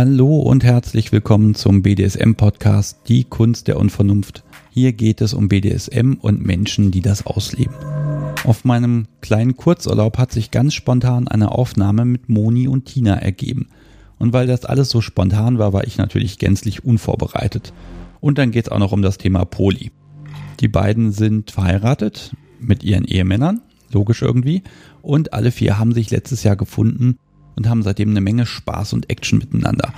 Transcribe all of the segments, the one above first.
Hallo und herzlich willkommen zum BDSM-Podcast Die Kunst der Unvernunft. Hier geht es um BDSM und Menschen, die das ausleben. Auf meinem kleinen Kurzurlaub hat sich ganz spontan eine Aufnahme mit Moni und Tina ergeben. Und weil das alles so spontan war, war ich natürlich gänzlich unvorbereitet. Und dann geht es auch noch um das Thema Poli. Die beiden sind verheiratet mit ihren Ehemännern, logisch irgendwie, und alle vier haben sich letztes Jahr gefunden und haben seitdem eine Menge Spaß und Action miteinander.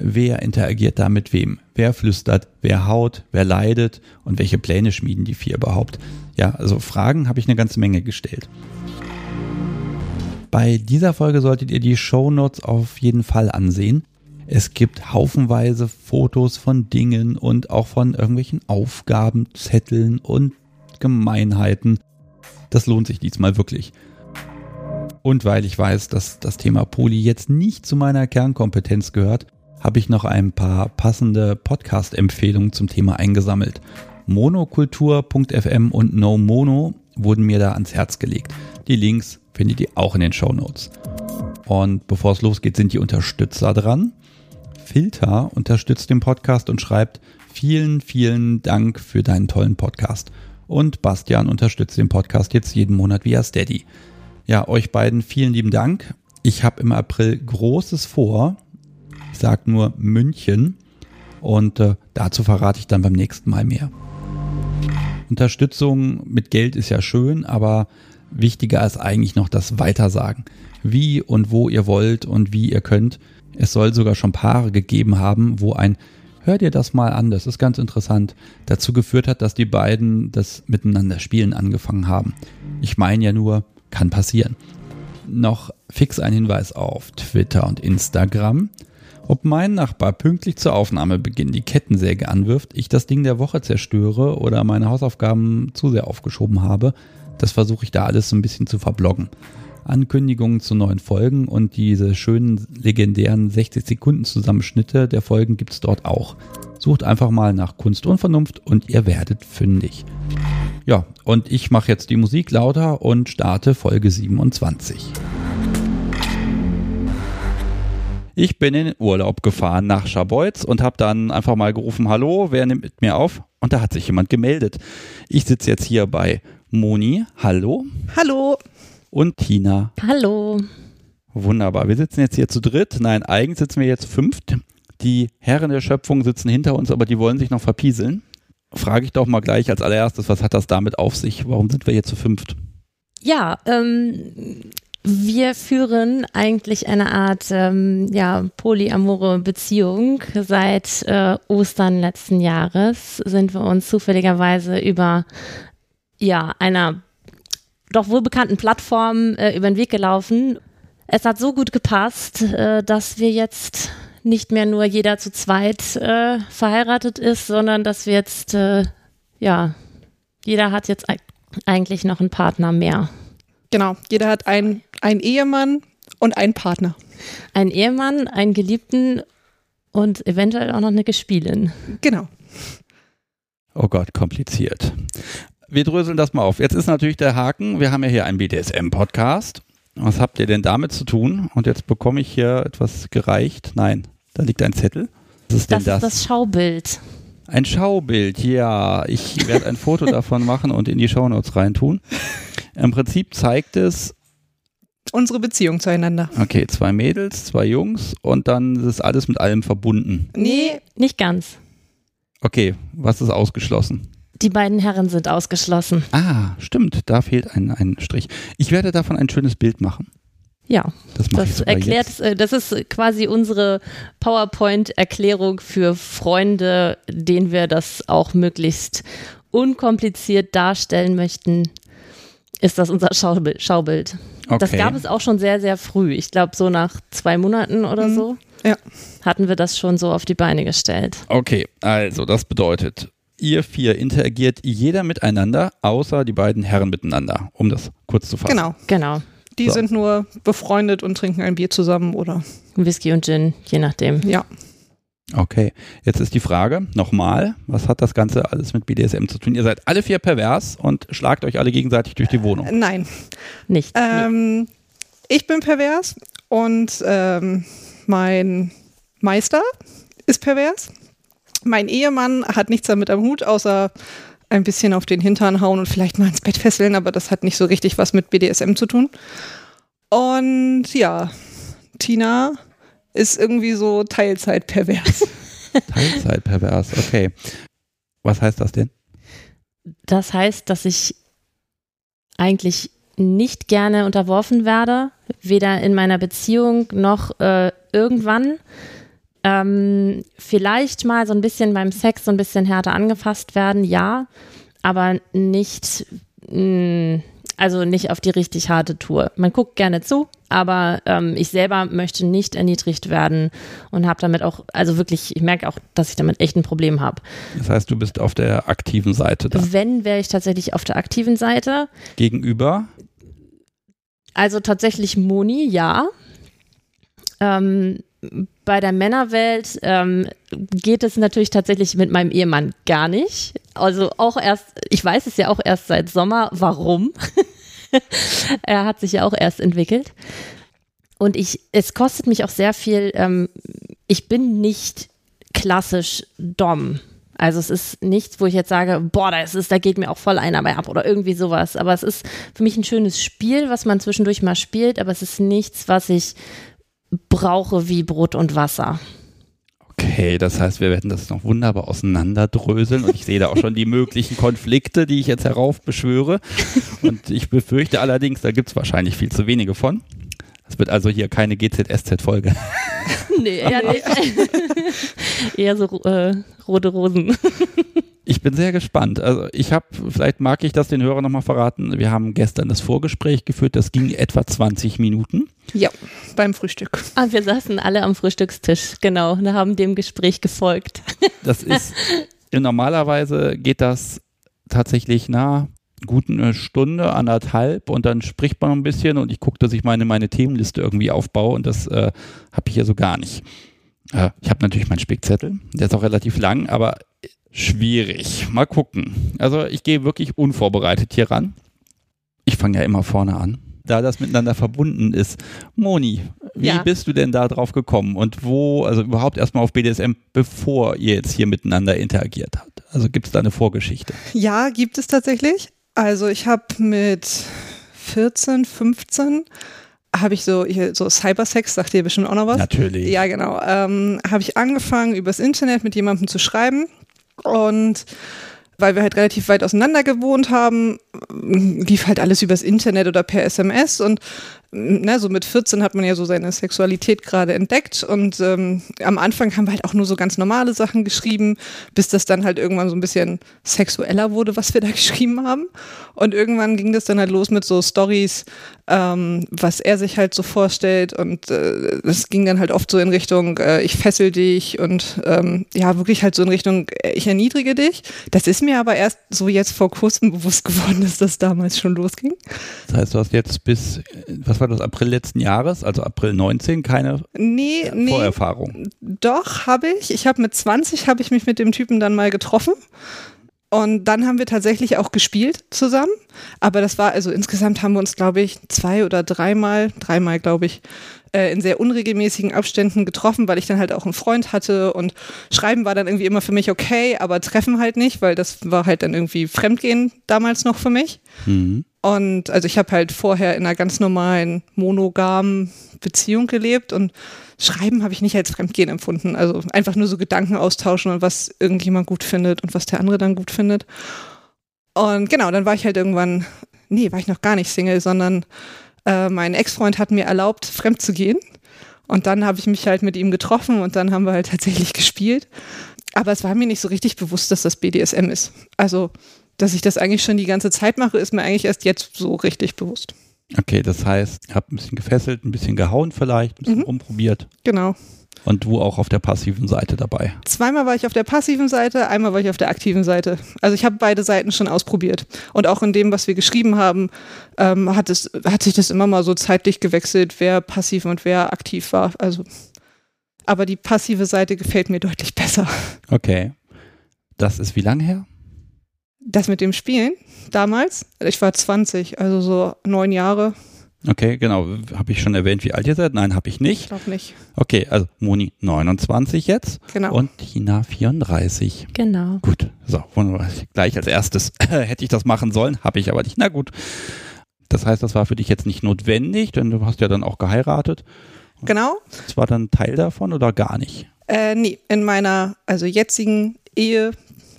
Wer interagiert da mit wem? Wer flüstert? Wer haut? Wer leidet? Und welche Pläne schmieden die vier überhaupt? Ja, also Fragen habe ich eine ganze Menge gestellt. Bei dieser Folge solltet ihr die Show Notes auf jeden Fall ansehen. Es gibt haufenweise Fotos von Dingen und auch von irgendwelchen Aufgaben, Zetteln und Gemeinheiten. Das lohnt sich diesmal wirklich. Und weil ich weiß, dass das Thema Poli jetzt nicht zu meiner Kernkompetenz gehört, habe ich noch ein paar passende Podcast-Empfehlungen zum Thema eingesammelt. Monokultur.fm und No Mono wurden mir da ans Herz gelegt. Die Links findet ihr auch in den Show Notes. Und bevor es losgeht, sind die Unterstützer dran. Filter unterstützt den Podcast und schreibt vielen, vielen Dank für deinen tollen Podcast. Und Bastian unterstützt den Podcast jetzt jeden Monat via Steady. Ja, euch beiden vielen lieben Dank. Ich habe im April Großes vor. Ich sage nur München. Und äh, dazu verrate ich dann beim nächsten Mal mehr. Unterstützung mit Geld ist ja schön, aber wichtiger ist eigentlich noch das Weitersagen. Wie und wo ihr wollt und wie ihr könnt. Es soll sogar schon Paare gegeben haben, wo ein Hör dir das mal an, das ist ganz interessant, dazu geführt hat, dass die beiden das Miteinander spielen angefangen haben. Ich meine ja nur, kann passieren. Noch fix ein Hinweis auf Twitter und Instagram. Ob mein Nachbar pünktlich zur Aufnahmebeginn die Kettensäge anwirft, ich das Ding der Woche zerstöre oder meine Hausaufgaben zu sehr aufgeschoben habe, das versuche ich da alles so ein bisschen zu verbloggen. Ankündigungen zu neuen Folgen und diese schönen legendären 60 Sekunden Zusammenschnitte der Folgen gibt es dort auch. Sucht einfach mal nach Kunst und Vernunft und ihr werdet fündig. Ja, und ich mache jetzt die Musik lauter und starte Folge 27. Ich bin in den Urlaub gefahren nach Scharbeutz und habe dann einfach mal gerufen, hallo, wer nimmt mit mir auf? Und da hat sich jemand gemeldet. Ich sitze jetzt hier bei Moni, hallo. Hallo. Und Tina. Hallo. Wunderbar. Wir sitzen jetzt hier zu dritt. Nein, eigentlich sitzen wir jetzt fünft. Die Herren der Schöpfung sitzen hinter uns, aber die wollen sich noch verpieseln. Frage ich doch mal gleich als allererstes, was hat das damit auf sich? Warum sind wir hier zu fünft? Ja, ähm, wir führen eigentlich eine Art ähm, ja, polyamore Beziehung. Seit äh, Ostern letzten Jahres sind wir uns zufälligerweise über ja, einer doch wohl bekannten Plattform äh, über den Weg gelaufen. Es hat so gut gepasst, äh, dass wir jetzt nicht mehr nur jeder zu zweit äh, verheiratet ist, sondern dass wir jetzt, äh, ja, jeder hat jetzt eigentlich noch einen Partner mehr. Genau, jeder hat einen, einen Ehemann und einen Partner. Ein Ehemann, einen Geliebten und eventuell auch noch eine Gespielin. Genau. Oh Gott, kompliziert wir dröseln das mal auf. Jetzt ist natürlich der Haken, wir haben ja hier einen BDSM-Podcast. Was habt ihr denn damit zu tun? Und jetzt bekomme ich hier etwas gereicht. Nein, da liegt ein Zettel. Was ist das denn das? Das ist das Schaubild. Ein Schaubild, ja. Ich werde ein Foto davon machen und in die Shownotes reintun. Im Prinzip zeigt es unsere Beziehung zueinander. Okay, zwei Mädels, zwei Jungs und dann ist alles mit allem verbunden. Nee, nicht ganz. Okay, was ist ausgeschlossen? Die beiden Herren sind ausgeschlossen. Ah, stimmt, da fehlt ein, ein Strich. Ich werde davon ein schönes Bild machen. Ja, das, das erklärt, jetzt. Äh, das ist quasi unsere PowerPoint-Erklärung für Freunde, denen wir das auch möglichst unkompliziert darstellen möchten. Ist das unser Schaubild? Schaubild. Okay. Das gab es auch schon sehr, sehr früh. Ich glaube, so nach zwei Monaten oder mhm. so. Ja. Hatten wir das schon so auf die Beine gestellt. Okay, also das bedeutet, ihr vier interagiert jeder miteinander, außer die beiden Herren miteinander, um das kurz zu fassen. Genau. Genau. Die so. sind nur befreundet und trinken ein Bier zusammen oder Whisky und Gin, je nachdem. Ja. Okay, jetzt ist die Frage nochmal, was hat das Ganze alles mit BDSM zu tun? Ihr seid alle vier pervers und schlagt euch alle gegenseitig durch die Wohnung. Äh, nein. Nicht. Ähm, ich bin pervers und ähm, mein Meister ist pervers. Mein Ehemann hat nichts damit am Hut, außer ein bisschen auf den Hintern hauen und vielleicht mal ins Bett fesseln, aber das hat nicht so richtig was mit BDSM zu tun. Und ja, Tina ist irgendwie so Teilzeit pervers. Teilzeit pervers, okay. Was heißt das denn? Das heißt, dass ich eigentlich nicht gerne unterworfen werde, weder in meiner Beziehung noch äh, irgendwann. Ähm, vielleicht mal so ein bisschen beim Sex so ein bisschen härter angefasst werden, ja, aber nicht, mh, mm, also nicht auf die richtig harte Tour. Man guckt gerne zu, aber ähm, ich selber möchte nicht erniedrigt werden und habe damit auch, also wirklich, ich merke auch, dass ich damit echt ein Problem habe. Das heißt, du bist auf der aktiven Seite da. Wenn, wäre ich tatsächlich auf der aktiven Seite. Gegenüber? Also tatsächlich Moni, ja. Ähm, bei der Männerwelt ähm, geht es natürlich tatsächlich mit meinem Ehemann gar nicht. Also auch erst, ich weiß es ja auch erst seit Sommer, warum. er hat sich ja auch erst entwickelt. Und ich, es kostet mich auch sehr viel, ähm, ich bin nicht klassisch Dom. Also es ist nichts, wo ich jetzt sage, boah, das ist, da geht mir auch voll einer bei ab oder irgendwie sowas. Aber es ist für mich ein schönes Spiel, was man zwischendurch mal spielt, aber es ist nichts, was ich brauche wie Brot und Wasser. Okay, das heißt, wir werden das noch wunderbar auseinanderdröseln und ich sehe da auch schon die möglichen Konflikte, die ich jetzt heraufbeschwöre. Und ich befürchte allerdings, da gibt es wahrscheinlich viel zu wenige von. Es wird also hier keine GZSZ-Folge. Nee, eher nicht. eher so äh, rote Rosen. Ich bin sehr gespannt. Also ich habe, vielleicht mag ich das den Hörern nochmal verraten. Wir haben gestern das Vorgespräch geführt, das ging etwa 20 Minuten. Ja, beim Frühstück. Ah, wir saßen alle am Frühstückstisch, genau, und haben dem Gespräch gefolgt. Das ist, normalerweise geht das tatsächlich nah gut eine Stunde, anderthalb und dann spricht man ein bisschen und ich gucke, dass ich meine, meine Themenliste irgendwie aufbaue und das äh, habe ich hier so gar nicht. Äh, ich habe natürlich meinen Spickzettel, der ist auch relativ lang, aber schwierig. Mal gucken. Also ich gehe wirklich unvorbereitet hier ran. Ich fange ja immer vorne an. Da das miteinander verbunden ist. Moni, wie ja. bist du denn da drauf gekommen und wo, also überhaupt erstmal auf BDSM, bevor ihr jetzt hier miteinander interagiert habt? Also gibt es da eine Vorgeschichte? Ja, gibt es tatsächlich. Also ich habe mit 14, 15 habe ich so, hier, so Cybersex, sagt ihr bestimmt auch noch was? Natürlich. Ja, genau. Ähm, habe ich angefangen, übers Internet mit jemandem zu schreiben. Und weil wir halt relativ weit auseinander gewohnt haben, lief halt alles übers Internet oder per SMS und ne, so mit 14 hat man ja so seine Sexualität gerade entdeckt und ähm, am Anfang haben wir halt auch nur so ganz normale Sachen geschrieben, bis das dann halt irgendwann so ein bisschen sexueller wurde, was wir da geschrieben haben. Und irgendwann ging das dann halt los mit so Stories, ähm, was er sich halt so vorstellt und äh, das ging dann halt oft so in Richtung, äh, ich fessel dich und ähm, ja, wirklich halt so in Richtung, äh, ich erniedrige dich. Das ist mir aber erst so jetzt vor kurzem bewusst geworden, dass das damals schon losging. Das heißt, du hast jetzt bis, was war das, April letzten Jahres, also April 19, keine nee, nee, Vorerfahrung? Doch, habe ich. Ich habe mit 20 habe ich mich mit dem Typen dann mal getroffen. Und dann haben wir tatsächlich auch gespielt zusammen. Aber das war, also insgesamt haben wir uns, glaube ich, zwei oder dreimal, dreimal, glaube ich, äh, in sehr unregelmäßigen Abständen getroffen, weil ich dann halt auch einen Freund hatte und Schreiben war dann irgendwie immer für mich okay, aber Treffen halt nicht, weil das war halt dann irgendwie Fremdgehen damals noch für mich. Mhm. Und also ich habe halt vorher in einer ganz normalen monogamen Beziehung gelebt und Schreiben habe ich nicht als Fremdgehen empfunden. Also einfach nur so Gedanken austauschen und was irgendjemand gut findet und was der andere dann gut findet. Und genau, dann war ich halt irgendwann, nee, war ich noch gar nicht Single, sondern äh, mein Ex-Freund hat mir erlaubt, fremd zu gehen. Und dann habe ich mich halt mit ihm getroffen und dann haben wir halt tatsächlich gespielt. Aber es war mir nicht so richtig bewusst, dass das BDSM ist. Also, dass ich das eigentlich schon die ganze Zeit mache, ist mir eigentlich erst jetzt so richtig bewusst. Okay, das heißt, ihr habt ein bisschen gefesselt, ein bisschen gehauen vielleicht, ein bisschen mhm. rumprobiert. Genau. Und du auch auf der passiven Seite dabei? Zweimal war ich auf der passiven Seite, einmal war ich auf der aktiven Seite. Also ich habe beide Seiten schon ausprobiert. Und auch in dem, was wir geschrieben haben, ähm, hat, es, hat sich das immer mal so zeitlich gewechselt, wer passiv und wer aktiv war. Also, aber die passive Seite gefällt mir deutlich besser. Okay. Das ist wie lange her? Das mit dem Spielen damals? Ich war 20, also so neun Jahre. Okay, genau. Habe ich schon erwähnt, wie alt ihr seid? Nein, habe ich Ich nicht. glaube nicht. Okay, also Moni 29 jetzt Genau. und Tina 34. Genau. Gut, so, wunderbar. Gleich als erstes hätte ich das machen sollen, habe ich aber nicht. Na gut. Das heißt, das war für dich jetzt nicht notwendig, denn du hast ja dann auch geheiratet. Genau. Das war dann Teil davon oder gar nicht? Äh, nee, in meiner also jetzigen Ehe,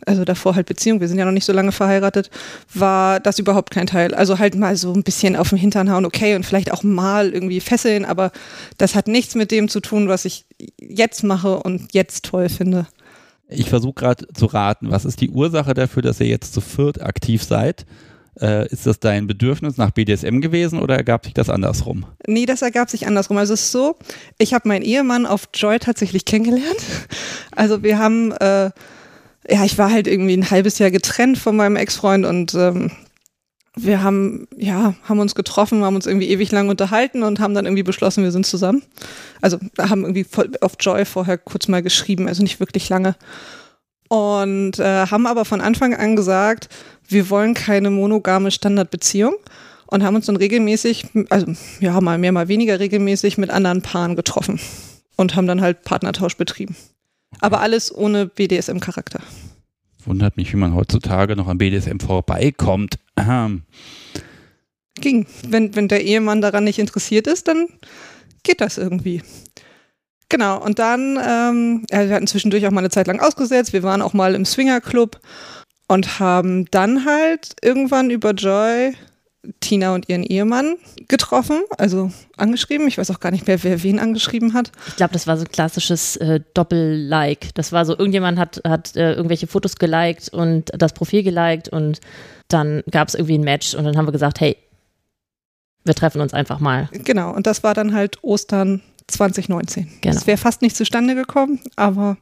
also davor halt Beziehung, wir sind ja noch nicht so lange verheiratet, war das überhaupt kein Teil. Also halt mal so ein bisschen auf den Hintern hauen, okay, und vielleicht auch mal irgendwie fesseln, aber das hat nichts mit dem zu tun, was ich jetzt mache und jetzt toll finde. Ich versuche gerade zu raten, was ist die Ursache dafür, dass ihr jetzt zu viert aktiv seid? Äh, ist das dein Bedürfnis nach BDSM gewesen oder ergab sich das andersrum? Nee, das ergab sich andersrum. Also es ist so, ich habe meinen Ehemann auf Joy tatsächlich kennengelernt. Also wir haben, äh, ja, ich war halt irgendwie ein halbes Jahr getrennt von meinem Ex-Freund und ähm, wir haben, ja, haben uns getroffen, haben uns irgendwie ewig lang unterhalten und haben dann irgendwie beschlossen, wir sind zusammen. Also haben irgendwie auf Joy vorher kurz mal geschrieben, also nicht wirklich lange. Und äh, haben aber von Anfang an gesagt, wir wollen keine monogame Standardbeziehung und haben uns dann regelmäßig, also ja, mal mehr, mal weniger regelmäßig mit anderen Paaren getroffen und haben dann halt Partnertausch betrieben. Aber alles ohne BDSM-Charakter. Wundert mich, wie man heutzutage noch an BDSM vorbeikommt. Ging. Wenn, wenn der Ehemann daran nicht interessiert ist, dann geht das irgendwie. Genau, und dann, ähm, ja, wir hatten zwischendurch auch mal eine Zeit lang ausgesetzt, wir waren auch mal im Swinger-Club und haben dann halt irgendwann über Joy Tina und ihren Ehemann getroffen, also angeschrieben. Ich weiß auch gar nicht mehr, wer wen angeschrieben hat. Ich glaube, das war so ein klassisches äh, Doppel-Like. Das war so, irgendjemand hat, hat äh, irgendwelche Fotos geliked und das Profil geliked und dann gab es irgendwie ein Match und dann haben wir gesagt, hey, wir treffen uns einfach mal. Genau, und das war dann halt Ostern 2019. Genau. Das wäre fast nicht zustande gekommen, aber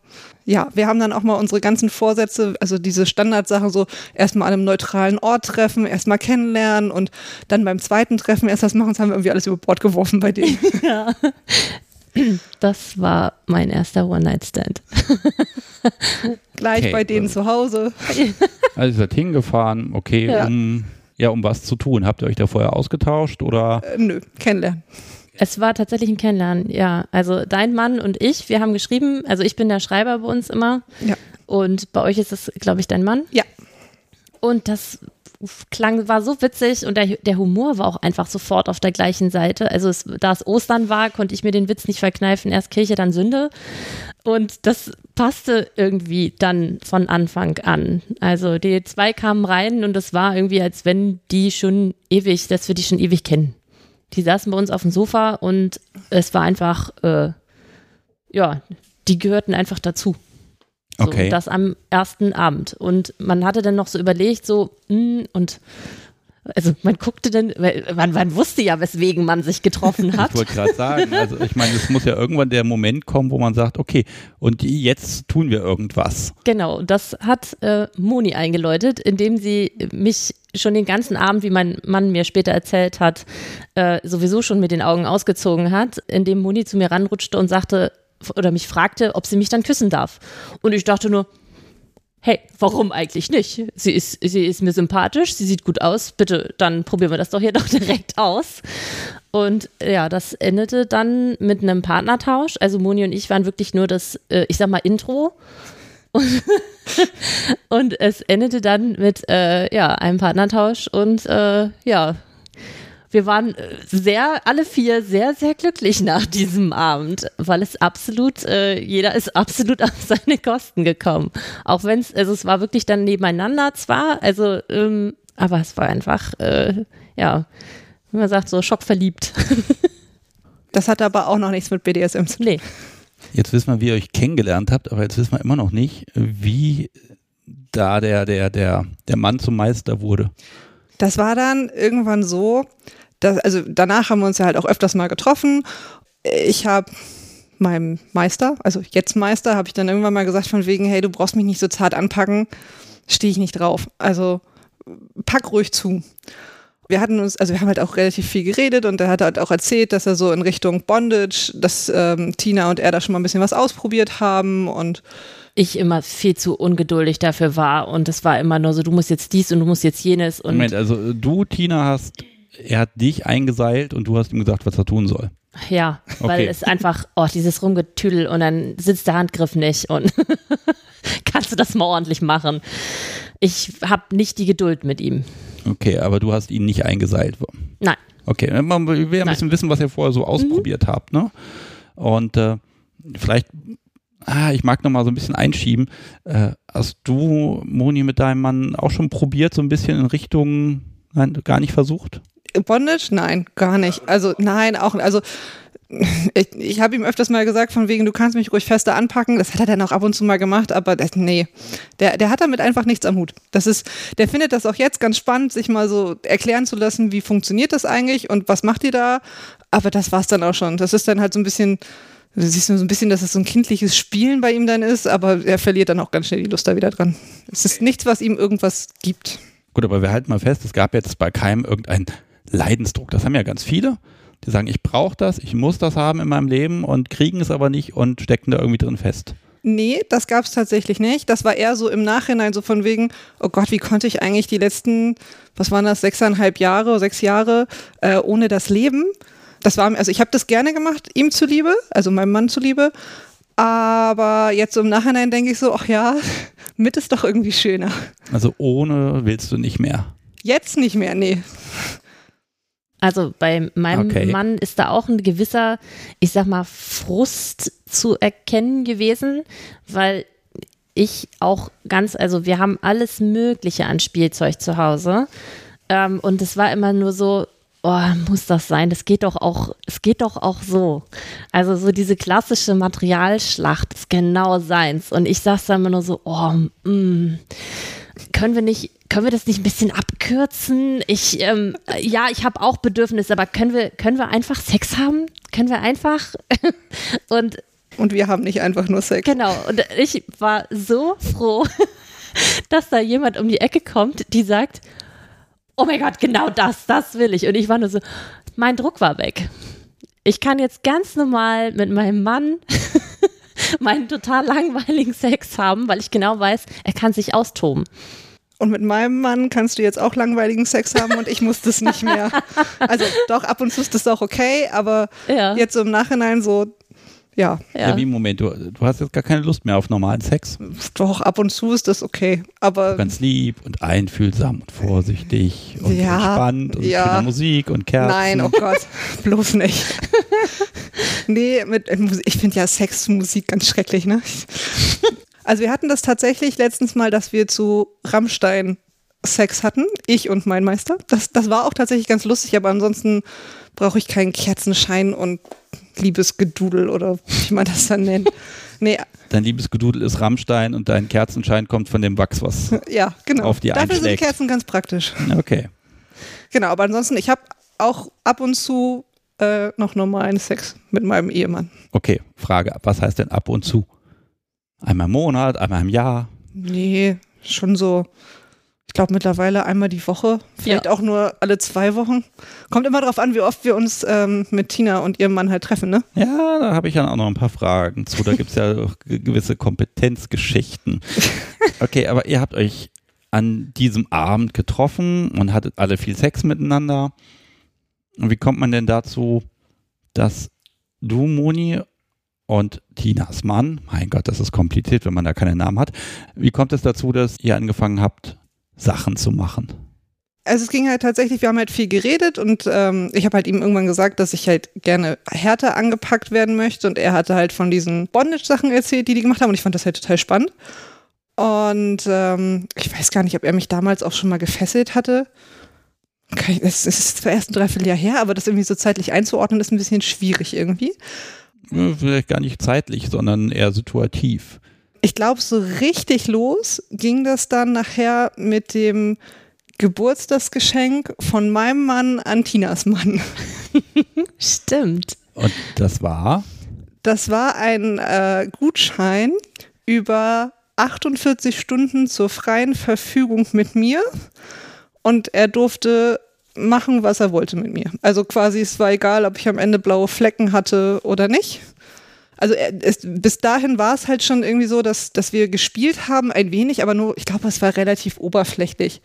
ja, wir haben dann auch mal unsere ganzen Vorsätze, also diese Standardsachen so erstmal an einem neutralen Ort treffen, erstmal kennenlernen und dann beim zweiten Treffen erst das machen, das haben wir irgendwie alles über Bord geworfen bei denen. Ja. Das war mein erster One-Night-Stand. Gleich Okay, bei denen also- zu Hause. Also ihr seid hingefahren, okay, Ja. um ja, um was zu tun. Habt ihr euch da vorher ausgetauscht oder? Äh, nö, kennenlernen. Es war tatsächlich ein Kennenlernen, ja. Also dein Mann und ich, wir haben geschrieben, also ich bin der Schreiber bei uns immer. Ja. Und bei euch ist es, glaube ich, dein Mann. Ja. Und das klang, war so witzig und der, der Humor war auch einfach sofort auf der gleichen Seite. Also es, da es Ostern war, konnte ich mir den Witz nicht verkneifen. Erst Kirche, dann Sünde. Und das passte irgendwie dann von Anfang an. Also die zwei kamen rein und es war irgendwie, als wenn die schon ewig, dass wir die schon ewig kennen. Die saßen bei uns auf dem Sofa und es war einfach, äh, ja, die gehörten einfach dazu. So, Okay. das am ersten Abend. Und man hatte dann noch so überlegt, so, mh, und also man guckte dann, man, man wusste ja, weswegen man sich getroffen hat. Ich wollte gerade sagen, also ich meine, es muss ja irgendwann der Moment kommen, wo man sagt, okay, und jetzt tun wir irgendwas. Genau, das hat äh, Moni eingeläutet, indem sie mich schon den ganzen Abend, wie mein Mann mir später erzählt hat, äh, sowieso schon mit den Augen ausgezogen hat, indem Moni zu mir ranrutschte und sagte oder mich fragte, ob sie mich dann küssen darf. Und ich dachte nur, hey, warum eigentlich nicht? Sie ist, sie ist mir sympathisch, sie sieht gut aus, bitte, dann probieren wir das doch hier doch direkt aus. Und ja, das endete dann mit einem Partnertausch. Also Moni und ich waren wirklich nur das, äh, ich sag mal, Intro. Und es endete dann mit äh, ja, einem Partnertausch und äh, ja, wir waren äh, sehr, alle vier sehr, sehr glücklich nach diesem Abend, weil es absolut, äh, jeder ist absolut auf seine Kosten gekommen. Auch wenn es, also es war wirklich dann nebeneinander zwar, also, ähm, aber es war einfach, äh, ja, wie man sagt, so schockverliebt. Das hatte aber auch noch nichts mit BDSM zu tun. nee. Jetzt wissen wir, wie ihr euch kennengelernt habt, aber jetzt wissen wir immer noch nicht, wie da der, der, der, der Mann zum Meister wurde. Das war dann irgendwann so, dass, also danach haben wir uns ja halt auch öfters mal getroffen. Ich habe meinem Meister, also jetzt Meister, habe ich dann irgendwann mal gesagt von wegen, hey, du brauchst mich nicht so zart anpacken, stehe ich nicht drauf. Also pack ruhig zu. Wir hatten uns, also wir haben halt auch relativ viel geredet und er hat halt auch erzählt, dass er so in Richtung Bondage, dass ähm, Tina und er da schon mal ein bisschen was ausprobiert haben und Ich immer viel zu ungeduldig dafür war und es war immer nur so, du musst jetzt dies und du musst jetzt jenes und Moment, also du, Tina, hast er hat dich eingeseilt und du hast ihm gesagt, was er tun soll. Ja, weil Okay. es einfach, oh, dieses Rumgetüdel und dann sitzt der Handgriff nicht und kannst du das mal ordentlich machen. Ich habe nicht die Geduld mit ihm. Okay, aber du hast ihn nicht eingeseilt. Nein. Okay, man will ja ein Nein. bisschen wissen, was ihr vorher so ausprobiert habt, ne? Und äh, vielleicht, ah, ich mag noch mal so ein bisschen einschieben. Äh, hast du, Moni, mit deinem Mann auch schon probiert, so ein bisschen in Richtung, nein, gar nicht versucht? Bondage? Nein, gar nicht. Also nein, auch also ich, ich habe ihm öfters mal gesagt, von wegen, du kannst mich ruhig fester anpacken. Das hat er dann auch ab und zu mal gemacht, aber das, nee, der, der hat damit einfach nichts am Hut. Das ist, der findet das auch jetzt ganz spannend, sich mal so erklären zu lassen, wie funktioniert das eigentlich und was macht ihr da. Aber das war's dann auch schon. Das ist dann halt so ein bisschen, du siehst nur so ein bisschen, dass es so ein kindliches Spielen bei ihm dann ist, aber er verliert dann auch ganz schnell die Lust da wieder dran. Es ist nichts, was ihm irgendwas gibt. Gut, aber wir halten mal fest, es gab jetzt bei keinem irgendeinen Leidensdruck. Das haben ja ganz viele. Die sagen, ich brauche das, ich muss das haben in meinem Leben und kriegen es aber nicht und stecken da irgendwie drin fest. Nee, das gab es tatsächlich nicht. Das war eher so im Nachhinein so von wegen, oh Gott, wie konnte ich eigentlich die letzten, was waren das, sechseinhalb Jahre, sechs Jahre äh, ohne das Leben? Das war, also ich habe das gerne gemacht, ihm zuliebe, also meinem Mann zuliebe. Aber jetzt so im Nachhinein denke ich so, ach ja, mit ist doch irgendwie schöner. Also ohne willst du nicht mehr. Jetzt nicht mehr, nee. Also bei meinem Okay. Mann ist da auch ein gewisser, ich sag mal, Frust zu erkennen gewesen, weil ich auch ganz, also wir haben alles Mögliche an Spielzeug zu Hause. Ähm, und es war immer nur so, oh, muss das sein? Das geht doch auch, es geht doch auch so. Also so diese klassische Materialschlacht ist genau seins. Und ich sag's dann immer nur so, oh, mm, können wir nicht, können wir das nicht ein bisschen abkürzen? Ich, ähm, ja, ich habe auch Bedürfnisse, aber können wir, können wir einfach Sex haben? Können wir einfach? Und Und wir haben nicht einfach nur Sex. genau, und ich war so froh, dass da jemand um die Ecke kommt, die sagt, oh mein Gott, genau das, das will ich. Und ich war nur so, mein Druck war weg. Ich kann jetzt ganz normal mit meinem Mann meinen total langweiligen Sex haben, weil ich genau weiß, er kann sich austoben. Und mit meinem Mann kannst du jetzt auch langweiligen Sex haben und ich muss das nicht mehr. Also doch, ab und zu ist das auch okay, aber Ja. jetzt so im Nachhinein so, ja, Ja, Ja. wie im Moment, du, du hast jetzt gar keine Lust mehr auf normalen Sex. doch, ab und zu ist das okay. Aber Ganz lieb und einfühlsam und vorsichtig und Ja, entspannt und ja. Musik und Kerzen. nein, oh Gott, bloß nicht. nee, mit, äh, Musik- ich finde ja Sexmusik ganz schrecklich, ne? Also wir hatten das tatsächlich letztens mal, dass wir zu Rammstein Sex hatten, ich und mein Meister. Das, das war auch tatsächlich ganz lustig, aber ansonsten brauche ich keinen Kerzenschein und Liebesgedudel oder wie man das dann nennt. Nee, Dein Liebesgedudel ist Rammstein und dein Kerzenschein kommt von dem Wachs, was. ja, genau. Auf die Dafür sind einschlägt. Kerzen ganz praktisch. Okay. Genau, aber ansonsten, ich habe auch ab und zu äh, noch normalen Sex mit meinem Ehemann. Okay, Frage, was heißt denn ab und zu? Einmal im Monat, einmal im Jahr? Nee, schon so, ich glaube mittlerweile einmal die Woche, vielleicht Ja. auch nur alle zwei Wochen. Kommt immer darauf an, wie oft wir uns ähm, mit Tina und ihrem Mann halt treffen, ne? Ja, da habe ich ja auch noch ein paar Fragen zu. Da gibt es ja auch ge- gewisse Kompetenzgeschichten. Okay, aber ihr habt euch an diesem Abend getroffen und hattet alle viel Sex miteinander. Und wie kommt man denn dazu, dass du, Moni, und Tinas Mann, mein Gott, das ist kompliziert, wenn man da keine Namen hat. Wie kommt es dazu, dass ihr angefangen habt, Sachen zu machen? Also es ging halt tatsächlich, wir haben halt viel geredet und ähm, ich habe halt ihm irgendwann gesagt, dass ich halt gerne härter angepackt werden möchte und er hatte halt von diesen Bondage-Sachen erzählt, die die gemacht haben und ich fand das halt total spannend. Und ähm, ich weiß gar nicht, ob er mich damals auch schon mal gefesselt hatte. Es ist zwar erst ein Dreivierteljahr her, aber das irgendwie so zeitlich einzuordnen, ist ein bisschen schwierig irgendwie. Hm, Vielleicht gar nicht zeitlich, sondern eher situativ. Ich glaube, so richtig los ging das dann nachher mit dem Geburtstagsgeschenk von meinem Mann an Tinas Mann. Stimmt. Und das war, Das war ein äh, Gutschein über 48 Stunden zur freien Verfügung mit mir und er durfte machen, was er wollte mit mir. Also quasi, es war egal, ob ich am Ende blaue Flecken hatte oder nicht. Also er, es, bis dahin war es halt schon irgendwie so, dass, dass wir gespielt haben, ein wenig, aber nur, ich glaube, es war relativ oberflächlich.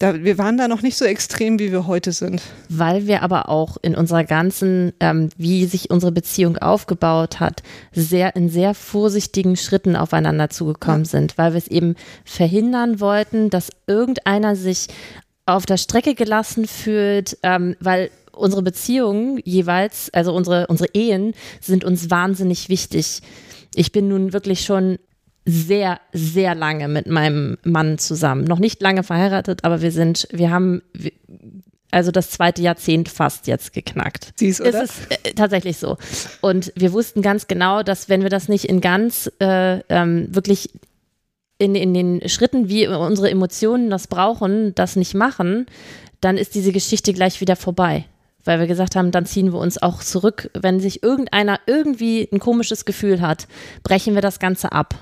Da, wir waren da noch nicht so extrem, wie wir heute sind. Weil wir aber auch in unserer ganzen, ähm, wie sich unsere Beziehung aufgebaut hat, sehr in sehr vorsichtigen Schritten aufeinander zugekommen ja. sind, weil wir es eben verhindern wollten, dass irgendeiner sich auf der Strecke gelassen fühlt, ähm, weil unsere Beziehungen jeweils, also unsere, unsere Ehen sind uns wahnsinnig wichtig. Ich bin nun wirklich schon sehr, sehr lange mit meinem Mann zusammen. Noch nicht lange verheiratet, aber wir sind, wir haben also das zweite Jahrzehnt fast jetzt geknackt. Siehst, oder? Es ist äh, tatsächlich so. Und wir wussten ganz genau, dass wenn wir das nicht in ganz äh, ähm, wirklich in, in den Schritten, wie unsere Emotionen das brauchen, das nicht machen, dann ist diese Geschichte gleich wieder vorbei. Weil wir gesagt haben, dann ziehen wir uns auch zurück. Wenn sich irgendeiner irgendwie ein komisches Gefühl hat, brechen wir das Ganze ab.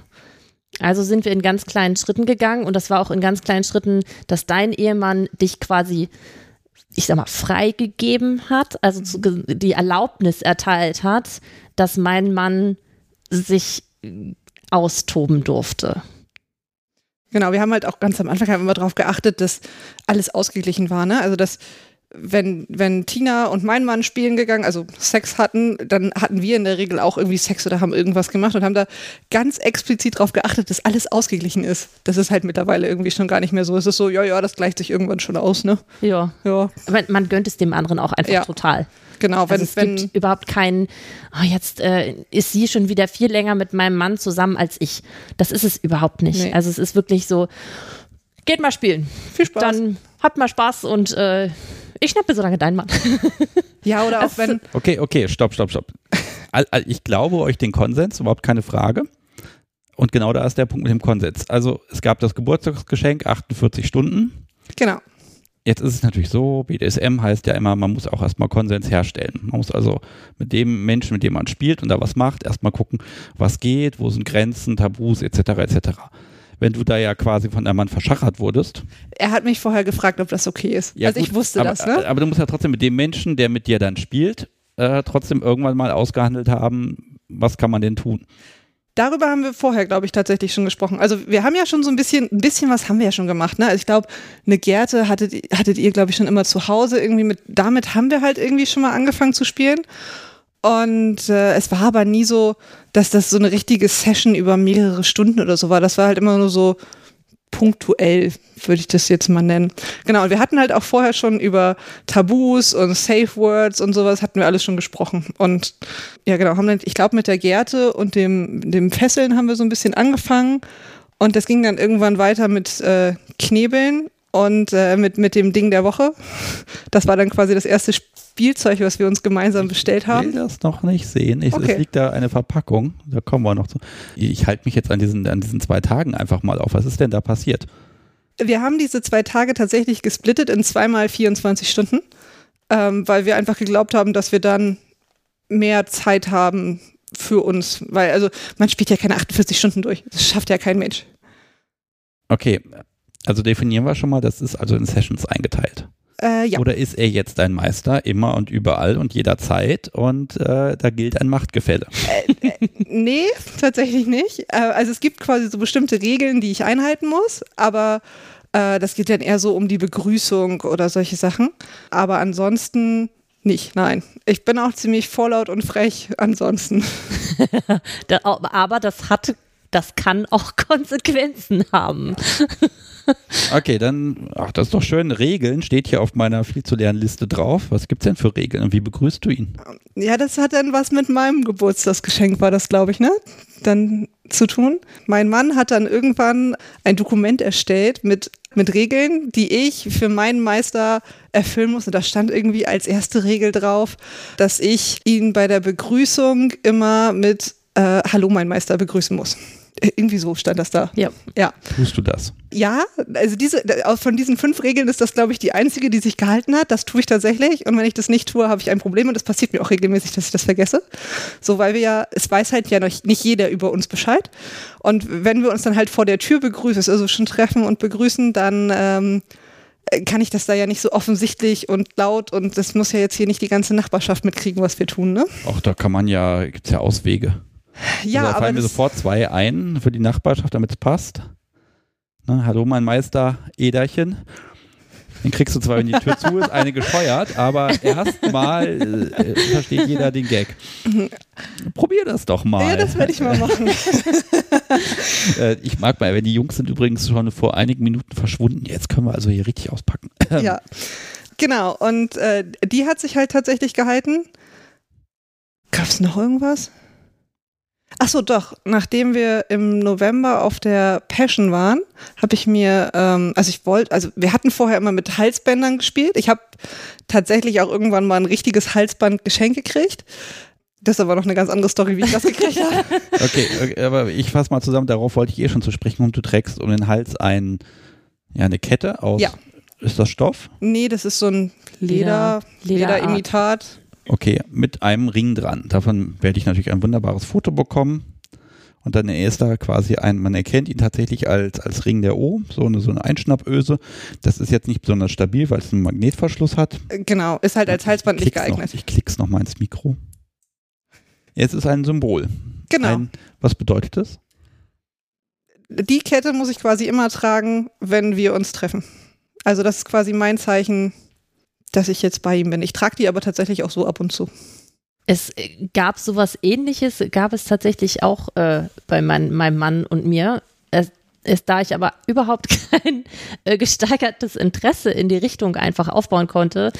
Also sind wir in ganz kleinen Schritten gegangen und das war auch in ganz kleinen Schritten, dass dein Ehemann dich quasi, ich sag mal, freigegeben hat, also zu, die Erlaubnis erteilt hat, dass mein Mann sich austoben durfte. Genau, wir haben halt auch ganz am Anfang immer darauf geachtet, dass alles ausgeglichen war. Ne? Also dass wenn, wenn Tina und mein Mann spielen gegangen, also Sex hatten, dann hatten wir in der Regel auch irgendwie Sex oder haben irgendwas gemacht und haben da ganz explizit darauf geachtet, dass alles ausgeglichen ist. Das ist halt mittlerweile irgendwie schon gar nicht mehr so. Es ist so, ja, ja, das gleicht sich irgendwann schon aus, ne? Ja. ja. Man, man gönnt es dem anderen auch einfach ja. total. Genau, wenn also es wenn, gibt überhaupt keinen, oh, jetzt äh, ist sie schon wieder viel länger mit meinem Mann zusammen als ich. Das ist es überhaupt nicht. Nee. Also es ist wirklich so, geht mal spielen. Viel Spaß. Dann habt mal Spaß und äh, ich schnappe so lange deinen Mann. ja, oder auch wenn. Okay, okay, stopp, stopp, stopp. Ich glaube euch den Konsens, überhaupt keine Frage. Und genau da ist der Punkt mit dem Konsens. Also es gab das Geburtstagsgeschenk, 48 Stunden. Genau. Jetzt ist es natürlich so, BDSM heißt ja immer, man muss auch erstmal Konsens herstellen. Man muss also mit dem Menschen, mit dem man spielt und da was macht, erstmal gucken, was geht, wo sind Grenzen, Tabus etc. etc wenn du da ja quasi von einem Mann verschachert wurdest. Er hat mich vorher gefragt, ob das okay ist. Ja, also gut, ich wusste aber, das, ne? Aber du musst ja trotzdem mit dem Menschen, der mit dir dann spielt, äh, trotzdem irgendwann mal ausgehandelt haben, was kann man denn tun? Darüber haben wir vorher, glaube ich, tatsächlich schon gesprochen. Also wir haben ja schon so ein bisschen, ein bisschen was haben wir ja schon gemacht. Ne? Also ich glaube, eine Gerte hattet, hattet ihr, glaube ich, schon immer zu Hause irgendwie mit. Damit haben wir halt irgendwie schon mal angefangen zu spielen. Und äh, es war aber nie so, dass das so eine richtige Session über mehrere Stunden oder so war. Das war halt immer nur so punktuell, würde ich das jetzt mal nennen. Genau, und wir hatten halt auch vorher schon über Tabus und Safe Words und sowas hatten wir alles schon gesprochen. Und ja, genau, haben dann, ich glaube, mit der Gerte und dem, dem Fesseln haben wir so ein bisschen angefangen. Und das ging dann irgendwann weiter mit äh, Knebeln und äh, mit, mit dem Ding der Woche. Das war dann quasi das erste Spielzeug, was wir uns gemeinsam bestellt haben. Ich will das noch nicht sehen. Ich, okay. Es liegt da eine Verpackung. Da kommen wir noch zu. Ich halte mich jetzt an diesen, an diesen zwei Tagen einfach mal auf. Was ist denn da passiert? Wir haben diese zwei Tage tatsächlich gesplittet in zweimal 24 Stunden, ähm, weil wir einfach geglaubt haben, dass wir dann mehr Zeit haben für uns. Weil, also, man spielt ja keine 48 Stunden durch. Das schafft ja kein Mensch. Okay, also definieren wir schon mal, das ist also in Sessions eingeteilt. Äh, ja. Oder ist er jetzt ein Meister immer und überall und jederzeit und äh, da gilt ein Machtgefälle? Äh, äh, nee, tatsächlich nicht. Äh, also es gibt quasi so bestimmte Regeln, die ich einhalten muss, aber äh, das geht dann eher so um die Begrüßung oder solche Sachen. Aber ansonsten nicht, nein. Ich bin auch ziemlich vorlaut und frech ansonsten. aber das hat, das kann auch Konsequenzen haben. Okay, dann, ach, das ist doch schön. Regeln steht hier auf meiner viel zu lernen Liste drauf. Was gibt es denn für Regeln und wie begrüßt du ihn? Ja, das hat dann was mit meinem Geburtstagsgeschenk, war das, glaube ich, ne? Dann zu tun. Mein Mann hat dann irgendwann ein Dokument erstellt mit, mit Regeln, die ich für meinen Meister erfüllen muss. Und da stand irgendwie als erste Regel drauf, dass ich ihn bei der Begrüßung immer mit äh, Hallo, mein Meister begrüßen muss. Irgendwie so stand das da. Ja. ja. Tust du das? Ja, also diese, von diesen fünf Regeln ist das, glaube ich, die einzige, die sich gehalten hat. Das tue ich tatsächlich. Und wenn ich das nicht tue, habe ich ein Problem. Und das passiert mir auch regelmäßig, dass ich das vergesse. So, weil wir ja, es weiß halt ja noch nicht jeder über uns Bescheid. Und wenn wir uns dann halt vor der Tür begrüßen, also schon treffen und begrüßen, dann ähm, kann ich das da ja nicht so offensichtlich und laut und das muss ja jetzt hier nicht die ganze Nachbarschaft mitkriegen, was wir tun, ne? Auch da kann man ja, gibt es ja Auswege. Ja, also, da fallen mir sofort zwei ein für die Nachbarschaft, damit es passt. Ne, hallo, mein Meister Ederchen. Dann kriegst du zwar, wenn die Tür zu ist, eine gescheuert, aber erstmal äh, versteht jeder den Gag. Probier das doch mal. Ja, das werde ich mal machen. äh, ich mag mal, wenn die Jungs sind übrigens schon vor einigen Minuten verschwunden. Jetzt können wir also hier richtig auspacken. ja, genau. Und äh, die hat sich halt tatsächlich gehalten. Gab es noch irgendwas? Ach so, doch. Nachdem wir im November auf der Passion waren, habe ich mir, ähm, also ich wollte, also wir hatten vorher immer mit Halsbändern gespielt. Ich habe tatsächlich auch irgendwann mal ein richtiges Halsband geschenkt gekriegt. Das ist aber noch eine ganz andere Story, wie ich das gekriegt habe. Okay, okay, aber ich fasse mal zusammen, darauf wollte ich eh schon zu sprechen kommen. Du trägst um den Hals ein, ja, eine Kette aus. Ja. Ist das Stoff? Nee, das ist so ein Leder, Leder- Lederimitat. Okay, mit einem Ring dran. Davon werde ich natürlich ein wunderbares Foto bekommen. Und dann ist da quasi ein, man erkennt ihn tatsächlich als, als Ring der O, so eine, so eine Einschnappöse. Das ist jetzt nicht besonders stabil, weil es einen Magnetverschluss hat. Genau, ist halt als Halsband nicht Klick's noch, geeignet. ich klick's noch mal ins Mikro. Jetzt ist ein Symbol. Genau. Ein, was bedeutet das? Die Kette muss ich quasi immer tragen, wenn wir uns treffen. Also das ist quasi mein Zeichen, dass ich jetzt bei ihm bin. Ich trage die aber tatsächlich auch so ab und zu. Es äh, gab sowas ähnliches, gab es tatsächlich auch äh, bei mein, meinem Mann und mir. Es, es, da ich aber überhaupt kein äh, gesteigertes Interesse in die Richtung einfach aufbauen konnte,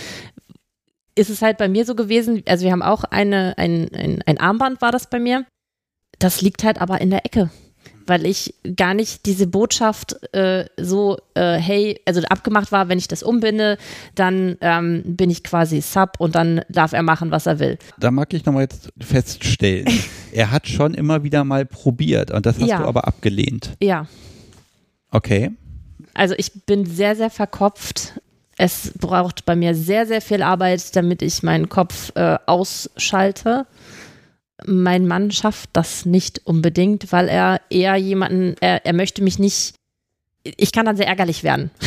ist es halt bei mir so gewesen, also wir haben auch eine, ein, ein, ein Armband war das bei mir. Das liegt halt aber in der Ecke, weil ich gar nicht diese Botschaft äh, so, äh, hey, also abgemacht war, wenn ich das umbinde, dann ähm, bin ich quasi Sub und dann darf er machen, was er will. Da mag ich nochmal jetzt feststellen. er hat schon immer wieder mal probiert und das hast Ja. du aber abgelehnt. Ja, Okay. Also ich bin sehr, sehr verkopft. Es braucht bei mir sehr, sehr viel Arbeit, damit ich meinen Kopf äh, ausschalte. Mein Mann schafft das nicht unbedingt, weil er eher jemanden, er, er möchte mich nicht, ich kann dann sehr ärgerlich werden.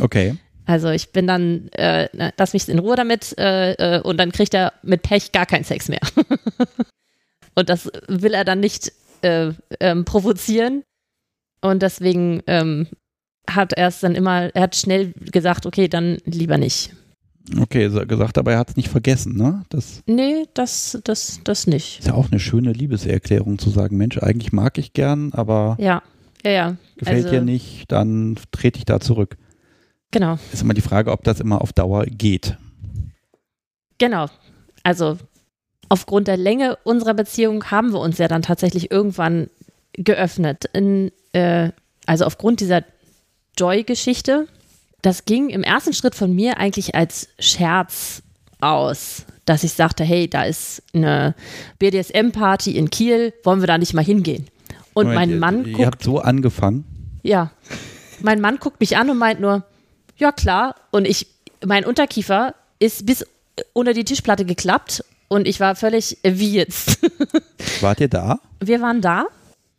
Okay. Also ich bin dann, äh, lass mich in Ruhe damit äh, äh, und dann kriegt er mit Pech gar keinen Sex mehr. und das will er dann nicht äh, ähm, provozieren. Und deswegen ähm, hat er es dann immer, er hat schnell gesagt, okay, dann lieber nicht. Okay, gesagt, aber er hat es nicht vergessen, ne? Das Nee, das, das, das nicht. ist ja auch eine schöne Liebeserklärung zu sagen, Mensch, eigentlich mag ich gern, aber Ja, ja, ja. gefällt also, dir nicht, dann trete ich da zurück. Genau, Ist immer die Frage, ob das immer auf Dauer geht. genau. Also aufgrund der Länge unserer Beziehung haben wir uns ja dann tatsächlich irgendwann geöffnet. In, äh, also aufgrund dieser Joy-Geschichte. Das ging im ersten Schritt von mir eigentlich als Scherz aus, dass ich sagte, hey, da ist eine BDSM-Party in Kiel, wollen wir da nicht mal hingehen? Und Moment, mein ihr, Mann Ihr guckt, habt so angefangen. ja, mein Mann guckt mich an und meint nur, ja klar. Und ich, mein Unterkiefer ist bis unter die Tischplatte geklappt und ich war völlig, äh, wie jetzt? Wart ihr da? Wir waren da,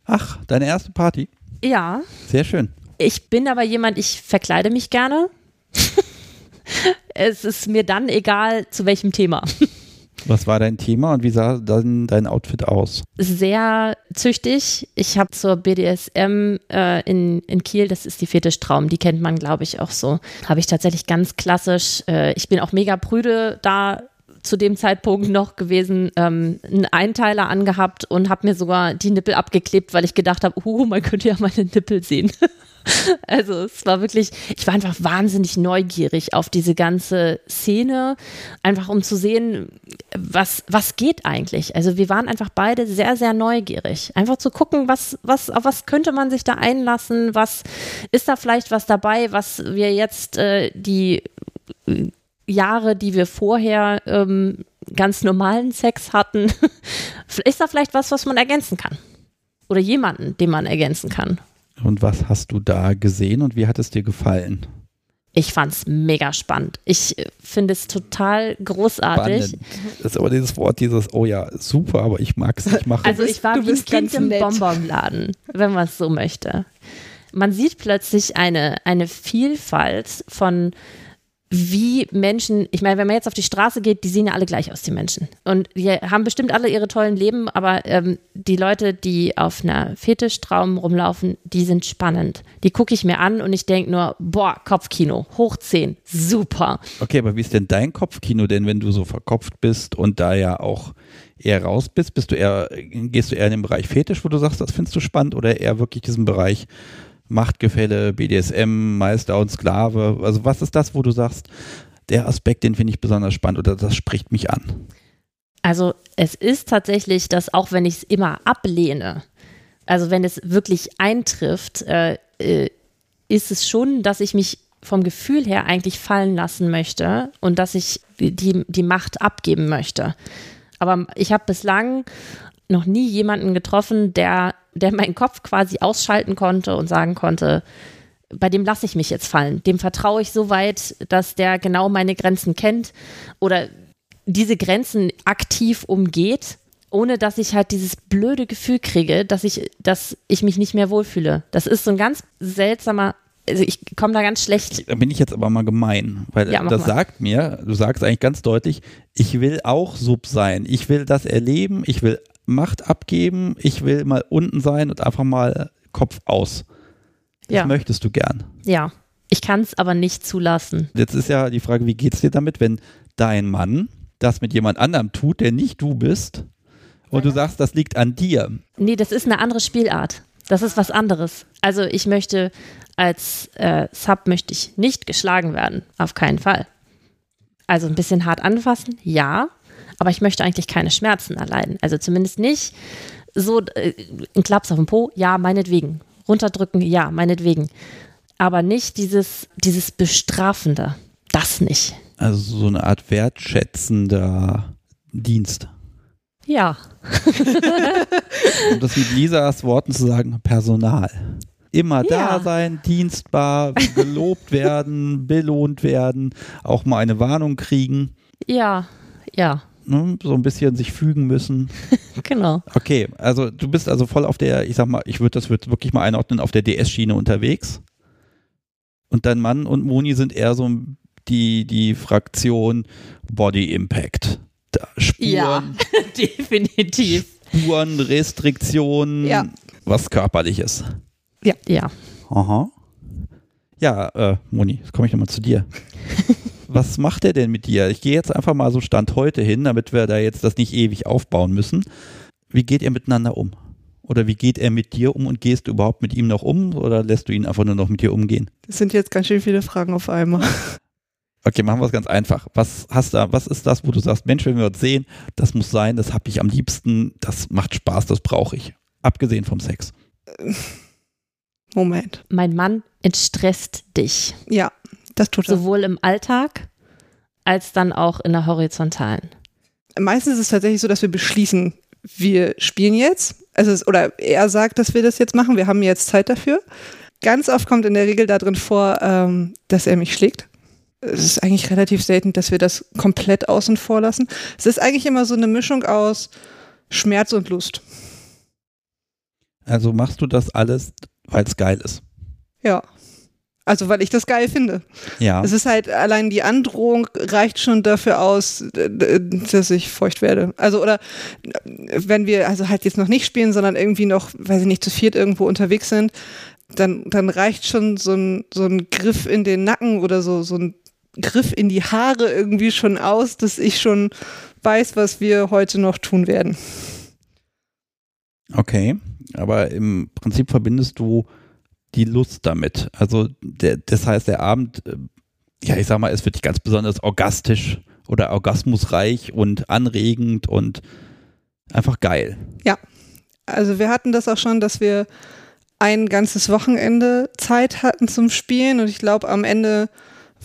Ach, deine erste Party. ja. Sehr schön. Ich bin aber jemand, ich verkleide mich gerne. es ist mir dann egal, zu welchem Thema. Was war dein Thema und wie sah dann dein Outfit aus? Sehr züchtig. Ich habe zur BDSM äh, in, in Kiel, das ist die Fetischtraum, die kennt man, glaube ich, auch so. Habe ich tatsächlich ganz klassisch, äh, ich bin auch mega prüde da zu dem Zeitpunkt noch gewesen, ähm, einen Einteiler angehabt und habe mir sogar die Nippel abgeklebt, weil ich gedacht habe, uh, man könnte ja meine Nippel sehen. Also es war wirklich, ich war einfach wahnsinnig neugierig auf diese ganze Szene, einfach um zu sehen, was, was geht eigentlich. Also wir waren einfach beide sehr, sehr neugierig. Einfach zu gucken, was, was, auf was könnte man sich da einlassen, was ist da vielleicht was dabei, was wir jetzt äh, die Jahre, die wir vorher ähm, ganz normalen Sex hatten, ist da vielleicht was, was man ergänzen kann? Oder jemanden, den man ergänzen kann? Und was hast du da gesehen und wie hat es dir gefallen? Ich fand's mega spannend. Ich äh, finde es total großartig. Spannend. Das ist aber dieses Wort, dieses, oh ja, super, aber ich mag es nicht machen. Also ich war du wie ein Kind im nett. Bonbonladen, wenn man es so möchte. Man sieht plötzlich eine, eine Vielfalt von wie Menschen, ich meine, wenn man jetzt auf die Straße geht, die sehen ja alle gleich aus, die Menschen. Und die haben bestimmt alle ihre tollen Leben, aber ähm, die Leute, die auf einer Fetischtraum rumlaufen, die sind spannend. Die gucke ich mir an und ich denke nur, boah, Kopfkino, hoch 10, super. Okay, aber wie ist denn dein Kopfkino denn, wenn du so verkopft bist und da ja auch eher raus bist? Bist du eher, gehst du eher in den Bereich Fetisch, wo du sagst, das findest du spannend, oder eher wirklich diesen Bereich Machtgefälle, BDSM, Meister und Sklave? Also was ist das, wo du sagst, der Aspekt, den finde ich besonders spannend oder das spricht mich an? Also es ist tatsächlich, dass auch wenn ich es immer ablehne, also wenn es wirklich eintrifft, äh, äh, ist es schon, dass ich mich vom Gefühl her eigentlich fallen lassen möchte und dass ich die, die Macht abgeben möchte. Aber ich habe bislang noch nie jemanden getroffen, der der meinen Kopf quasi ausschalten konnte und sagen konnte, bei dem lasse ich mich jetzt fallen. Dem vertraue ich so weit, dass der genau meine Grenzen kennt oder diese Grenzen aktiv umgeht, ohne dass ich halt dieses blöde Gefühl kriege, dass ich, dass ich mich nicht mehr wohlfühle. Das ist so ein ganz seltsamer also ich komme da ganz schlecht. Da bin ich jetzt aber mal gemein, weil ja, das mal. sagt mir, du sagst eigentlich ganz deutlich, ich will auch Sub sein. Ich will das erleben, ich will Macht abgeben, ich will mal unten sein und einfach mal Kopf aus. Das ja. möchtest du gern. Ja, ich kann es aber nicht zulassen. Jetzt ist ja die Frage, wie geht es dir damit, wenn dein Mann das mit jemand anderem tut, der nicht du bist, und du sagst, das liegt an dir? Nee, das ist eine andere Spielart. Das ist was anderes. Also ich möchte als äh, Sub möchte ich nicht geschlagen werden, auf keinen Fall. Also ein bisschen hart anfassen, ja, aber ich möchte eigentlich keine Schmerzen erleiden. Also zumindest nicht so äh, ein Klaps auf den Po, ja, meinetwegen. Runterdrücken, ja, meinetwegen. Aber nicht dieses, dieses Bestrafende. Das nicht. Also so eine Art wertschätzender Dienst. Ja. um das mit Lisas Worten zu sagen, Personal. Immer ja. da sein, dienstbar, gelobt werden, belohnt werden, auch mal eine Warnung kriegen. Ja, ja ne, so ein bisschen sich fügen müssen. genau. Okay, also du bist also voll auf der, ich sag mal, ich würde das würd wirklich mal einordnen, auf der DS-Schiene unterwegs. Und dein Mann und Moni sind eher so die, die Fraktion Body Impact. Da, Spuren. Ja, definitiv. Spuren, Restriktionen, ja. was körperliches. Ja. Ja. Aha. Ja, äh, Moni, jetzt komme ich nochmal zu dir. was macht er denn mit dir? Ich gehe jetzt einfach mal so Stand heute hin, damit wir da jetzt das nicht ewig aufbauen müssen. Wie geht ihr miteinander um? Oder wie geht er mit dir um und gehst du überhaupt mit ihm noch um oder lässt du ihn einfach nur noch mit dir umgehen? Das sind jetzt ganz schön viele Fragen auf einmal. Okay, machen wir es ganz einfach. Was hast du, was ist das, wo du sagst, Mensch, wenn wir uns sehen, das muss sein, das habe ich am liebsten, das macht Spaß, das brauche ich. Abgesehen vom Sex. Moment. Mein Mann entstresst dich. Ja, das tut er. Sowohl im Alltag als dann auch in der horizontalen. Meistens ist es tatsächlich so, dass wir beschließen, wir spielen jetzt. Also es, oder er sagt, dass wir das jetzt machen. Wir haben jetzt Zeit dafür. Ganz oft kommt in der Regel darin vor, ähm, dass er mich schlägt. Es ist eigentlich relativ selten, dass wir das komplett außen vor lassen. Es ist eigentlich immer so eine Mischung aus Schmerz und Lust. Also machst du das alles, weil es geil ist? Ja. Also, weil ich das geil finde. Ja. Es ist halt, allein die Androhung reicht schon dafür aus, dass ich feucht werde. Also, oder wenn wir also halt jetzt noch nicht spielen, sondern irgendwie noch, weiß ich nicht, zu viert irgendwo unterwegs sind, dann, dann reicht schon so ein, so ein Griff in den Nacken oder so, so ein Griff in die Haare irgendwie schon aus, dass ich schon weiß, was wir heute noch tun werden. Okay, aber im Prinzip verbindest du die Lust damit. Also der, das heißt, der Abend, äh, ja, ich sag mal, es wird nicht ganz besonders orgastisch oder orgasmusreich und anregend und einfach geil. Ja, also wir hatten das auch schon, dass wir ein ganzes Wochenende Zeit hatten zum Spielen und ich glaube, am Ende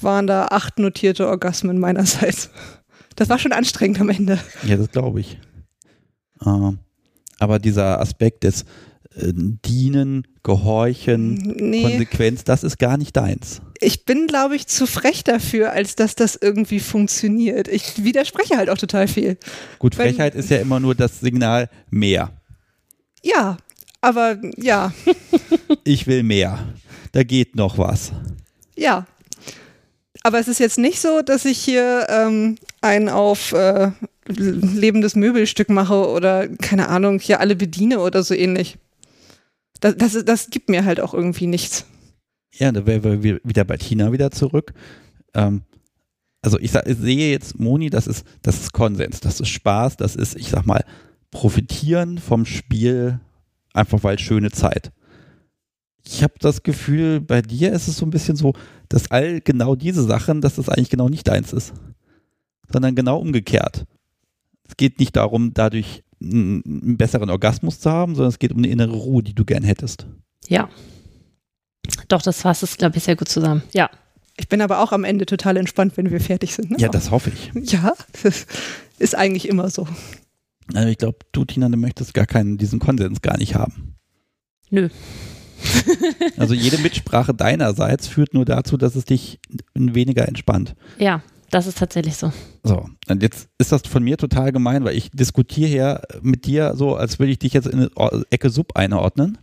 waren da acht notierte Orgasmen meinerseits. Das war schon anstrengend am Ende. Ja, das glaube ich. Ähm, aber dieser Aspekt des äh, Dienen, Gehorchen, nee. Konsequenz, das ist gar nicht deins. Ich bin, glaube ich, zu frech dafür, als dass das irgendwie funktioniert. Ich widerspreche halt auch total viel. Gut, Frechheit Wenn, ist ja immer nur das Signal mehr. Ja, aber ja. ich will mehr. Da geht noch was. Ja. Aber es ist jetzt nicht so, dass ich hier ähm, ein auf äh, lebendes Möbelstück mache oder keine Ahnung, hier alle bediene oder so ähnlich. Das, das, das gibt mir halt auch irgendwie nichts. Ja, da wären wir wieder bei Tina wieder zurück. Ähm, also ich, sag, ich sehe jetzt Moni, das ist, das ist Konsens, das ist Spaß, das ist, ich sag mal, profitieren vom Spiel, einfach weil schöne Zeit. Ich habe das Gefühl, bei dir ist es so ein bisschen so, dass all genau diese Sachen, dass das eigentlich genau nicht deins ist, sondern genau umgekehrt. Es geht nicht darum, dadurch einen besseren Orgasmus zu haben, sondern es geht um eine innere Ruhe, die du gern hättest. Ja. Doch, das fasst es, glaube ich, sehr gut zusammen. Ja. Ich bin aber auch am Ende total entspannt, wenn wir fertig sind. Ne? Ja, das hoffe ich. Ja, das ist eigentlich immer so. Also ich glaube, du, Tina, du möchtest gar keinen, diesen Konsens gar nicht haben. Nö. also jede Mitsprache deinerseits führt nur dazu, dass es dich weniger entspannt. Ja, das ist tatsächlich so. So, und jetzt ist das von mir total gemein, weil ich diskutiere hier mit dir so, als würde ich dich jetzt in eine Ecke Sub einordnen.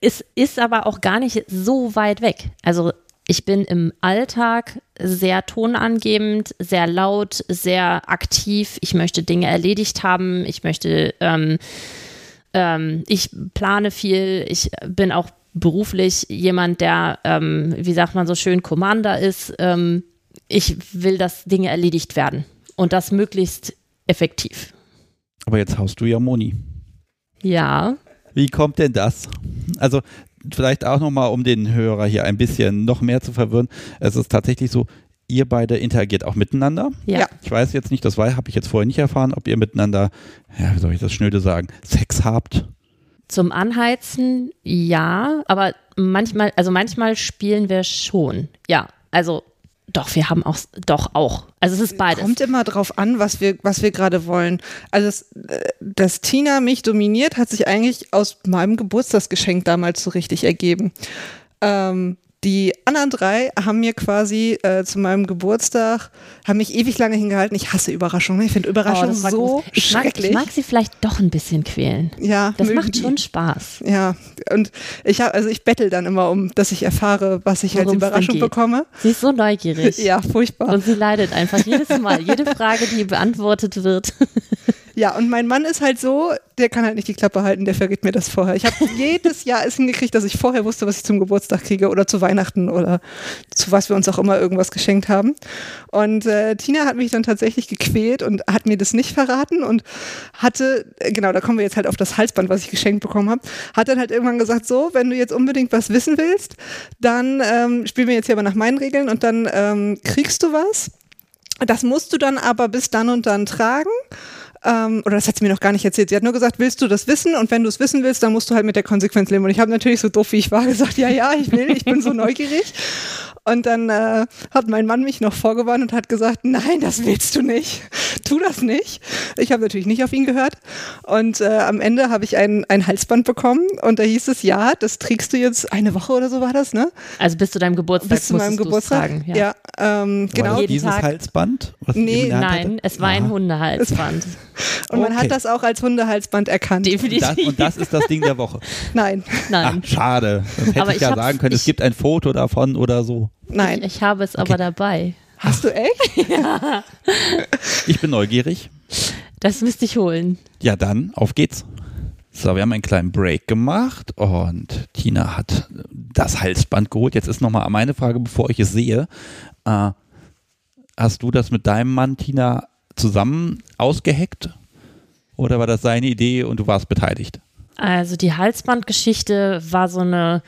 Es ist aber auch gar nicht so weit weg. Also ich bin im Alltag sehr tonangebend, sehr laut, sehr aktiv. Ich möchte Dinge erledigt haben. Ich möchte, ähm, ähm, ich plane viel. Ich bin auch beruflich jemand, der, ähm, wie sagt man so schön, Commander ist. Ähm, ich will, dass Dinge erledigt werden und das möglichst effektiv. Aber jetzt haust du ja Moni. Ja. Wie kommt denn das? Also vielleicht auch nochmal, um den Hörer hier ein bisschen noch mehr zu verwirren. Es ist tatsächlich so, ihr beide interagiert auch miteinander. Ja. Ich weiß jetzt nicht, das habe ich jetzt vorher nicht erfahren, ob ihr miteinander, ja, wie soll ich das schnöde sagen, Sex habt. Zum Anheizen ja, aber manchmal, also manchmal spielen wir schon. Ja, also doch, wir haben auch, doch auch. Also es ist beides. Kommt immer drauf an, was wir, was wir gerade wollen. Also, das, dass Tina mich dominiert, hat sich eigentlich aus meinem Geburtstagsgeschenk damals so richtig ergeben. Ähm, die anderen drei haben mir quasi äh, zu meinem Geburtstag, haben mich ewig lange hingehalten. Ich hasse Überraschungen. Ich finde Überraschungen oh, so ich schrecklich. Mag, ich mag sie vielleicht doch ein bisschen quälen. Ja, das macht schon Spaß. Ja, und ich habe, also ich bettel dann immer um, dass ich erfahre, was ich Worum als Überraschung bekomme. Sie ist so neugierig. ja, furchtbar. Und sie leidet einfach jedes Mal. Jede Frage, die beantwortet wird. Ja, und mein Mann ist halt so, der kann halt nicht die Klappe halten, der verrät mir das vorher. Ich habe jedes Jahr es hingekriegt, dass ich vorher wusste, was ich zum Geburtstag kriege oder zu Weihnachten oder zu was wir uns auch immer irgendwas geschenkt haben. Und äh, Tina hat mich dann tatsächlich gequält und hat mir das nicht verraten und hatte, äh, genau, da kommen wir jetzt halt auf das Halsband, was ich geschenkt bekommen habe, hat dann halt irgendwann gesagt, so, wenn du jetzt unbedingt was wissen willst, dann ähm, spielen wir jetzt hier aber nach meinen Regeln und dann ähm, kriegst du was. Das musst du dann aber bis dann und dann tragen. Ähm, oder das hat sie mir noch gar nicht erzählt. Sie hat nur gesagt, willst du das wissen? Und wenn du es wissen willst, dann musst du halt mit der Konsequenz leben. Und ich habe natürlich so doof, wie ich war, gesagt, ja, ja, ich will, ich bin so neugierig. Und dann äh, hat mein Mann mich noch vorgewarnt und hat gesagt, nein, das willst du nicht. Tu das nicht. Ich habe natürlich nicht auf ihn gehört. Und äh, am Ende habe ich ein, ein Halsband bekommen und da hieß es, ja, das trägst du jetzt eine Woche oder so war das, ne? Also bis zu deinem Geburtstag bis zu meinem Geburtstag. Tragen, ja, ja ähm, genau. dieses Tag. Halsband? nee, nein, es war ein Hundehalsband. Und man okay. hat das auch als Hundehalsband erkannt. Definitiv. Das, und das ist das Ding der Woche. Nein. Nein. Ach, schade. Sonst hätte aber ich ja sagen können, es gibt ein Foto davon oder so. Nein. Ich, ich habe es okay. aber dabei. Hast du echt? ja. Ich bin neugierig. Das müsste ich holen. Ja, dann, auf geht's. So, wir haben einen kleinen Break gemacht und Tina hat das Halsband geholt. Jetzt ist nochmal meine Frage, bevor ich es sehe. Äh, hast du das mit deinem Mann, Tina, zusammen ausgeheckt? Oder war das seine Idee und du warst beteiligt? Also die Halsbandgeschichte war so eine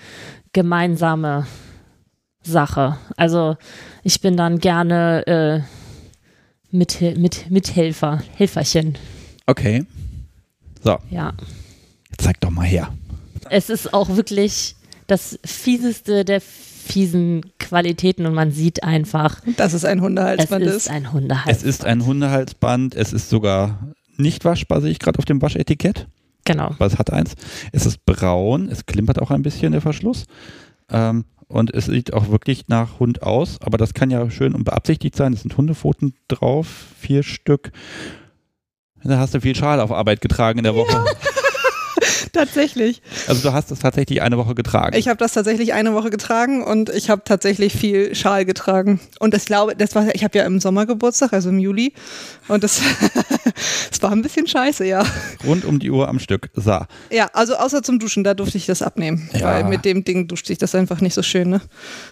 gemeinsame Sache. Also ich bin dann gerne äh, mit, mit, Mithelfer, Helferchen. Okay. So. Ja. Jetzt zeig doch mal her. Es ist auch wirklich das fieseste der fiesen Qualitäten und man sieht einfach, dass es ein Hundehalsband es ist. ist. Ein Hundehalsband. Es ist ein Hundehalsband. Es ist sogar nicht waschbar, sehe ich gerade auf dem Waschetikett. Genau. Aber es hat eins. Es ist braun. Es klimpert auch ein bisschen der Verschluss. Ähm, und es sieht auch wirklich nach Hund aus. Aber das kann ja schön und beabsichtigt sein. Es sind Hundepfoten drauf, vier Stück. Da hast du viel Schal auf Arbeit getragen in der Woche. Ja. tatsächlich. Also du hast es tatsächlich eine Woche getragen. Ich habe das tatsächlich eine Woche getragen und ich habe tatsächlich viel Schal getragen. Und ich glaube, das war, ich habe ja im Sommer Geburtstag, also im Juli. Und das, das war ein bisschen scheiße, ja. Rund um die Uhr am Stück. So. Ja, also außer zum Duschen, da durfte ich das abnehmen. Ja. Weil mit dem Ding duscht sich das einfach nicht so schön, ne?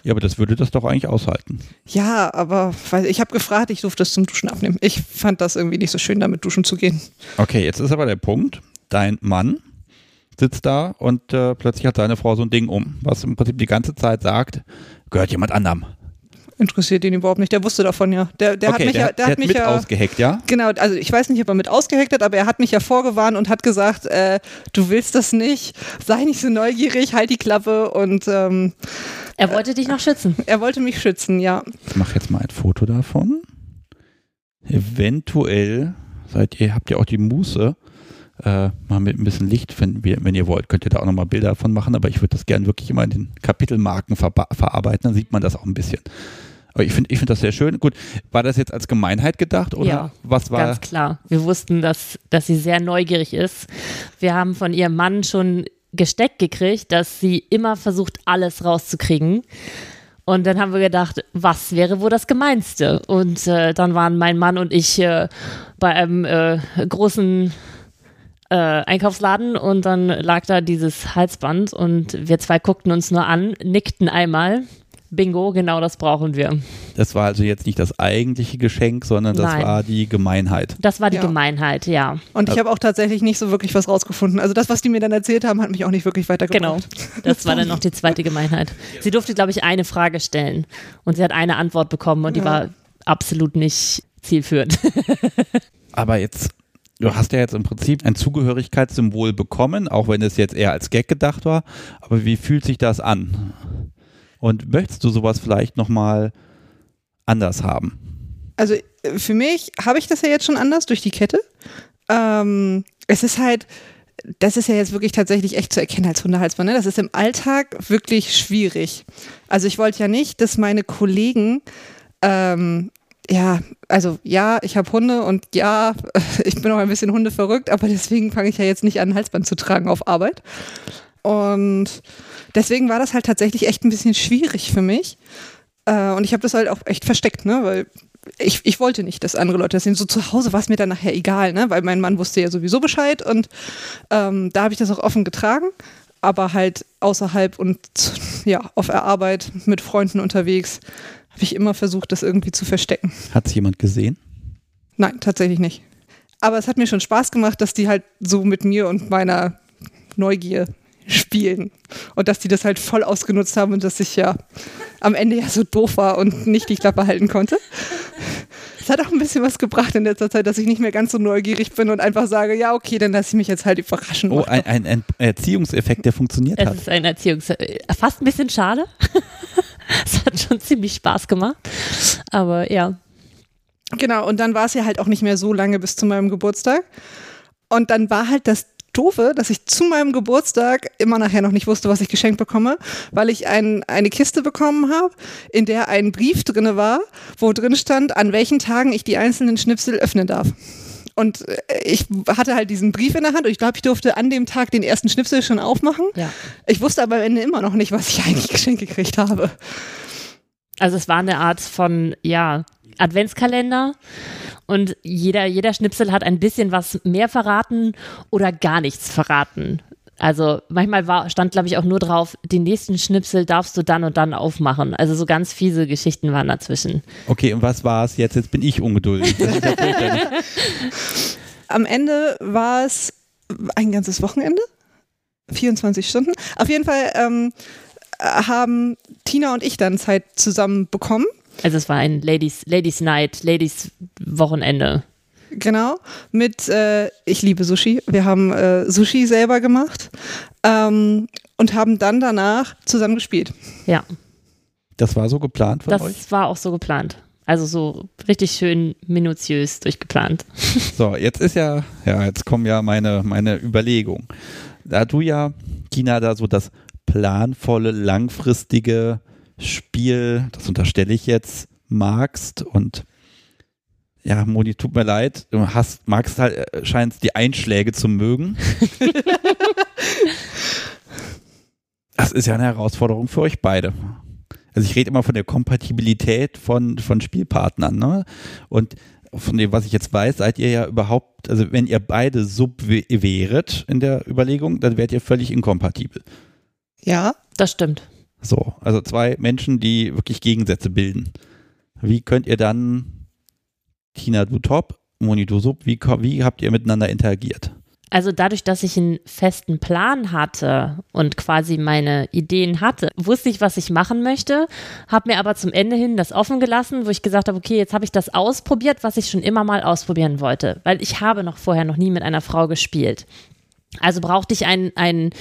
Ja, aber das würde das doch eigentlich aushalten. Ja, aber weil ich habe gefragt, ich durfte es zum Duschen abnehmen. Ich fand das irgendwie nicht so schön, damit duschen zu gehen. Okay, jetzt ist aber der Punkt, dein Mann sitzt da und äh, plötzlich hat seine Frau so ein Ding um, was im Prinzip die ganze Zeit sagt, gehört jemand anderem. Interessiert ihn überhaupt nicht. Der wusste davon ja. Der, der okay, hat mich der, ja, der, der hat hat mich mit ja. ausgeheckt, ja? Genau, also ich weiß nicht, ob er mit ausgeheckt hat, aber er hat mich ja vorgewarnt und hat gesagt, äh, du willst das nicht, sei nicht so neugierig, halt die Klappe und ähm, Er wollte dich noch schützen. er wollte mich schützen, ja. Ich mache jetzt mal ein Foto davon. Eventuell seid ihr, habt ihr auch die Muße, äh, mal mit ein bisschen Licht, wenn, wenn ihr wollt, könnt ihr da auch nochmal Bilder davon machen, aber ich würde das gerne wirklich immer in den Kapitelmarken verba- verarbeiten, dann sieht man das auch ein bisschen. Aber ich finde ich find das sehr schön. Gut, war das jetzt als Gemeinheit gedacht oder Ja, was war? Ganz klar. Wir wussten, dass, dass sie sehr neugierig ist. Wir haben von ihrem Mann schon gesteckt gekriegt, dass sie immer versucht, alles rauszukriegen. Und dann haben wir gedacht, was wäre wohl das Gemeinste? Und äh, dann waren mein Mann und ich äh, bei einem äh, großen äh, Einkaufsladen und dann lag da dieses Halsband und wir zwei guckten uns nur an, nickten einmal. Bingo, genau das brauchen wir. Das war also jetzt nicht das eigentliche Geschenk, sondern das Nein. war die Gemeinheit. Das war die Ja. Gemeinheit, ja. Und ich habe auch tatsächlich nicht so wirklich was rausgefunden. Also das, was die mir dann erzählt haben, hat mich auch nicht wirklich Genau. weitergebracht. Das war dann noch die zweite Gemeinheit. Sie durfte, glaube ich, eine Frage stellen und sie hat eine Antwort bekommen und die Ja. war absolut nicht zielführend. Aber jetzt, du hast ja jetzt im Prinzip ein Zugehörigkeitssymbol bekommen, auch wenn es jetzt eher als Gag gedacht war. Aber wie fühlt sich das an? Und möchtest du sowas vielleicht nochmal anders haben? Also äh, für mich habe ich das ja jetzt schon anders durch die Kette. Ähm, es ist halt, das ist ja jetzt wirklich tatsächlich echt zu erkennen als Hundehalsband. Ne? Das ist im Alltag wirklich schwierig. Also ich wollte ja nicht, dass meine Kollegen, ähm, ja, also ja, ich habe Hunde und ja, ich bin auch ein bisschen hundeverrückt, aber deswegen fange ich ja jetzt nicht an, ein Halsband zu tragen auf Arbeit. Und deswegen war das halt tatsächlich echt ein bisschen schwierig für mich. Äh, und ich habe das halt auch echt versteckt, ne? Weil ich, ich wollte nicht, dass andere Leute das sehen. So zu Hause war es mir dann nachher egal, ne? Weil mein Mann wusste ja sowieso Bescheid und ähm, da habe ich das auch offen getragen. Aber halt außerhalb und ja, auf der Arbeit mit Freunden unterwegs habe ich immer versucht, das irgendwie zu verstecken. Hat es jemand gesehen? Nein, tatsächlich nicht. Aber es hat mir schon Spaß gemacht, dass die halt so mit mir und meiner Neugier spielen. Und dass die das halt voll ausgenutzt haben und dass ich ja am Ende ja so doof war und nicht die Klappe halten konnte. Es hat auch ein bisschen was gebracht in letzter Zeit, dass ich nicht mehr ganz so neugierig bin und einfach sage, ja, okay, dann lasse ich mich jetzt halt überraschen. Oh, ein, ein, ein Erziehungseffekt, der funktioniert Es hat. ist ein Erziehungs... äh, Fast ein bisschen schade. Es hat schon ziemlich Spaß gemacht. Aber ja, Genau, und dann war es ja halt auch nicht mehr so lange bis zu meinem Geburtstag. Und dann war halt das Doofe, dass ich zu meinem Geburtstag immer nachher noch nicht wusste, was ich geschenkt bekomme, weil ich ein, eine Kiste bekommen habe, in der ein Brief drinne war, wo drin stand, an welchen Tagen ich die einzelnen Schnipsel öffnen darf. Und äh, ich hatte halt diesen Brief in der Hand und ich glaube, ich durfte an dem Tag den ersten Schnipsel schon aufmachen. ja. Ich wusste aber am Ende immer noch nicht, was ich eigentlich geschenkt gekriegt habe. Also es war eine Art von, ja, Adventskalender und jeder, jeder Schnipsel hat ein bisschen was mehr verraten oder gar nichts verraten. Also manchmal war, stand, glaube ich, auch nur drauf, den nächsten Schnipsel darfst du dann und dann aufmachen. Also so ganz fiese Geschichten waren dazwischen. Okay, und was war es jetzt? Jetzt bin ich ungeduldig. Am Ende war es ein ganzes Wochenende, 24 Stunden. Auf jeden Fall ähm, haben Tina und ich dann Zeit zusammen bekommen. Also es war ein Ladies, Ladies Night, Ladies Wochenende. Genau, mit äh, Ich liebe Sushi. Wir haben äh, Sushi selber gemacht ähm, und haben dann danach zusammen gespielt. Ja, Das war so geplant von das euch? war auch so geplant. Also so richtig schön minutiös durchgeplant. So, jetzt ist ja, ja, jetzt kommen ja meine, meine Überlegungen. Da du ja, Tina, da so das planvolle, langfristige Spiel, das unterstelle ich jetzt, magst und Ja, Moni, tut mir leid. Du hast, magst halt, äh, scheinst die Einschläge zu mögen. das ist ja eine Herausforderung für euch beide. Also ich rede immer von der Kompatibilität von, von Spielpartnern, ne? Und von dem, was ich jetzt weiß, seid ihr ja überhaupt, also wenn ihr beide sub wäret in der Überlegung, dann wärt ihr völlig inkompatibel. Ja. Das stimmt. So, also zwei Menschen, die wirklich Gegensätze bilden. Wie könnt ihr dann, Tina, du top, Moni, du sub, wie, wie habt ihr miteinander interagiert? Also dadurch, dass ich einen festen Plan hatte und quasi meine Ideen hatte, wusste ich, was ich machen möchte, habe mir aber zum Ende hin das offen gelassen, wo ich gesagt habe, okay, jetzt habe ich das ausprobiert, was ich schon immer mal ausprobieren wollte, weil ich habe noch vorher noch nie mit einer Frau gespielt. Also brauchte ich ein, ein,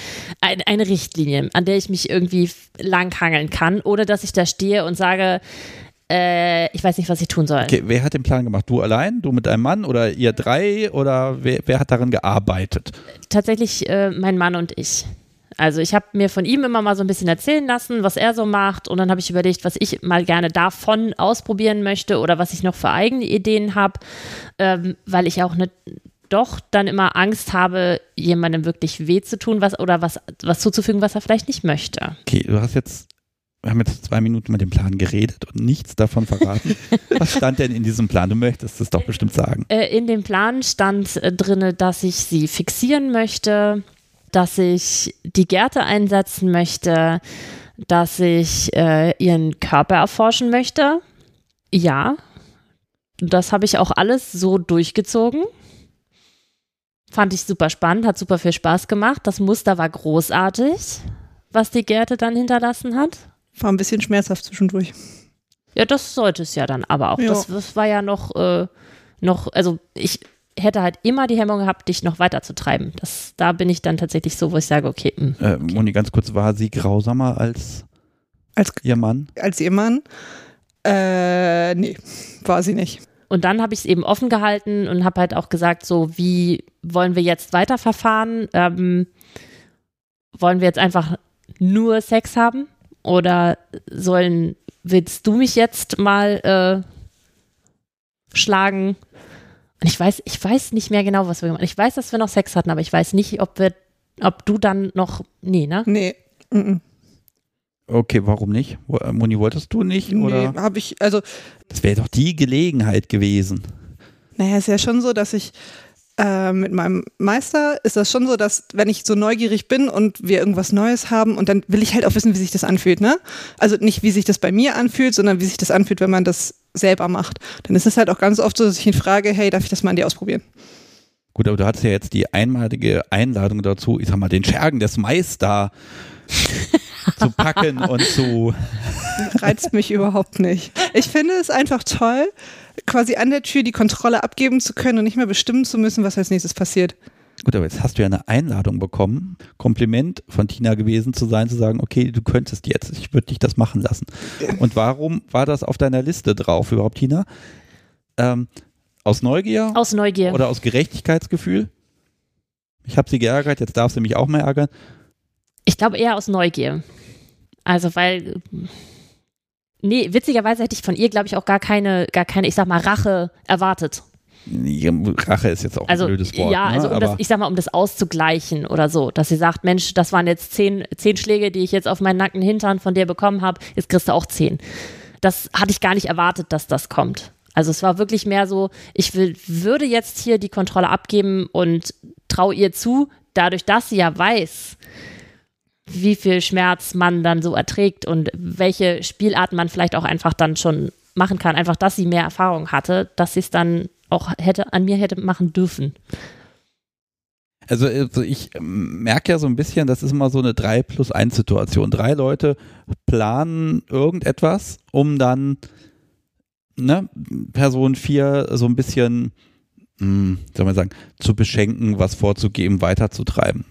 ein, eine Richtlinie, an der ich mich irgendwie langhangeln kann, oder dass ich da stehe und sage, äh, ich weiß nicht, was ich tun soll. Okay, wer hat den Plan gemacht? Du allein? Du mit deinem Mann oder ihr drei? Oder wer, wer hat daran gearbeitet? Tatsächlich äh, mein Mann und ich. Also ich habe mir von ihm immer mal so ein bisschen erzählen lassen, was er so macht und dann habe ich überlegt, was ich mal gerne davon ausprobieren möchte oder was ich noch für eigene Ideen habe, ähm, weil ich auch eine doch dann immer Angst habe, jemandem wirklich weh zu tun, was oder was, was zuzufügen, was er vielleicht nicht möchte. Okay, du hast jetzt, wir haben jetzt zwei Minuten mit dem Plan geredet und nichts davon verraten. was stand denn in diesem Plan? Du möchtest es doch bestimmt sagen. Äh, in dem Plan stand äh, drin, dass ich sie fixieren möchte, dass ich die Gärte einsetzen möchte, dass ich äh, ihren Körper erforschen möchte. Ja, das habe ich auch alles so durchgezogen. Fand ich super spannend, hat super viel Spaß gemacht. Das Muster war großartig, was die Gerte dann hinterlassen hat. War ein bisschen schmerzhaft zwischendurch. Ja, das sollte es ja dann aber auch. Ja. Das, das war ja noch, äh, noch, also ich hätte halt immer die Hemmung gehabt, dich noch weiter zu treiben. Das, da bin ich dann tatsächlich so, wo ich sage, okay, mh, Äh, Moni, ganz kurz, war sie grausamer als Als, ihr Mann? als ihr Mann? Äh, nee, war sie nicht. Und dann habe ich es eben offen gehalten und habe halt auch gesagt, so wie wollen wir jetzt weiterverfahren? Ähm, wollen wir jetzt einfach nur Sex haben? Oder sollen, willst du mich jetzt mal äh, schlagen? Und ich weiß, ich weiß nicht mehr genau, was wir gemacht haben. Ich weiß, dass wir noch Sex hatten, aber ich weiß nicht, ob wir, ob du dann noch, nee, ne? Nee. Mm Okay, warum nicht? Äh, Moni, wolltest du nicht? -mm. Oder? Nee, habe ich, also, Das wäre doch die Gelegenheit gewesen. naja, ist ja schon so, dass ich äh, mit meinem Meister ist das schon so, dass wenn ich so neugierig bin und wir irgendwas Neues haben und dann will ich halt auch wissen, wie sich das anfühlt, ne? Also nicht, wie sich das bei mir anfühlt, sondern wie sich das anfühlt, wenn man das selber macht. Dann ist es halt auch ganz oft so, dass ich ihn frage, hey, darf ich das mal an dir ausprobieren? Gut, aber du hattest ja jetzt die einmalige Einladung dazu, ich sag mal, den Schergen des Meister zu packen und zu. reizt mich überhaupt nicht. Ich finde es einfach toll, quasi an der Tür die Kontrolle abgeben zu können und nicht mehr bestimmen zu müssen, was als nächstes passiert. Gut, aber jetzt hast du ja eine Einladung bekommen, Kompliment von Tina gewesen zu sein, zu sagen, okay, du könntest jetzt, ich würde dich das machen lassen. Und warum war das auf deiner Liste drauf überhaupt, Tina? Ähm, aus Neugier Aus Neugier. oder aus Gerechtigkeitsgefühl? Ich habe sie geärgert, jetzt darf sie mich auch mal ärgern. Ich glaube eher aus Neugier. Also, weil. Nee, witzigerweise hätte ich von ihr, glaube ich, auch gar keine, gar keine, ich sag mal, Rache erwartet. Ja, Rache ist jetzt auch Also, ein blödes Wort. ja, ne? also um aber das, ich sag mal, um das auszugleichen oder so, dass sie sagt, Mensch, das waren jetzt zehn, zehn Schläge, die ich jetzt auf meinen nackten Hintern von dir bekommen habe, jetzt kriegst du auch zehn. Das hatte ich gar nicht erwartet, dass das kommt. Also es war wirklich mehr so, ich will, würde jetzt hier die Kontrolle abgeben und traue ihr zu, dadurch, dass sie ja weiß, wie viel Schmerz man dann so erträgt und welche Spielarten man vielleicht auch einfach dann schon machen kann. Einfach, dass sie mehr Erfahrung hatte, dass sie es dann auch hätte an mir hätte machen dürfen. Also, also ich ähm, merke ja so ein bisschen, das ist immer so eine 3 plus 1 Situation. Drei Leute planen irgendetwas, um dann ne, Person 4 so ein bisschen, hm, soll man sagen, zu beschenken, was vorzugeben, weiterzutreiben.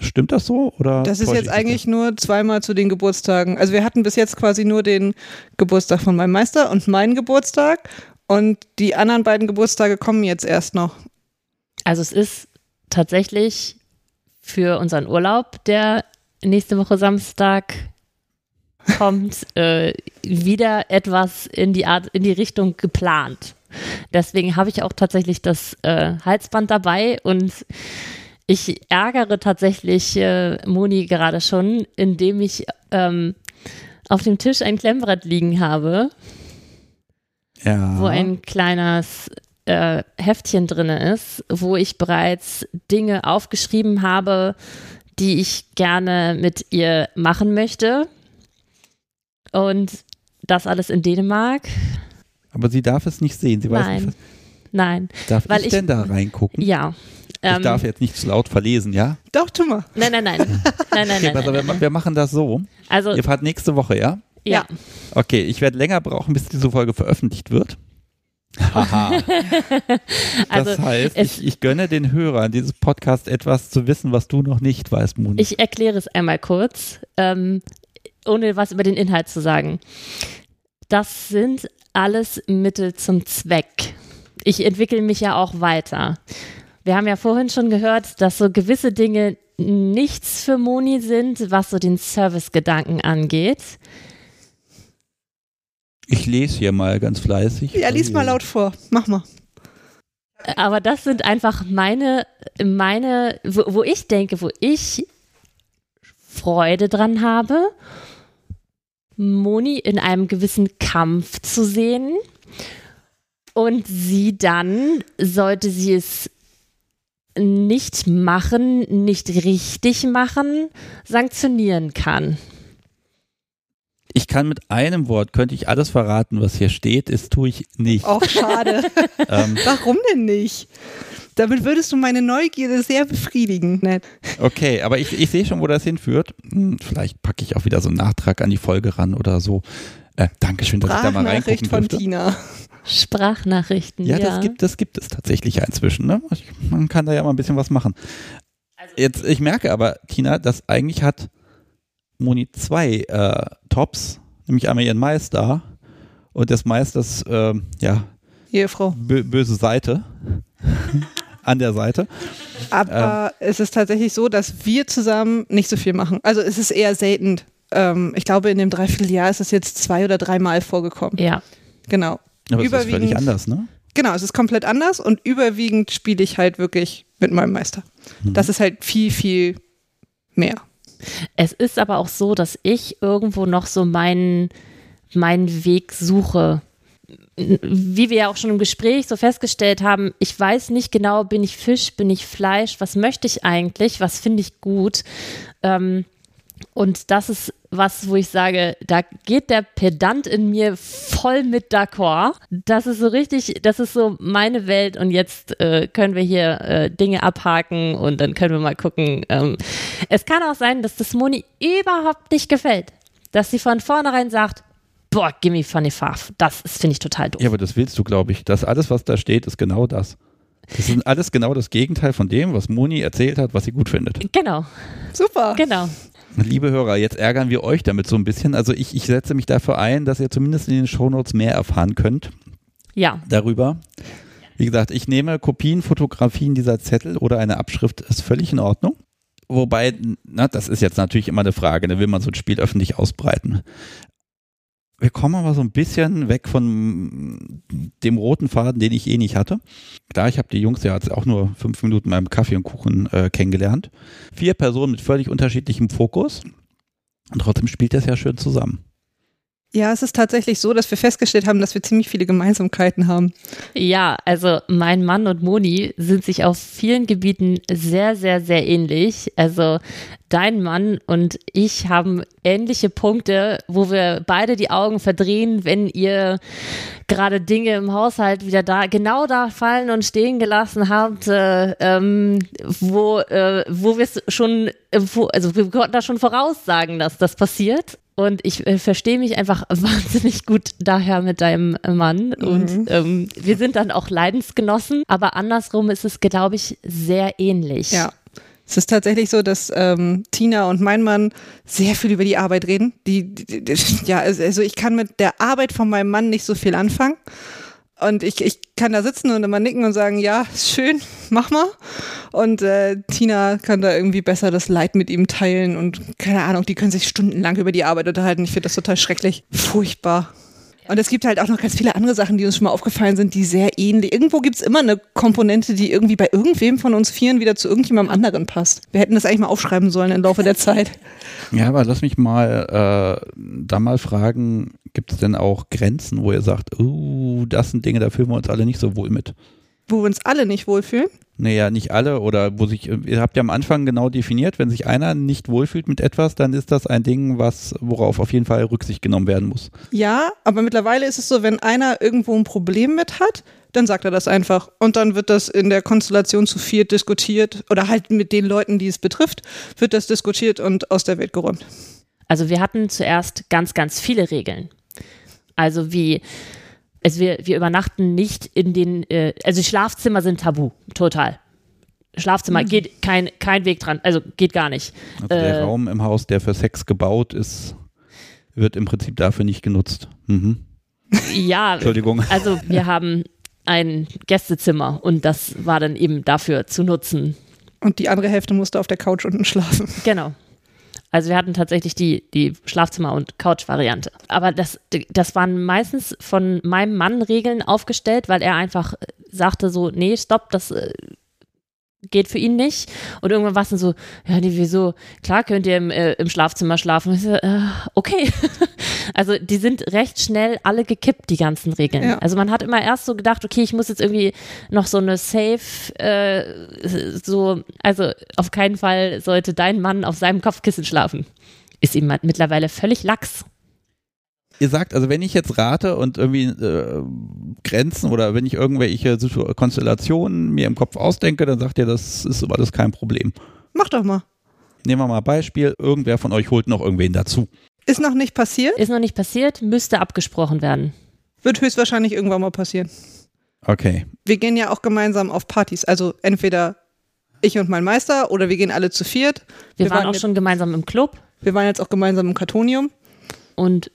Stimmt das so? Oder Das ist jetzt eigentlich nur zweimal zu den Geburtstagen. Also wir hatten bis jetzt quasi nur den Geburtstag von meinem Meister und meinen Geburtstag. Und die anderen beiden Geburtstage kommen jetzt erst noch. Also es ist tatsächlich für unseren Urlaub, der nächste Woche Samstag kommt, äh, wieder etwas in die Art, in die Richtung geplant. Deswegen habe ich auch tatsächlich das äh, Halsband dabei und ich ärgere tatsächlich äh, Moni gerade schon, indem ich ähm, auf dem Tisch ein Klemmbrett liegen habe, Ja. wo ein kleines äh, Heftchen drin ist, wo ich bereits Dinge aufgeschrieben habe, die ich gerne mit ihr machen möchte. Und das alles in Dänemark? Aber sie darf es nicht sehen. Sie weiß Nein. nicht, Nein. was, darf Weil ich, ich- denn da reingucken? Ja. Ich Ähm, darf jetzt nicht zu laut verlesen, ja? Doch, tu mal. nein, nein, nein. Nein, nein, Okay, nein. auf, nein, wir, nein. wir machen das so. Also, Ihr fahrt nächste Woche, ja? ja. Okay, ich werde länger brauchen, bis diese Folge veröffentlicht wird. Haha. Also, das heißt, ich, ich gönne den Hörern dieses Podcast etwas zu wissen, was du noch nicht weißt, Moni. Ich erkläre es einmal kurz, ähm, ohne was über den Inhalt zu sagen. Das sind alles Mittel zum Zweck. Ich entwickle mich ja auch weiter. Wir haben ja vorhin schon gehört, dass so gewisse Dinge nichts für Moni sind, was so den Servicegedanken angeht. Ich lese hier mal ganz fleißig. Ja, lies mal laut vor. Mach mal. Aber das sind einfach meine, meine, wo, wo ich denke, wo ich Freude dran habe, Moni in einem gewissen Kampf zu sehen und sie dann, sollte sie es nicht machen, nicht richtig machen, sanktionieren kann. Ich kann mit einem Wort, könnte ich alles verraten, was hier steht, ist tue ich nicht. Auch schade. Ähm, Warum denn nicht? Damit würdest du meine Neugierde sehr befriedigen. Nett. okay, aber ich, ich sehe schon, wo das hinführt. Hm, vielleicht packe ich auch wieder so einen Nachtrag an die Folge ran oder so. Äh, Dankeschön, dass ich da mal Sprachnachricht reingucken von durfte. Tina. Sprachnachrichten. Ja, Ja, das gibt, das gibt es tatsächlich ja inzwischen. Ne? Man kann da ja mal ein bisschen was machen. Jetzt, ich merke aber, Tina, dass eigentlich hat Moni zwei äh, Tops, nämlich einmal ihren Meister und des Meisters, ähm, ja, Ehefrau. bö böse Seite an der Seite. Aber es ist tatsächlich so, dass wir zusammen nicht so viel machen. Also es ist eher selten. Ähm, ich glaube, in dem Dreivierteljahr ist es jetzt zwei oder dreimal vorgekommen. ja. Genau. Aber es ist völlig Überwiegend- anders, ne? Genau, es ist komplett anders und überwiegend spiele ich halt wirklich mit meinem Meister. Mhm. Das ist halt viel, viel mehr. Es ist aber auch so, dass ich irgendwo noch so meinen, meinen Weg suche. Wie wir ja auch schon im Gespräch so festgestellt haben, ich weiß nicht genau, bin ich Fisch, bin ich Fleisch, was möchte ich eigentlich, was finde ich gut. Ähm, und das ist was, wo ich sage, da geht der Pedant in mir voll mit d'accord. Das ist so richtig, das ist so meine Welt und jetzt äh, können wir hier äh, Dinge abhaken und dann können wir mal gucken. Ähm, es kann auch sein, dass das Moni überhaupt nicht gefällt. Dass sie von vornherein sagt, boah, gimme funny faff. Das ist, finde ich total doof. Ja, aber das willst du, glaube ich. Das alles, was da steht, ist genau das. Das ist alles genau das Gegenteil von dem, was Moni erzählt hat, was sie gut findet. Genau, Super. genau. Liebe Hörer, jetzt ärgern wir euch damit so ein bisschen. Also ich, ich setze mich dafür ein, dass ihr zumindest in den Shownotes mehr erfahren könnt Ja, darüber. Wie gesagt, ich nehme Kopien, Fotografien dieser Zettel oder eine Abschrift, ist völlig in Ordnung. Wobei, na, das ist jetzt natürlich immer eine Frage, da will man so ein Spiel öffentlich ausbreiten. Wir kommen aber so ein bisschen weg von dem roten Faden, den ich eh nicht hatte. Klar, ich habe die Jungs ja auch nur fünf Minuten beim Kaffee und Kuchen äh, kennengelernt. Vier Personen mit völlig unterschiedlichem Fokus. Und trotzdem spielt das ja schön zusammen. Ja, es ist tatsächlich so, dass wir festgestellt haben, dass wir ziemlich viele Gemeinsamkeiten haben. Ja, also mein Mann und Moni sind sich auf vielen Gebieten sehr, sehr, sehr ähnlich. Also dein Mann und ich haben ähnliche Punkte, wo wir beide die Augen verdrehen, wenn ihr gerade Dinge im Haushalt wieder da, genau da fallen und stehen gelassen habt, äh, ähm, wo, äh, wo wir es schon, äh, wo, also wir konnten da schon voraussagen, dass das passiert. Und ich äh, verstehe mich einfach wahnsinnig gut daher mit deinem Mann. Und ähm, wir sind dann auch Leidensgenossen. Aber andersrum ist es, glaube ich, sehr ähnlich. Ja. Es ist tatsächlich so, dass ähm, Tina und mein Mann sehr viel über die Arbeit reden. Die, die, die, ja, also ich kann mit der Arbeit von meinem Mann nicht so viel anfangen. Und ich, ich kann da sitzen und immer nicken und sagen, ja, schön, mach mal. Und äh, Tina kann da irgendwie besser das Leid mit ihm teilen und keine Ahnung, die können sich stundenlang über die Arbeit unterhalten. Ich finde das total schrecklich. Furchtbar. Und es gibt halt auch noch ganz viele andere Sachen, die uns schon mal aufgefallen sind, die sehr ähnlich. Irgendwo gibt es immer eine Komponente, die irgendwie bei irgendwem von uns Vieren wieder zu irgendjemandem anderen passt. Wir hätten das eigentlich mal aufschreiben sollen im Laufe der Zeit. Ja, aber lass mich mal äh, da mal fragen, gibt es denn auch Grenzen, wo ihr sagt, uh, das sind Dinge, da fühlen wir uns alle nicht so wohl mit? Wo wir uns alle nicht wohlfühlen? Naja, nicht alle oder wo sich, ihr habt ja am Anfang genau definiert, wenn sich einer nicht wohlfühlt mit etwas, dann ist das ein Ding, was, worauf auf jeden Fall Rücksicht genommen werden muss. Ja, aber mittlerweile ist es so, wenn einer irgendwo ein Problem mit hat, dann sagt er das einfach. Und dann wird das in der Konstellation zu viert diskutiert oder halt mit den Leuten, die es betrifft, wird das diskutiert und aus der Welt geräumt. Also wir hatten zuerst ganz, ganz viele Regeln. Also wie also wir, wir übernachten nicht in den, äh, also Schlafzimmer sind tabu, total. Schlafzimmer geht kein, kein Weg dran, also geht gar nicht. Also der Raum im Haus, der für Sex gebaut ist, wird im Prinzip dafür nicht genutzt. Mhm. Ja, Entschuldigung. also wir haben ein Gästezimmer und das war dann eben dafür zu nutzen. Und die andere Hälfte musste auf der Couch unten schlafen. Genau. Also wir hatten tatsächlich die, die Schlafzimmer- und Couch-Variante. Aber das, das waren meistens von meinem Mann Regeln aufgestellt, weil er einfach sagte so, nee, stopp, das äh, geht für ihn nicht. Und irgendwann war es dann so, ja, nee, wieso? Klar könnt ihr im, äh, im Schlafzimmer schlafen. So, äh, okay. also die sind recht schnell alle gekippt, die ganzen Regeln. Ja. Also man hat immer erst so gedacht, okay, ich muss jetzt irgendwie noch so eine Safe, äh, so, also auf keinen Fall sollte dein Mann auf seinem Kopfkissen schlafen. Ist ihm mittlerweile völlig lax. Ihr sagt, also wenn ich jetzt rate und irgendwie äh, Grenzen oder wenn ich irgendwelche Konstellationen mir im Kopf ausdenke, dann sagt ihr, das ist aber das kein Problem. Mach doch mal. Nehmen wir mal ein Beispiel, irgendwer von euch holt noch irgendwen dazu. Ist noch nicht passiert, Ist noch nicht passiert, müsste abgesprochen werden. wird höchstwahrscheinlich irgendwann mal passieren. Okay. Wir gehen ja auch gemeinsam auf Partys. Also entweder ich und mein Meister oder wir gehen alle zu viert. Wir, Wir waren waren auch schon gemeinsam im Club Wir waren jetzt auch gemeinsam im Kartonium und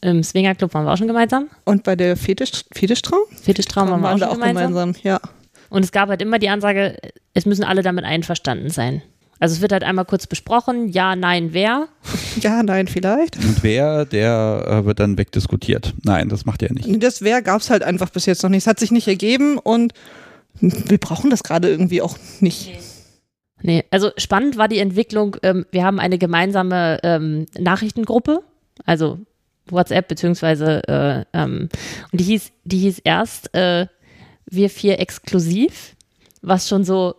im Swingerclub waren wir auch schon gemeinsam. und bei der Fetisch, Fetischtraum Fetischtraum waren wir auch, schon gemeinsam. Ja. Und es gab halt immer die Ansage, es müssen alle damit einverstanden sein. Also es wird halt einmal kurz besprochen, ja, nein, wer. Ja, nein, vielleicht. Und wer, der äh, wird dann wegdiskutiert. Nein, das macht ihr nicht. Das Wer gab es halt einfach bis jetzt noch nicht. Es hat sich nicht ergeben und wir brauchen das gerade irgendwie auch nicht. Nee, also spannend war die Entwicklung, ähm, wir haben eine gemeinsame ähm, Nachrichtengruppe, also WhatsApp beziehungsweise äh, ähm, und die hieß, die hieß erst äh, wir vier exklusiv, was schon so,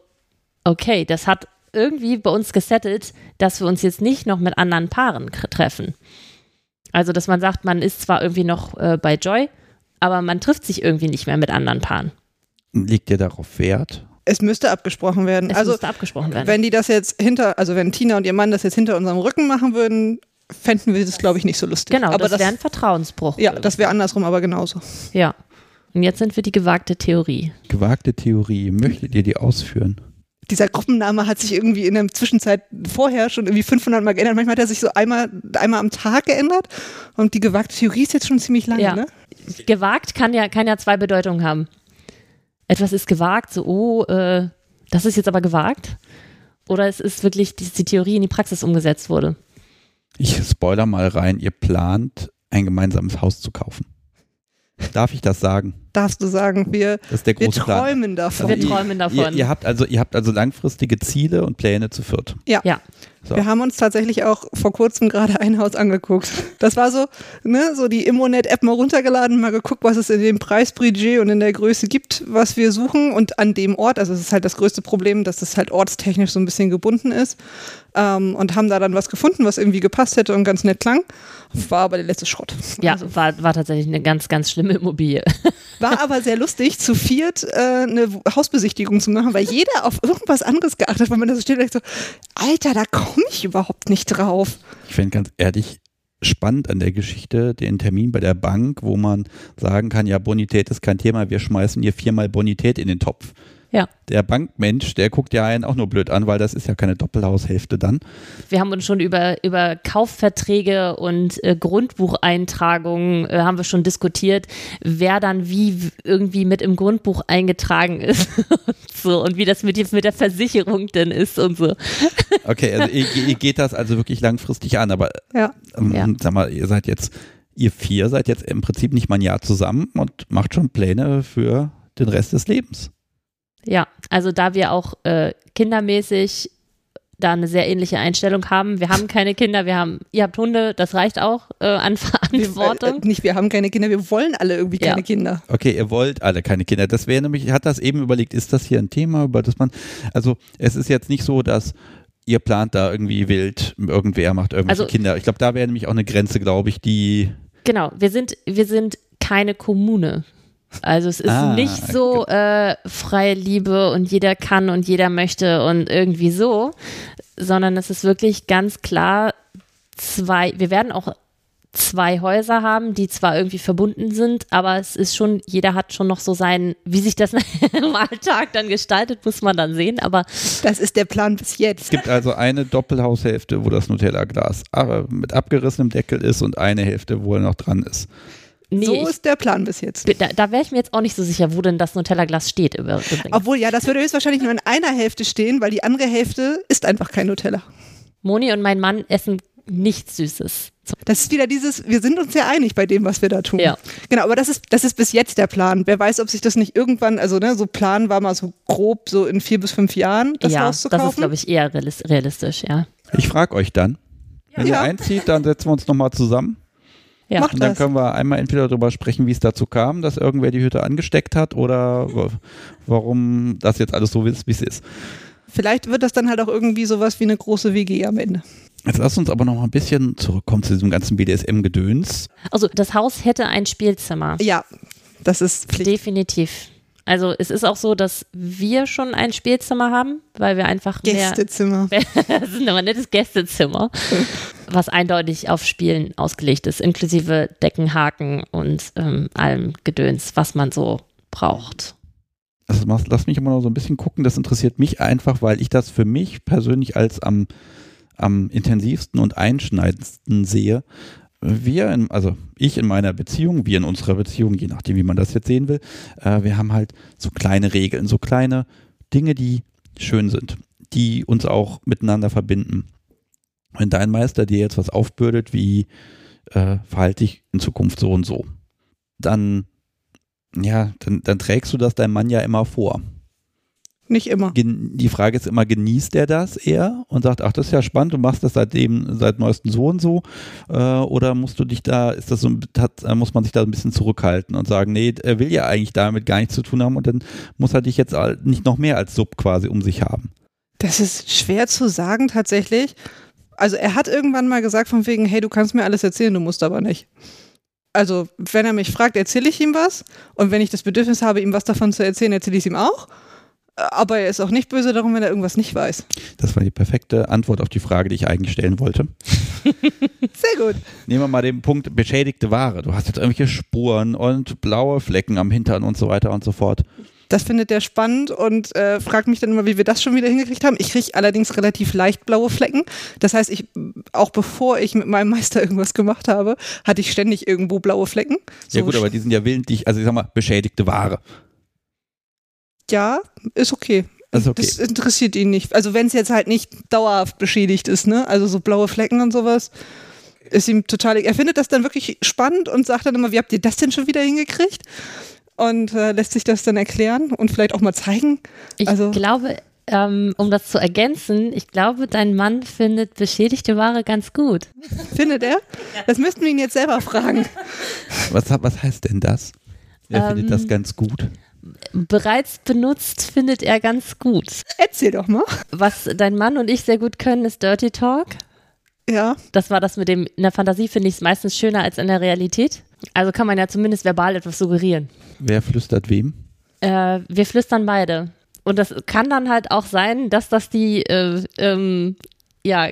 okay, das hat irgendwie bei uns gesettelt, dass wir uns jetzt nicht noch mit anderen Paaren treffen. Also, dass man sagt, man ist zwar irgendwie noch äh, bei Joy, aber man trifft sich irgendwie nicht mehr mit anderen Paaren. Liegt ihr darauf Wert? Es müsste abgesprochen werden. Es also müsste abgesprochen werden. wenn die das jetzt hinter, also wenn Tina und ihr Mann das jetzt hinter unserem Rücken machen würden, fänden wir das, glaube ich, nicht so lustig. genau, aber das wäre ein Vertrauensbruch. Ja, das wäre andersrum, aber genauso. Ja. Und jetzt sind wir die gewagte Theorie. Gewagte Theorie. Möchtet ihr die ausführen? Dieser Gruppenname hat sich irgendwie in der Zwischenzeit vorher schon irgendwie 500 Mal geändert. Manchmal hat er sich so einmal, einmal am Tag geändert. Und die gewagte Theorie ist jetzt schon ziemlich lange, Ja. ne? Gewagt kann ja, kann ja zwei Bedeutungen haben. Etwas ist gewagt, so, oh, äh, das ist jetzt aber gewagt. Oder es ist wirklich, dass die Theorie in die Praxis umgesetzt wurde. Ich spoiler mal rein, ihr plant ein gemeinsames Haus zu kaufen. Darf ich das sagen? Darfst du sagen, wir, Das ist der wir träumen davon. Wir ihr- träumen davon. Ihr, ihr, habt also, ihr habt also langfristige Ziele und Pläne zu viert. Ja. Ja. So. Wir haben uns tatsächlich auch vor kurzem gerade ein Haus angeguckt. Das war so, ne, so die Immonet-App mal runtergeladen, mal geguckt, was es in dem Preisbudget und in der Größe gibt, was wir suchen und an dem Ort. Also es ist halt das größte Problem, dass das halt ortstechnisch so ein bisschen gebunden ist. Ähm, und haben da dann was gefunden, was irgendwie gepasst hätte und ganz nett klang. War aber der letzte Schrott. Ja, Also, war, war tatsächlich eine ganz, ganz schlimme Immobilie. war aber sehr lustig, zu viert äh, eine Hausbesichtigung zu machen, weil jeder auf irgendwas anderes geachtet hat, weil man da so steht und denkt so, Alter, da komme ich überhaupt nicht drauf. Ich finde ganz ehrlich spannend an der Geschichte den Termin bei der Bank, wo man sagen kann, ja, Bonität ist kein Thema, wir schmeißen hier viermal Bonität in den Topf. Ja. Der Bankmensch, der guckt ja einen auch nur blöd an, weil das ist ja keine Doppelhaushälfte dann. Wir haben uns schon über, über Kaufverträge und äh, Grundbucheintragungen äh, haben wir schon diskutiert, wer dann wie irgendwie mit im Grundbuch eingetragen ist und so und wie das mit, mit der Versicherung denn ist und so. Okay, also ihr, ihr geht das also wirklich langfristig an, aber Ja. ähm, Ja. sag mal, ihr seid jetzt ihr vier seid jetzt im Prinzip nicht mal ein Jahr zusammen und macht schon Pläne für den Rest des Lebens. Ja, also da wir auch äh, kindermäßig da eine sehr ähnliche Einstellung haben. Wir haben keine Kinder, wir haben, ihr habt Hunde, das reicht auch äh, an Verantwortung. Wir, äh, nicht, wir haben keine Kinder, wir wollen alle irgendwie keine Ja. Kinder. Okay, ihr wollt alle keine Kinder. Das wäre nämlich, ich hatte das eben überlegt, ist das hier ein Thema, über das man, also es ist jetzt nicht so, dass ihr plant da irgendwie wild, irgendwer macht irgendwelche Also- Kinder. Ich glaube, da wäre nämlich auch eine Grenze, glaube ich, die, Genau, wir sind, wir sind keine Kommune. Also es ist Ah, nicht so äh, freie Liebe und jeder kann und jeder möchte und irgendwie so, sondern es ist wirklich ganz klar zwei, wir werden auch zwei Häuser haben, die zwar irgendwie verbunden sind, aber es ist schon, jeder hat schon noch so sein, wie sich das im Alltag dann gestaltet, muss man dann sehen, aber Das ist der Plan bis jetzt. es gibt also eine Doppelhaushälfte, wo das Nutella-Glas aber mit abgerissenem Deckel ist und eine Hälfte, wo er noch dran ist. Nee, so ist der Plan bis jetzt. da, da wäre ich mir jetzt auch nicht so sicher, wo denn das Nutella-Glas steht über- übrigens. Obwohl, ja, das würde höchstwahrscheinlich nur in einer Hälfte stehen, weil die andere Hälfte ist einfach kein Nutella. Moni und mein Mann essen nichts Süßes. Das ist wieder dieses, wir sind uns ja einig bei dem, was wir da tun. Ja. Genau, aber das ist, das ist bis jetzt der Plan. Wer weiß, ob sich das nicht irgendwann, also ne, so Plan war mal so grob so in vier bis fünf Jahren, das ja, Haus zu das ist, glaube ich, eher realis- realistisch, ja. Ich frage euch dann, wenn ihr Ja. einzieht, dann setzen wir uns nochmal zusammen Ja. Macht und dann das. können wir einmal entweder darüber sprechen, wie es dazu kam, dass irgendwer die Hütte angesteckt hat oder wa- warum das jetzt alles so ist, wie es ist. Vielleicht wird das dann halt auch irgendwie sowas wie eine große WG am Ende. Jetzt lasst uns aber noch mal ein bisschen zurückkommen zu diesem ganzen BDSM-Gedöns. Also das Haus hätte ein Spielzimmer. Ja, das ist Pflicht. Definitiv. Also es ist auch so, dass wir schon ein Spielzimmer haben, weil wir einfach mehr. Gästezimmer. Das ist ein nettes Gästezimmer, was eindeutig auf Spielen ausgelegt ist, inklusive Deckenhaken und ähm, allem Gedöns, was man so braucht. Also lass mich immer noch so ein bisschen gucken, das interessiert mich einfach, weil ich das für mich persönlich als am, am intensivsten und einschneidendsten sehe. Wir, in, also ich in meiner Beziehung, wir in unserer Beziehung, je nachdem, wie man das jetzt sehen will, äh, wir haben halt so kleine Regeln, so kleine Dinge, die schön sind, die uns auch miteinander verbinden. Wenn dein Meister dir jetzt was aufbürdet, wie äh, verhalte dich in Zukunft so und so, dann ja, dann, dann trägst du das deinem Mann ja immer vor. Nicht immer. Die Frage ist immer, genießt er das eher und sagt, ach, das ist ja spannend, du machst das seitdem, seit neuestem so und so, äh, oder musst du dich da, ist das so, hat, äh, muss man sich da ein bisschen zurückhalten und sagen, nee, er will ja eigentlich damit gar nichts zu tun haben und dann muss er dich jetzt nicht noch mehr als Sub quasi um sich haben. Das ist schwer zu sagen tatsächlich. Also er hat irgendwann mal gesagt von wegen, hey, du kannst mir alles erzählen, du musst aber nicht. Also wenn er mich fragt, erzähle ich ihm was. Und wenn ich das Bedürfnis habe, ihm was davon zu erzählen, erzähle ich es ihm auch. Aber er ist auch nicht böse darum, wenn er irgendwas nicht weiß. Das war die perfekte Antwort auf die Frage, die ich eigentlich stellen wollte. Sehr gut. Nehmen wir mal den Punkt beschädigte Ware. Du hast jetzt irgendwelche Spuren und blaue Flecken am Hintern und so weiter und so fort. Das findet er spannend und äh, fragt mich dann immer, wie wir das schon wieder hingekriegt haben. Ich kriege allerdings relativ leicht blaue Flecken. Das heißt, ich, auch bevor ich mit meinem Meister irgendwas gemacht habe, hatte ich ständig irgendwo blaue Flecken. Ja So gut, aber die sind ja willentlich, also ich sag mal, beschädigte Ware. Ja, ist okay. Okay. Das interessiert ihn nicht. Also wenn es jetzt halt nicht dauerhaft beschädigt ist, ne? Also so blaue Flecken und sowas, ist ihm total. Er findet das dann wirklich spannend und sagt dann immer, wie habt ihr das denn schon wieder hingekriegt? Und äh, lässt sich das dann erklären und vielleicht auch mal zeigen. Ich Also- glaube, ähm, um das zu ergänzen, ich glaube, dein Mann findet beschädigte Ware ganz gut. Findet er? Das müssten wir ihn jetzt selber fragen. Was, was heißt denn das? Er Ähm, findet das ganz gut. Bereits benutzt findet er ganz gut. Erzähl doch mal. Was dein Mann und ich sehr gut können, ist Dirty Talk. Ja. Das war das mit dem, in der Fantasie finde ich es meistens schöner als in der Realität. Also kann man ja zumindest verbal etwas suggerieren. Wer flüstert wem? Äh, wir flüstern beide. Und das kann dann halt auch sein, dass das die, äh, ähm, ja,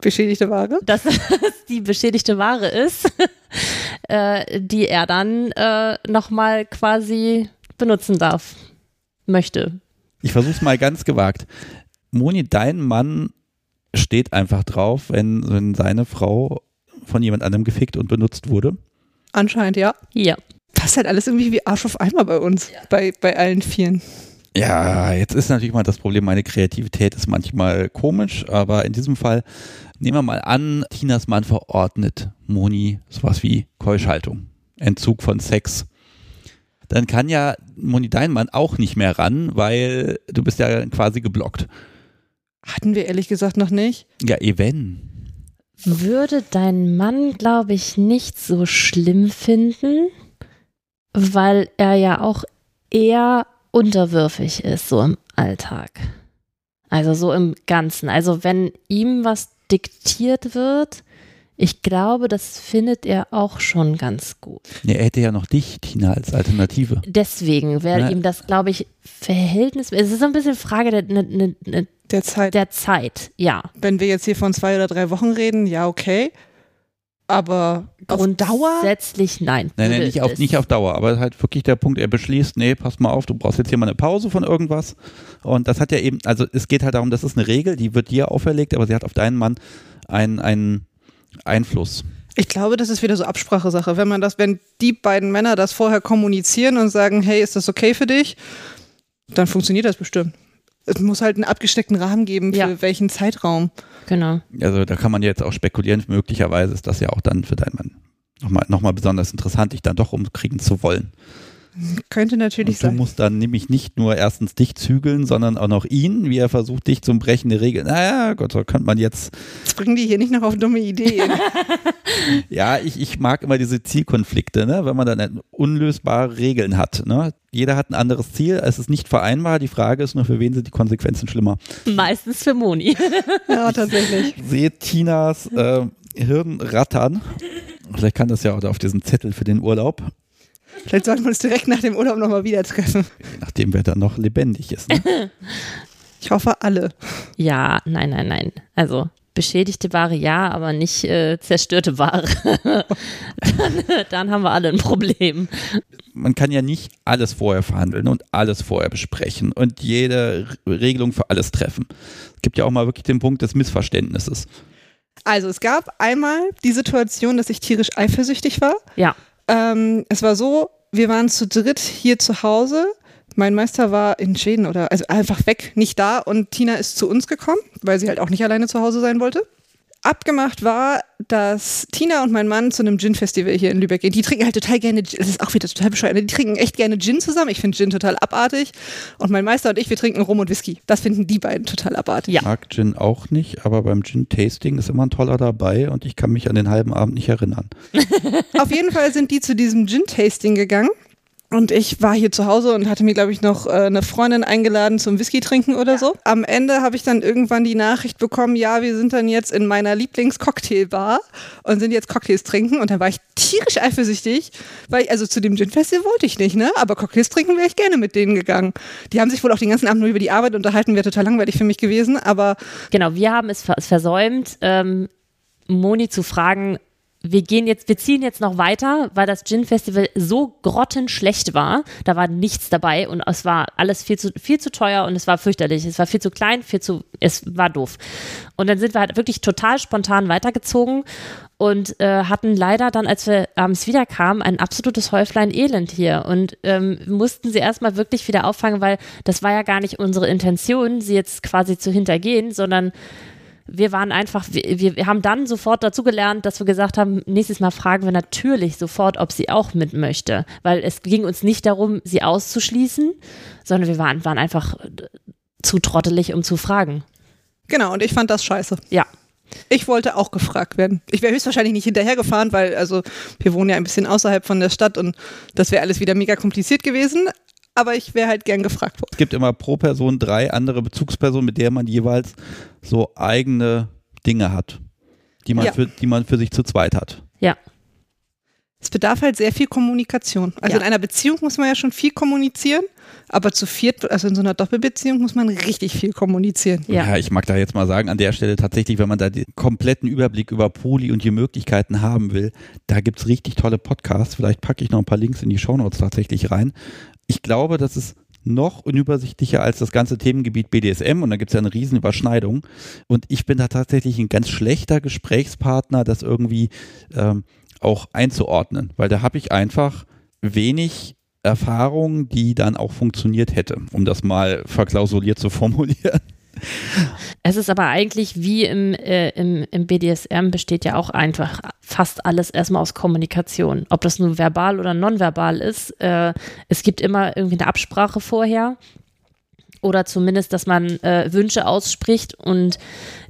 Beschädigte Ware. dass das die beschädigte Ware ist, äh, die er dann äh, nochmal quasi benutzen darf, möchte. Ich versuch's mal ganz gewagt. Moni, dein Mann steht einfach drauf, wenn, wenn seine Frau von jemand anderem gefickt und benutzt wurde. Anscheinend, ja. Ja. Passt halt alles irgendwie wie Arsch auf Eimer bei uns. Bei, bei allen Vieren. Ja, jetzt ist natürlich mal das Problem, meine Kreativität ist manchmal komisch, aber in diesem Fall nehmen wir mal an, Tinas Mann verordnet Moni sowas wie Keuschhaltung, Entzug von Sex. Dann kann ja Moni dein Mann auch nicht mehr ran, weil du bist ja quasi geblockt. Hatten wir ehrlich gesagt noch nicht. Ja, even. Würde dein Mann, glaube ich, nicht so schlimm finden, weil er ja auch eher unterwürfig ist, so im Alltag. Also so im Ganzen. Also wenn ihm was diktiert wird, ich glaube, das findet er auch schon ganz gut. Ja, er hätte ja noch dich, Tina, als Alternative. Deswegen wäre ihm das, glaube ich, Verhältnis. Es ist so ein bisschen Frage der, ne, ne, ne, Der Zeit. der Zeit, ja. Wenn wir jetzt hier von zwei oder drei Wochen reden, ja, okay. Aber auf Dauer? Grundsätzlich nein. Nein, nein, nicht auf, nicht auf Dauer, aber halt wirklich der Punkt, er beschließt, nee, pass mal auf, du brauchst jetzt hier mal eine Pause von irgendwas. Und das hat ja eben, also es geht halt darum, das ist eine Regel, die wird dir auferlegt, aber sie hat auf deinen Mann einen, einen Einfluss. Ich glaube, das ist wieder so Absprachesache. Wenn man das, wenn die beiden Männer das vorher kommunizieren und sagen, hey, ist das okay für dich, dann funktioniert das bestimmt. Es muss halt einen abgesteckten Rahmen geben, für Ja. welchen Zeitraum. Genau. Also da kann man jetzt auch spekulieren, möglicherweise ist das ja auch dann für deinen Mann nochmal noch mal besonders interessant, dich dann doch umkriegen zu wollen. Könnte natürlich Und du sein. musst dann nämlich nicht nur erstens dich zügeln, sondern auch noch ihn, wie er versucht, dich zum Brechen der Regeln. Naja, Gott, so könnte man jetzt Jetzt bringen die hier nicht noch auf dumme Ideen. Ja, ich, ich mag immer diese Zielkonflikte, ne? wenn man dann unlösbare Regeln hat. Ne? Jeder hat ein anderes Ziel, es ist nicht vereinbar. Die Frage ist nur, für wen sind die Konsequenzen schlimmer? Meistens für Moni. ja, tatsächlich. Seht Tinas äh, Hirn rattern. Vielleicht kann das ja auch auf diesen Zettel für den Urlaub, Vielleicht sollten wir uns direkt nach dem Urlaub nochmal wieder treffen. je nachdem, wer dann noch lebendig ist. Ne? Ich hoffe, alle. Ja, nein, nein, nein. Also beschädigte Ware ja, aber nicht äh, zerstörte Ware. dann, dann haben wir alle ein Problem. Man kann ja nicht alles vorher verhandeln und alles vorher besprechen und jede Regelung für alles treffen. Es gibt ja auch mal wirklich den Punkt des Missverständnisses. Also, es gab einmal die Situation, dass ich tierisch eifersüchtig war. Ja. Ähm, es war so, wir waren zu dritt hier zu Hause. Mein Meister war in Schweden oder also einfach weg, nicht da und Tina ist zu uns gekommen, weil sie halt auch nicht alleine zu Hause sein wollte. Abgemacht war, dass Tina und mein Mann zu einem Gin-Festival hier in Lübeck gehen. Die trinken halt total gerne, Gin. das ist auch wieder total bescheuert, ne? die trinken echt gerne Gin zusammen. Ich finde Gin total abartig. Und mein Meister und ich, wir trinken Rum und Whisky. Das finden die beiden total abartig. Ja. mag Gin auch nicht, aber beim Gin-Tasting ist immer ein toller dabei und ich kann mich an den halben Abend nicht erinnern. Auf jeden Fall sind die zu diesem Gin-Tasting gegangen. Und ich war hier zu Hause und hatte mir, glaube ich, noch äh, eine Freundin eingeladen zum Whisky trinken oder so. Am Ende habe ich dann irgendwann die Nachricht bekommen, ja, wir sind dann jetzt in meiner Lieblingscocktailbar und sind jetzt Cocktails trinken. Und dann war ich tierisch eifersüchtig, weil ich, also zu dem Gin-Festival wollte ich nicht, ne? Aber Cocktails trinken wäre ich gerne mit denen gegangen. Die haben sich wohl auch den ganzen Abend nur über die Arbeit unterhalten, wäre total langweilig für mich gewesen. Aber Genau, wir haben es ver- versäumt, ähm, Moni zu fragen, wir gehen jetzt, wir ziehen jetzt noch weiter, weil das Gin-Festival so grottenschlecht war. Da war nichts dabei und es war alles viel zu, viel zu teuer und es war fürchterlich. Es war viel zu klein, viel zu, es war doof. Und dann sind wir halt wirklich total spontan weitergezogen und äh, hatten leider dann, als wir abends wiederkamen, ein absolutes Häuflein Elend hier und ähm, mussten sie erstmal wirklich wieder auffangen, weil das war ja gar nicht unsere Intention, sie jetzt quasi zu hintergehen, sondern wir waren einfach, wir, wir haben dann sofort dazu gelernt, dass wir gesagt haben, nächstes Mal fragen wir natürlich sofort, ob sie auch mit möchte. Weil es ging uns nicht darum, sie auszuschließen, sondern wir waren, waren einfach äh, zu trottelig, um zu fragen. genau, und ich fand das scheiße. Ja. Ich wollte auch gefragt werden. Ich wäre höchstwahrscheinlich nicht hinterhergefahren, weil also wir wohnen ja ein bisschen außerhalb von der Stadt und das wäre alles wieder mega kompliziert gewesen. Aber ich wäre halt gern gefragt worden. Es gibt immer pro Person drei andere Bezugspersonen, mit der man jeweils so eigene Dinge hat, die man, Ja. für, die man für sich zu zweit hat. Ja. Es bedarf halt sehr viel Kommunikation. Also Ja. in einer Beziehung muss man ja schon viel kommunizieren, aber zu viert, also in so einer Doppelbeziehung muss man richtig viel kommunizieren. Ja. ich mag da jetzt mal sagen, an der Stelle tatsächlich, wenn man da den kompletten Überblick über Poli und die Möglichkeiten haben will, da gibt's richtig tolle Podcasts. Vielleicht packe ich noch ein paar Links in die Shownotes tatsächlich rein. Ich glaube, das ist noch unübersichtlicher als das ganze Themengebiet BDSM und da gibt's ja eine riesen Überschneidung. Und ich bin da tatsächlich ein ganz schlechter Gesprächspartner, das irgendwie ähm, auch einzuordnen, weil da habe ich einfach wenig Erfahrung, die dann auch funktioniert hätte, um das mal verklausuliert zu formulieren. Es ist aber eigentlich wie im, äh, im, im BDSM besteht ja auch einfach fast alles erstmal aus Kommunikation. Ob das nun verbal oder nonverbal ist. Äh, es gibt immer irgendwie eine Absprache vorher oder zumindest, dass man äh, Wünsche ausspricht und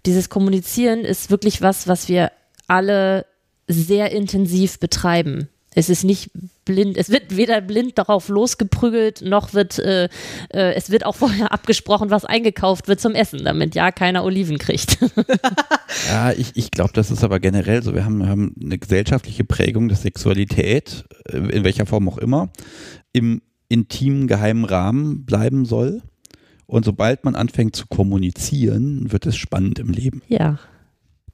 dieses Kommunizieren ist wirklich was, was wir alle sehr intensiv betreiben. Es ist nicht blind, es wird weder blind darauf losgeprügelt, noch wird äh, äh, es wird auch vorher abgesprochen, was eingekauft wird zum Essen, damit ja keiner Oliven kriegt. ja, ich, ich glaube, das ist aber generell so. Wir haben, haben eine gesellschaftliche Prägung der Sexualität, äh, in welcher Form auch immer, im intimen, geheimen Rahmen bleiben soll. Und sobald man anfängt zu kommunizieren, wird es spannend im Leben. Ja,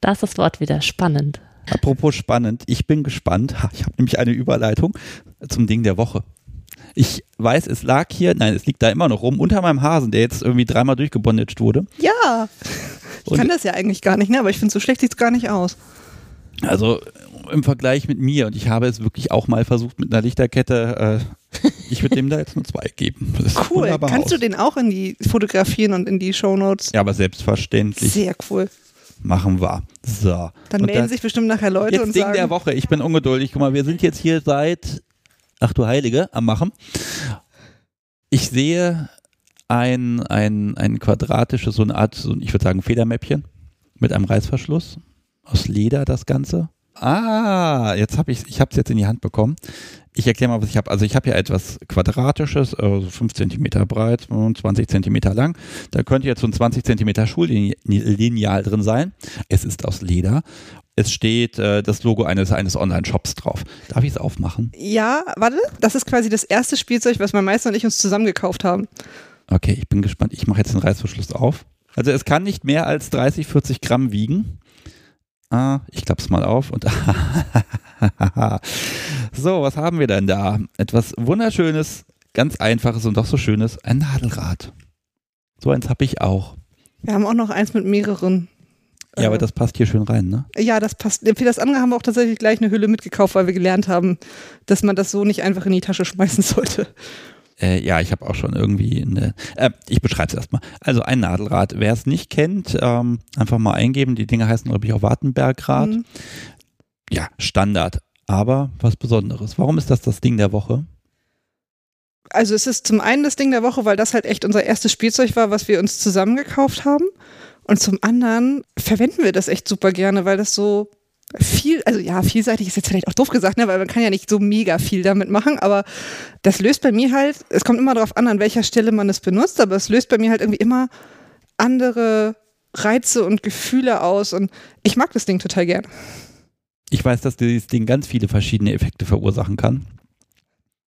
da ist das Wort wieder spannend. Apropos spannend, ich bin gespannt. Ich habe nämlich eine Überleitung zum Ding der Woche. Ich weiß, es lag hier, nein, es liegt da immer noch rum, unter meinem Hasen, der jetzt irgendwie dreimal durchgebondaged wurde. Ja, ich Und kann das ja eigentlich gar nicht, ne? aber ich finde, so schlecht sieht es gar nicht aus. Also im Vergleich mit mir, und ich habe es wirklich auch mal versucht mit einer Lichterkette, äh, ich würde dem da jetzt nur zwei geben. cool, kannst aus. du den auch in die fotografieren und in die Shownotes? Ja, aber selbstverständlich. Sehr cool machen wir. So. Dann und melden das, sich bestimmt nachher Leute jetzt und Ding sagen. der Woche. Ich bin ungeduldig. Guck mal, wir sind jetzt hier seit, ach du Heilige, am Machen. Ich sehe ein, ein, ein quadratisches, so eine Art, so, ich würde sagen, Federmäppchen mit einem Reißverschluss. Aus Leder das Ganze. Ah, jetzt habe ich ich habe es jetzt in die Hand bekommen. Ich erkläre mal, was ich habe. Also ich habe hier etwas Quadratisches, also 5 cm breit und 20 cm lang. Da könnte jetzt so ein 20 cm Schullineal drin sein. Es ist aus Leder. Es steht äh, das Logo eines, eines Online-Shops drauf. Darf ich es aufmachen? Ja, warte. Das ist quasi das erste Spielzeug, was mein Meister und ich uns zusammen gekauft haben. Okay, ich bin gespannt. Ich mache jetzt den Reißverschluss auf. Also es kann nicht mehr als 30, 40 Gramm wiegen. Ah, ich klapp's mal auf und so, was haben wir denn da? Etwas wunderschönes, ganz einfaches und doch so schönes, ein Nadelrad. So eins habe ich auch. Wir haben auch noch eins mit mehreren. Ja, aber äh, das passt hier schön rein, ne? Ja, das passt. Für das andere haben wir auch tatsächlich gleich eine Hülle mitgekauft, weil wir gelernt haben, dass man das so nicht einfach in die Tasche schmeißen sollte. Äh, ja, ich habe auch schon irgendwie eine. Äh, ich beschreibe es erstmal. Also ein Nadelrad. Wer es nicht kennt, ähm, einfach mal eingeben. Die Dinge heißen, glaube ich, auch Wartenbergrad. Mhm. Ja, Standard. Aber was Besonderes. Warum ist das das Ding der Woche? Also es ist zum einen das Ding der Woche, weil das halt echt unser erstes Spielzeug war, was wir uns zusammen gekauft haben. Und zum anderen verwenden wir das echt super gerne, weil das so viel, also ja, vielseitig ist jetzt vielleicht auch doof gesagt, ne, weil man kann ja nicht so mega viel damit machen, aber das löst bei mir halt, es kommt immer darauf an, an welcher Stelle man es benutzt, aber es löst bei mir halt irgendwie immer andere Reize und Gefühle aus und ich mag das Ding total gern. Ich weiß, dass dieses Ding ganz viele verschiedene Effekte verursachen kann.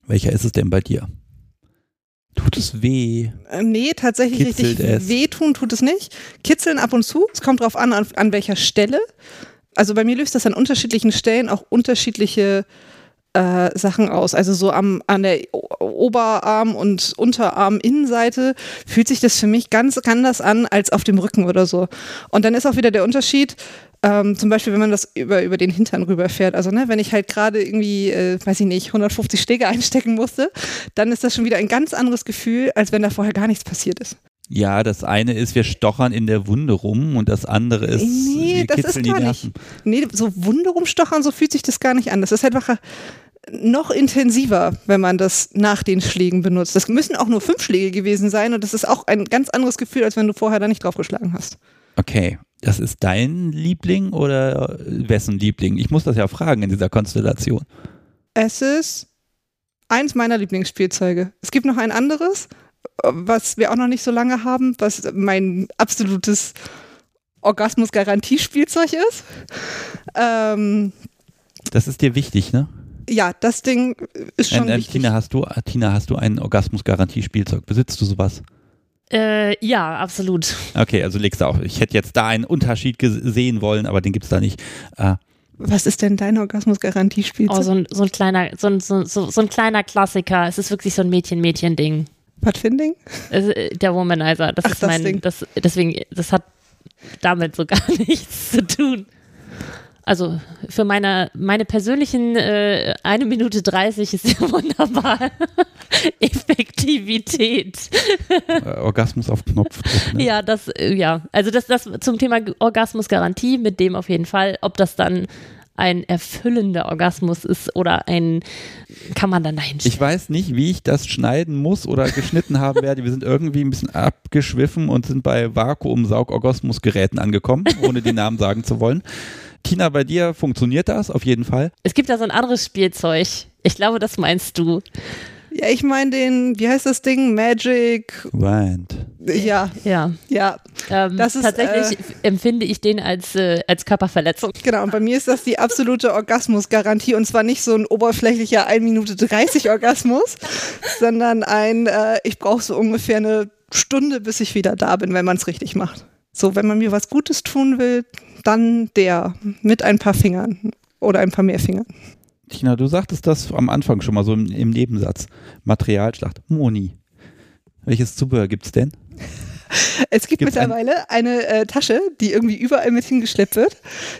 Welcher ist es denn bei dir? Tut es weh? Äh, nee, tatsächlich Kitzelt richtig es? wehtun tut es nicht. Kitzeln ab und zu. Es kommt darauf an, an, an welcher Stelle also bei mir löst das an unterschiedlichen Stellen auch unterschiedliche äh, Sachen aus. Also so am, an der Oberarm- und Unterarm-Innenseite fühlt sich das für mich ganz anders an als auf dem Rücken oder so. Und dann ist auch wieder der Unterschied, ähm, zum Beispiel, wenn man das über, über den Hintern rüberfährt. Also, ne, wenn ich halt gerade irgendwie, äh, weiß ich nicht, 150 Schläge einstecken musste, dann ist das schon wieder ein ganz anderes Gefühl, als wenn da vorher gar nichts passiert ist. Ja, das eine ist, wir stochern in der Wunde rum und das andere ist, nee, wir das kitzeln ist gar. Nicht. Nee, so Wunde rumstochern, so fühlt sich das gar nicht an. Das ist einfach noch intensiver, wenn man das nach den Schlägen benutzt. Das müssen auch nur fünf Schläge gewesen sein und das ist auch ein ganz anderes Gefühl, als wenn du vorher da nicht draufgeschlagen hast. Okay, das ist dein Liebling oder wessen Liebling? Ich muss das ja fragen in dieser Konstellation. Es ist eins meiner Lieblingsspielzeuge. Es gibt noch ein anderes, was wir auch noch nicht so lange haben, was mein absolutes Orgasmus-Garantiespielzeug ist. Ähm, das ist dir wichtig, ne? Ja, das Ding ist schon äh, äh, wichtig. Tina, hast du, Tina, hast du ein Orgasmus-Garantiespielzeug? Besitzt du sowas? Äh, ja, absolut. Okay, also legst du auch. Ich hätte jetzt da einen Unterschied sehen wollen, aber den gibt es da nicht. Äh, was ist denn dein Orgasmus-Garantiespielzeug? Oh, so ein, so ein kleiner, so ein, so, so ein kleiner Klassiker. Es ist wirklich so ein Mädchen-Mädchen-Ding. Pathfinding? Äh, der Womanizer. Das Ach, ist mein, das, das deswegen, das hat damit so gar nichts zu tun. Also für meine, meine persönlichen äh, eine Minute 30 ist ja wunderbar. Effektivität. Äh, Orgasmus auf Knopfdruck. Ne? Ja, das, äh, ja. Also das, das zum Thema Orgasmusgarantie, mit dem auf jeden Fall, ob das dann ein erfüllender Orgasmus ist oder ein, kann man dann dahin Ich weiß nicht, wie ich das schneiden muss oder geschnitten haben werde. Wir sind irgendwie ein bisschen abgeschwiffen und sind bei Vakuumsaug-Orgasmusgeräten angekommen, ohne die Namen sagen zu wollen. Tina, bei dir funktioniert das auf jeden Fall. Es gibt da so ein anderes Spielzeug. Ich glaube, das meinst du. Ja, ich meine den, wie heißt das Ding? Magic. Wand. Ja, Ja. ja. Ähm, Das ist, tatsächlich empfinde ich den als, äh, als Körperverletzung. Genau, und bei mir ist das die absolute Orgasmusgarantie und zwar nicht so ein oberflächlicher 1 Minute 30 Orgasmus, sondern ein, äh, ich brauche so ungefähr eine Stunde, bis ich wieder da bin, wenn man es richtig macht. So, wenn man mir was Gutes tun will, dann der mit ein paar Fingern oder ein paar mehr Fingern. Tina, du sagtest das am Anfang schon mal so im, im Nebensatz. Materialschlacht. Moni. Welches Zubehör gibt's denn? Es gibt Gibt's ein- mittlerweile eine äh, Tasche, die irgendwie überall mit hingeschleppt wird.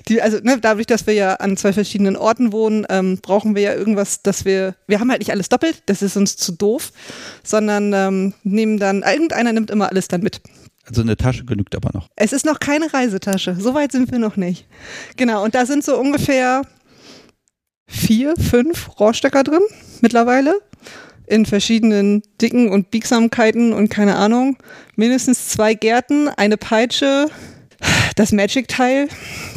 Die, also ne, dadurch, dass wir ja an zwei verschiedenen Orten wohnen, ähm, brauchen wir ja irgendwas, dass wir, wir haben halt nicht alles doppelt, das ist uns zu doof, sondern ähm, nehmen dann, irgendeiner nimmt immer alles dann mit. Also eine Tasche genügt aber noch. Es ist noch keine Reisetasche, so weit sind wir noch nicht. Genau, und da sind so ungefähr vier, fünf Rohrstöcker drin mittlerweile in verschiedenen Dicken und Biegsamkeiten und keine Ahnung. Mindestens zwei Gärten, eine Peitsche, das Magic-Teil,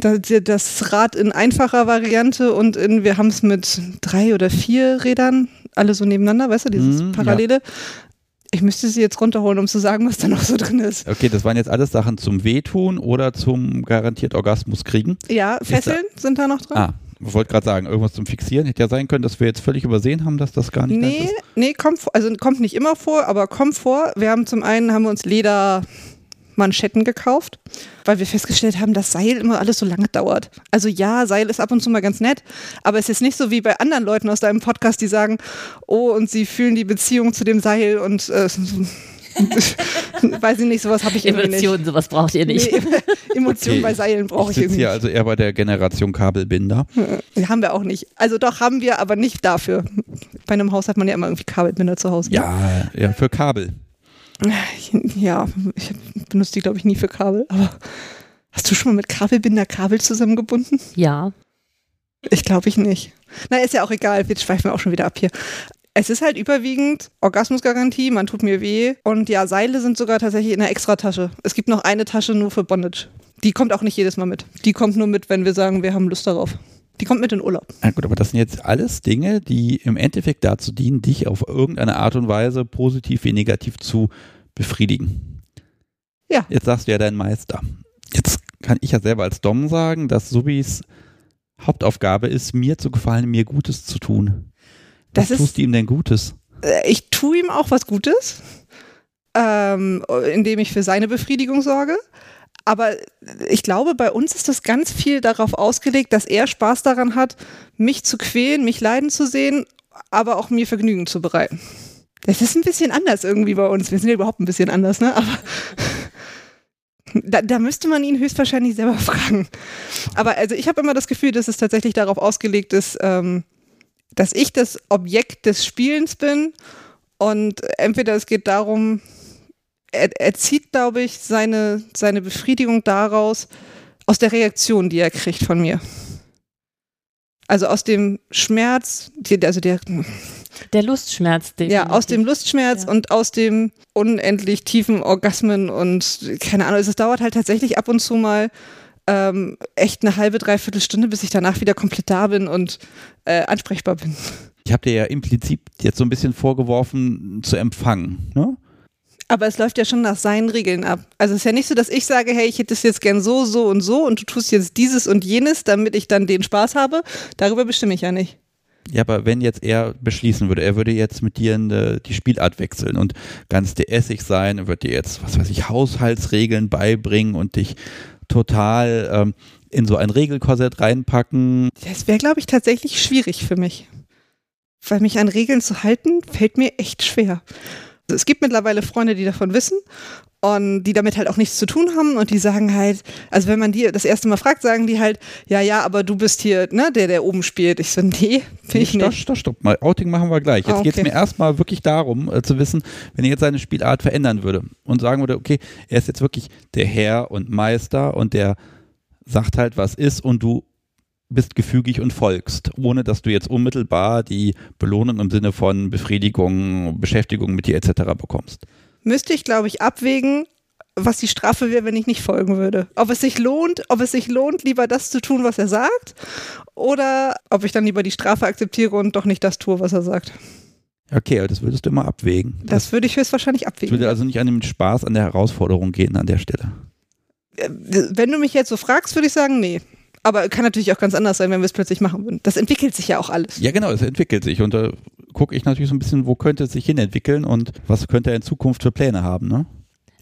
das, das Rad in einfacher Variante und in, wir haben es mit drei oder vier Rädern, alle so nebeneinander, weißt du, dieses Mhm, ja. Parallele. Ich müsste sie jetzt runterholen, um zu sagen, was da noch so drin ist. Okay, das waren jetzt alles Sachen zum Wehtun oder zum garantiert Orgasmus kriegen. Ja, Fesseln sind da noch drin. Ah, wollte gerade sagen, irgendwas zum Fixieren. Hätte ja sein können, dass wir jetzt völlig übersehen haben, dass das gar nicht Nee, ist. nee, kommt also kommt nicht immer vor, aber kommt vor. Wir haben zum einen haben wir uns Ledermanschetten gekauft, weil wir festgestellt haben, dass Seil immer alles so lange dauert. Also ja, Seil ist ab und zu mal ganz nett, aber es ist nicht so wie bei anderen Leuten aus deinem Podcast, die sagen, oh, und sie fühlen die Beziehung zu dem Seil und äh, weiß ich nicht, sowas habe ich irgendwie nicht. Emotionen, sowas braucht ihr nicht. Nee, Emotionen Okay, bei Seilen brauche ich, ich irgendwie hier nicht. also eher bei der Generation Kabelbinder. Die haben wir auch nicht. Also doch haben wir, aber nicht dafür. Bei einem Haus hat man ja immer irgendwie Kabelbinder zu Hause. ne? Ja, ja, für Kabel. Ja, ich benutze die, glaube ich, nie für Kabel. Aber hast du schon mal mit Kabelbinder Kabel zusammengebunden? Ja. Ich glaube ich nicht. Na, ist ja auch egal. Wir schweifen auch schon wieder ab hier. Es ist halt überwiegend Orgasmusgarantie, man tut mir weh. Und ja, Seile sind sogar tatsächlich in einer Extratasche. Es gibt noch eine Tasche nur für Bondage. Die kommt auch nicht jedes Mal mit. Die kommt nur mit, wenn wir sagen, wir haben Lust darauf. Die kommt mit in Urlaub. Na gut, aber das sind jetzt alles Dinge, die im Endeffekt dazu dienen, dich auf irgendeine Art und Weise positiv wie negativ zu befriedigen. Ja. Jetzt sagst du ja dein Meister. Jetzt kann ich ja selber als Dom sagen, dass Subis Hauptaufgabe ist, mir zu gefallen, mir Gutes zu tun. Was Das ist- tust du ihm denn Gutes? Äh, ich tue ihm auch was Gutes, ähm, indem ich für seine Befriedigung sorge. Aber ich glaube, bei uns ist das ganz viel darauf ausgelegt, dass er Spaß daran hat, mich zu quälen, mich leiden zu sehen, aber auch mir Vergnügen zu bereiten. Das ist ein bisschen anders irgendwie bei uns. Wir sind ja überhaupt ein bisschen anders, ne? Aber da, da müsste man ihn höchstwahrscheinlich selber fragen. Aber also ich habe immer das Gefühl, dass es tatsächlich darauf ausgelegt ist, ähm, dass ich das Objekt des Spielens bin und entweder es geht darum, er, er zieht, glaube ich, seine, seine Befriedigung daraus, aus der Reaktion, die er kriegt von mir. Also aus dem Schmerz, also der, Der Lustschmerz, ja, aus dem definitiv. Lustschmerz Ja. und aus dem unendlich tiefen Orgasmen und keine Ahnung, es dauert halt tatsächlich ab und zu mal ähm, echt eine halbe, dreiviertel Stunde, bis ich danach wieder komplett da bin und äh, ansprechbar bin. Ich habe dir ja implizit jetzt so ein bisschen vorgeworfen, zu empfangen. Ne? Aber es läuft ja schon nach seinen Regeln ab. Also es ist ja nicht so, dass ich sage, hey, ich hätte es jetzt gern so, so und so und du tust jetzt dieses und jenes, damit ich dann den Spaß habe. Darüber bestimme ich ja nicht. Ja, aber wenn jetzt er beschließen würde, er würde jetzt mit dir eine, die Spielart wechseln und ganz DS-ig sein, er würde dir jetzt, was weiß ich, Haushaltsregeln beibringen und dich total ähm, in so ein Regelkorsett reinpacken. Das wäre, glaube ich, tatsächlich schwierig für mich. Weil mich an Regeln zu halten, fällt mir echt schwer. Es gibt mittlerweile Freunde, die davon wissen und die damit halt auch nichts zu tun haben und die sagen halt, also wenn man die das erste Mal fragt, sagen die halt, ja, ja, aber du bist hier, ne, der, der oben spielt. Ich so, nee, bin ich stopp, nicht. Stopp, stopp, mal. Outing machen wir gleich. Jetzt Ah, geht es okay. mir erstmal wirklich darum, äh, zu wissen, wenn er jetzt seine Spielart verändern würde und sagen würde, okay, er ist jetzt wirklich der Herr und Meister und der sagt halt, was ist und du bist gefügig und folgst, ohne dass du jetzt unmittelbar die Belohnung im Sinne von Befriedigung, Beschäftigung mit dir etc. bekommst. Müsste ich, glaube ich, abwägen, was die Strafe wäre, wenn ich nicht folgen würde. Ob es sich lohnt, ob es sich lohnt, lieber das zu tun, was er sagt, oder ob ich dann lieber die Strafe akzeptiere und doch nicht das tue, was er sagt. Okay, aber das würdest du immer abwägen. Das würde ich höchstwahrscheinlich Das abwägen. würde also nicht an dem Spaß an der Herausforderung gehen an der Stelle. Äh, Wenn du mich jetzt so fragst, würde ich sagen, nee. Aber kann natürlich auch ganz anders sein, wenn wir es plötzlich machen würden. Das entwickelt sich ja auch alles. Ja, genau, es entwickelt sich und da gucke ich natürlich so ein bisschen, wo könnte es sich hinentwickeln und was könnte er in Zukunft für Pläne haben, ne?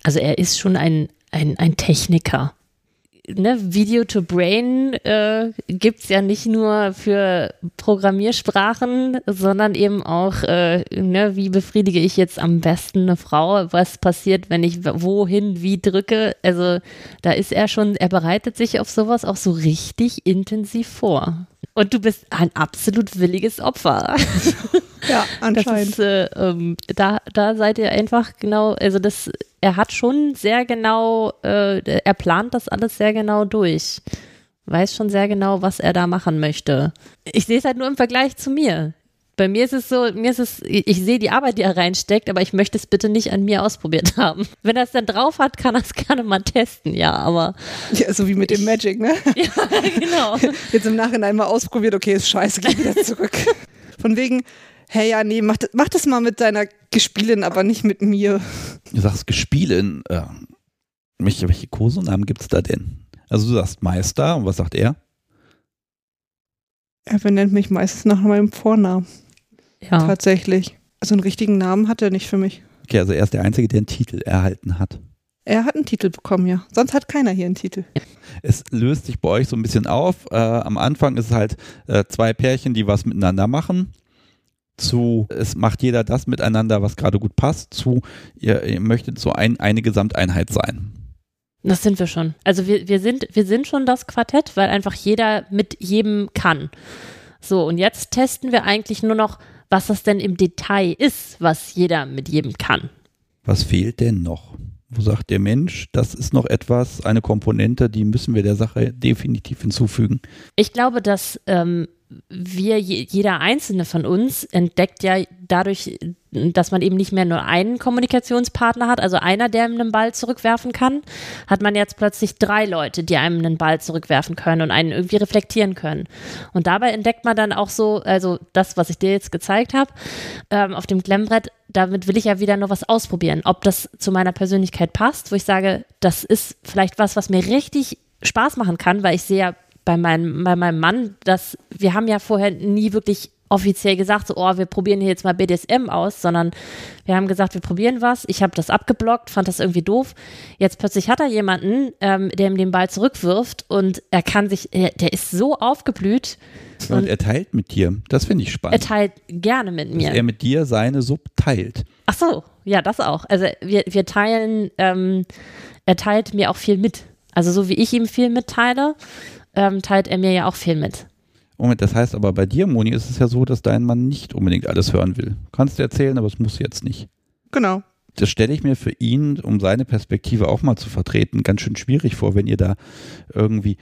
Also er ist schon ein, ein, ein Techniker. Ne, Video to Brain äh, gibt ja nicht nur für Programmiersprachen, sondern eben auch, äh, ne, wie befriedige ich jetzt am besten eine Frau? Was passiert, wenn ich wohin, wie drücke? Also da ist er schon, er bereitet sich auf sowas auch so richtig intensiv vor. Und du bist ein absolut williges Opfer. Ja, anscheinend. ist, äh, ähm, da, da seid ihr einfach genau, also das, er hat schon sehr genau, äh, er plant das alles sehr genau durch. Weiß schon sehr genau, was er da machen möchte. Ich sehe es halt nur im Vergleich zu mir. Bei mir ist es so, mir ist es, ich ich sehe die Arbeit, die er reinsteckt, aber ich möchte es bitte nicht an mir ausprobiert haben. Wenn er es dann drauf hat, kann er es gerne mal testen, ja, aber Ja, so wie mit dem Magic, ne? ja, genau. Jetzt im Nachhinein mal ausprobiert, okay, ist scheiße, geh wieder zurück. Von wegen, hey, ja, nee, mach, das- mach das mal mit deiner Gespielin, aber nicht mit mir. Du sagst Gespielen, äh, welche, welche Kosenamen gibt es da denn? Also du sagst Meister und was sagt er? Er benennt mich meistens nach meinem Vornamen, Ja. tatsächlich. Also einen richtigen Namen hat er nicht für mich. Okay, also er ist der Einzige, der einen Titel erhalten hat. Er hat einen Titel bekommen, ja. Sonst hat keiner hier einen Titel. Es löst sich bei euch so ein bisschen auf. Äh, am Anfang ist es halt äh, zwei Pärchen, die was miteinander machen. Zu, es macht jeder das miteinander, was gerade gut passt. Zu, ihr, ihr möchtet so ein, eine Gesamteinheit sein. Das sind wir schon. Also wir, wir, sind, wir sind schon das Quartett, weil einfach jeder mit jedem kann. So, und jetzt testen wir eigentlich nur noch, was das denn im Detail ist, was jeder mit jedem kann. Was fehlt denn noch? Wo sagt der Mensch, das ist noch etwas, eine Komponente, die müssen wir der Sache definitiv hinzufügen? Ich glaube, dass ähm, wir, je, jeder einzelne von uns entdeckt ja dadurch, dass man eben nicht mehr nur einen Kommunikationspartner hat, also einer, der einem einen Ball zurückwerfen kann, hat man jetzt plötzlich drei Leute, die einem einen Ball zurückwerfen können und einen irgendwie reflektieren können. Und dabei entdeckt man dann auch so, also das, was ich dir jetzt gezeigt habe, ähm, auf dem Klemmbrett, damit will ich ja wieder noch was ausprobieren, ob das zu meiner Persönlichkeit passt, wo ich sage, das ist vielleicht was, was mir richtig Spaß machen kann, weil ich sehe ja bei meinem, bei meinem Mann, dass wir haben ja vorher nie wirklich offiziell gesagt, so, oh, wir probieren hier jetzt mal BDSM aus, sondern wir haben gesagt, wir probieren was. Ich habe das abgeblockt, fand das irgendwie doof. Jetzt plötzlich hat er jemanden, ähm, der ihm den Ball zurückwirft und er kann sich, er, der ist so aufgeblüht, Und, Und- er teilt mit dir. Das finde ich er spannend. teilt gerne mit Dass mir. er mit dir seine Sub teilt. Ach so, ja, das auch. Also wir, wir teilen, ähm, er teilt mir auch viel mit. Also so wie ich ihm viel mitteile, ähm, teilt er mir ja auch viel mit. Moment, das heißt aber bei dir, Moni, ist es ja so, dass dein Mann nicht unbedingt alles hören will. Kannst du erzählen, aber es muss jetzt nicht. Genau. Das stelle ich mir für ihn, um seine Perspektive auch mal zu vertreten, ganz schön schwierig vor, wenn ihr da irgendwie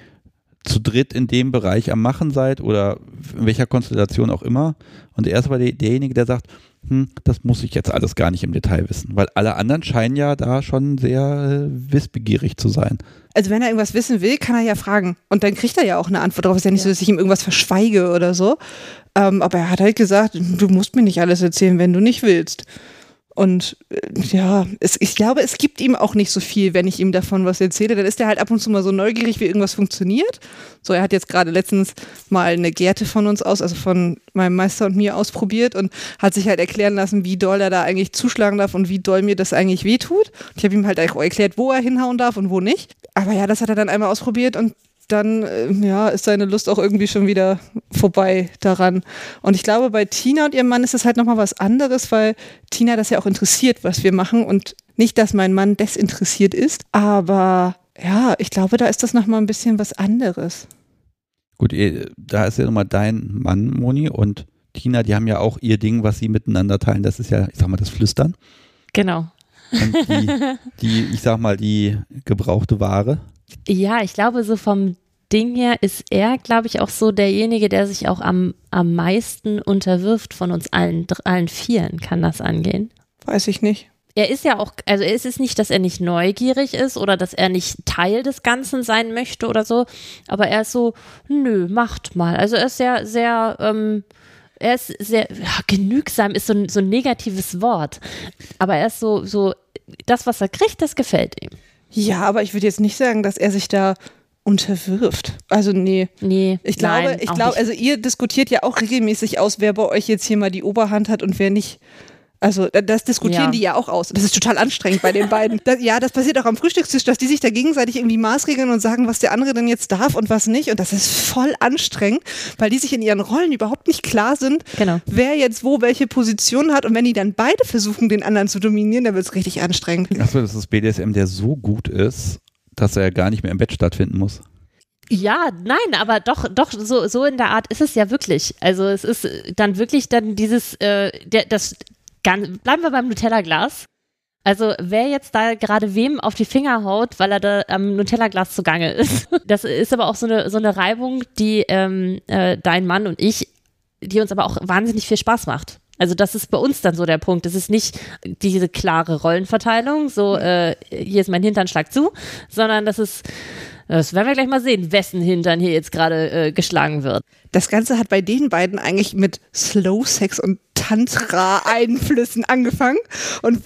zu dritt in dem Bereich am Machen seid oder in welcher Konstellation auch immer. Und er ist aber der, derjenige, der sagt, hm, das muss ich jetzt alles gar nicht im Detail wissen. Weil alle anderen scheinen ja da schon sehr äh, wissbegierig zu sein. Also wenn er irgendwas wissen will, kann er ja fragen. Und dann kriegt er ja auch eine Antwort darauf. Es ist ja nicht so, dass ich ihm irgendwas verschweige oder so. Ähm, aber er hat halt gesagt, du musst mir nicht alles erzählen, wenn du nicht willst. Und äh, ja, es, ich glaube, es gibt ihm auch nicht so viel, wenn ich ihm davon was erzähle. Dann ist er halt ab und zu mal so neugierig, wie irgendwas funktioniert. So, er hat jetzt gerade letztens mal eine Gerte von uns aus, also von meinem Meister und mir ausprobiert und hat sich halt erklären lassen, wie doll er da eigentlich zuschlagen darf und wie doll mir das eigentlich wehtut. Ich habe ihm halt auch erklärt, wo er hinhauen darf und wo nicht. Aber ja, das hat er dann einmal ausprobiert und dann äh, ja, ist seine Lust auch irgendwie schon wieder vorbei daran. Und ich glaube, bei Tina und ihrem Mann ist das halt nochmal was anderes, weil Tina das ja auch interessiert, was wir machen und nicht, dass mein Mann desinteressiert ist, aber ja, ich glaube, da ist das nochmal ein bisschen was anderes. Gut, da ist ja nochmal dein Mann, Moni, und Tina, die haben ja auch ihr Ding, was sie miteinander teilen. Das ist ja, ich sag mal, das Flüstern. Genau. Und die, die ich sag mal, die gebrauchte Ware. Ja, ich glaube, so vom Ding her ist er, glaube ich, auch so derjenige, der sich auch am, am meisten unterwirft von uns allen, allen Vieren. Kann das angehen? Weiß ich nicht. Er ist ja auch, also es ist nicht, dass er nicht neugierig ist oder dass er nicht Teil des Ganzen sein möchte oder so, aber er ist so, nö, macht mal. Also er ist sehr, sehr, ähm, er ist sehr, ja, genügsam ist so ein, so ein negatives Wort, aber er ist so, so, das, was er kriegt, das gefällt ihm. Ja, aber ich würde jetzt nicht sagen, dass er sich da unterwirft. Also nee. Nee. Ich glaube, nein, ich glaube, also ihr diskutiert ja auch regelmäßig aus, wer bei euch jetzt hier mal die Oberhand hat und wer nicht. Also da- das diskutieren Ja. die ja auch aus. Das ist total anstrengend bei den beiden. Das, ja, das passiert auch am Frühstückstisch, dass die sich da gegenseitig irgendwie maßregeln und sagen, was der andere denn jetzt darf und was nicht. Und das ist voll anstrengend, weil die sich in ihren Rollen überhaupt nicht klar sind, Genau. wer jetzt wo welche Position hat. Und wenn die dann beide versuchen, den anderen zu dominieren, dann wird es richtig anstrengend. Achso, das ist BDSM, der so gut ist, dass er gar nicht mehr im Bett stattfinden muss. Ja, nein, aber doch, doch, so, so in der Art ist es ja wirklich. Also es ist dann wirklich dann dieses, äh, der, das, ganz, bleiben wir beim Nutella-Glas. Also wer jetzt da gerade wem auf die Finger haut, weil er da am Nutella-Glas zugange ist. Das ist aber auch so eine, so eine Reibung, die ähm, äh, dein Mann und ich, die uns aber auch wahnsinnig viel Spaß macht. Also das ist bei uns dann so der Punkt. Es ist nicht diese klare Rollenverteilung, so äh, hier ist mein Hintern, schlag zu, sondern das ist, das werden wir gleich mal sehen, wessen Hintern hier jetzt gerade äh, geschlagen wird. Das Ganze hat bei den beiden eigentlich mit Slow Sex und Tantra-Einflüssen angefangen. Und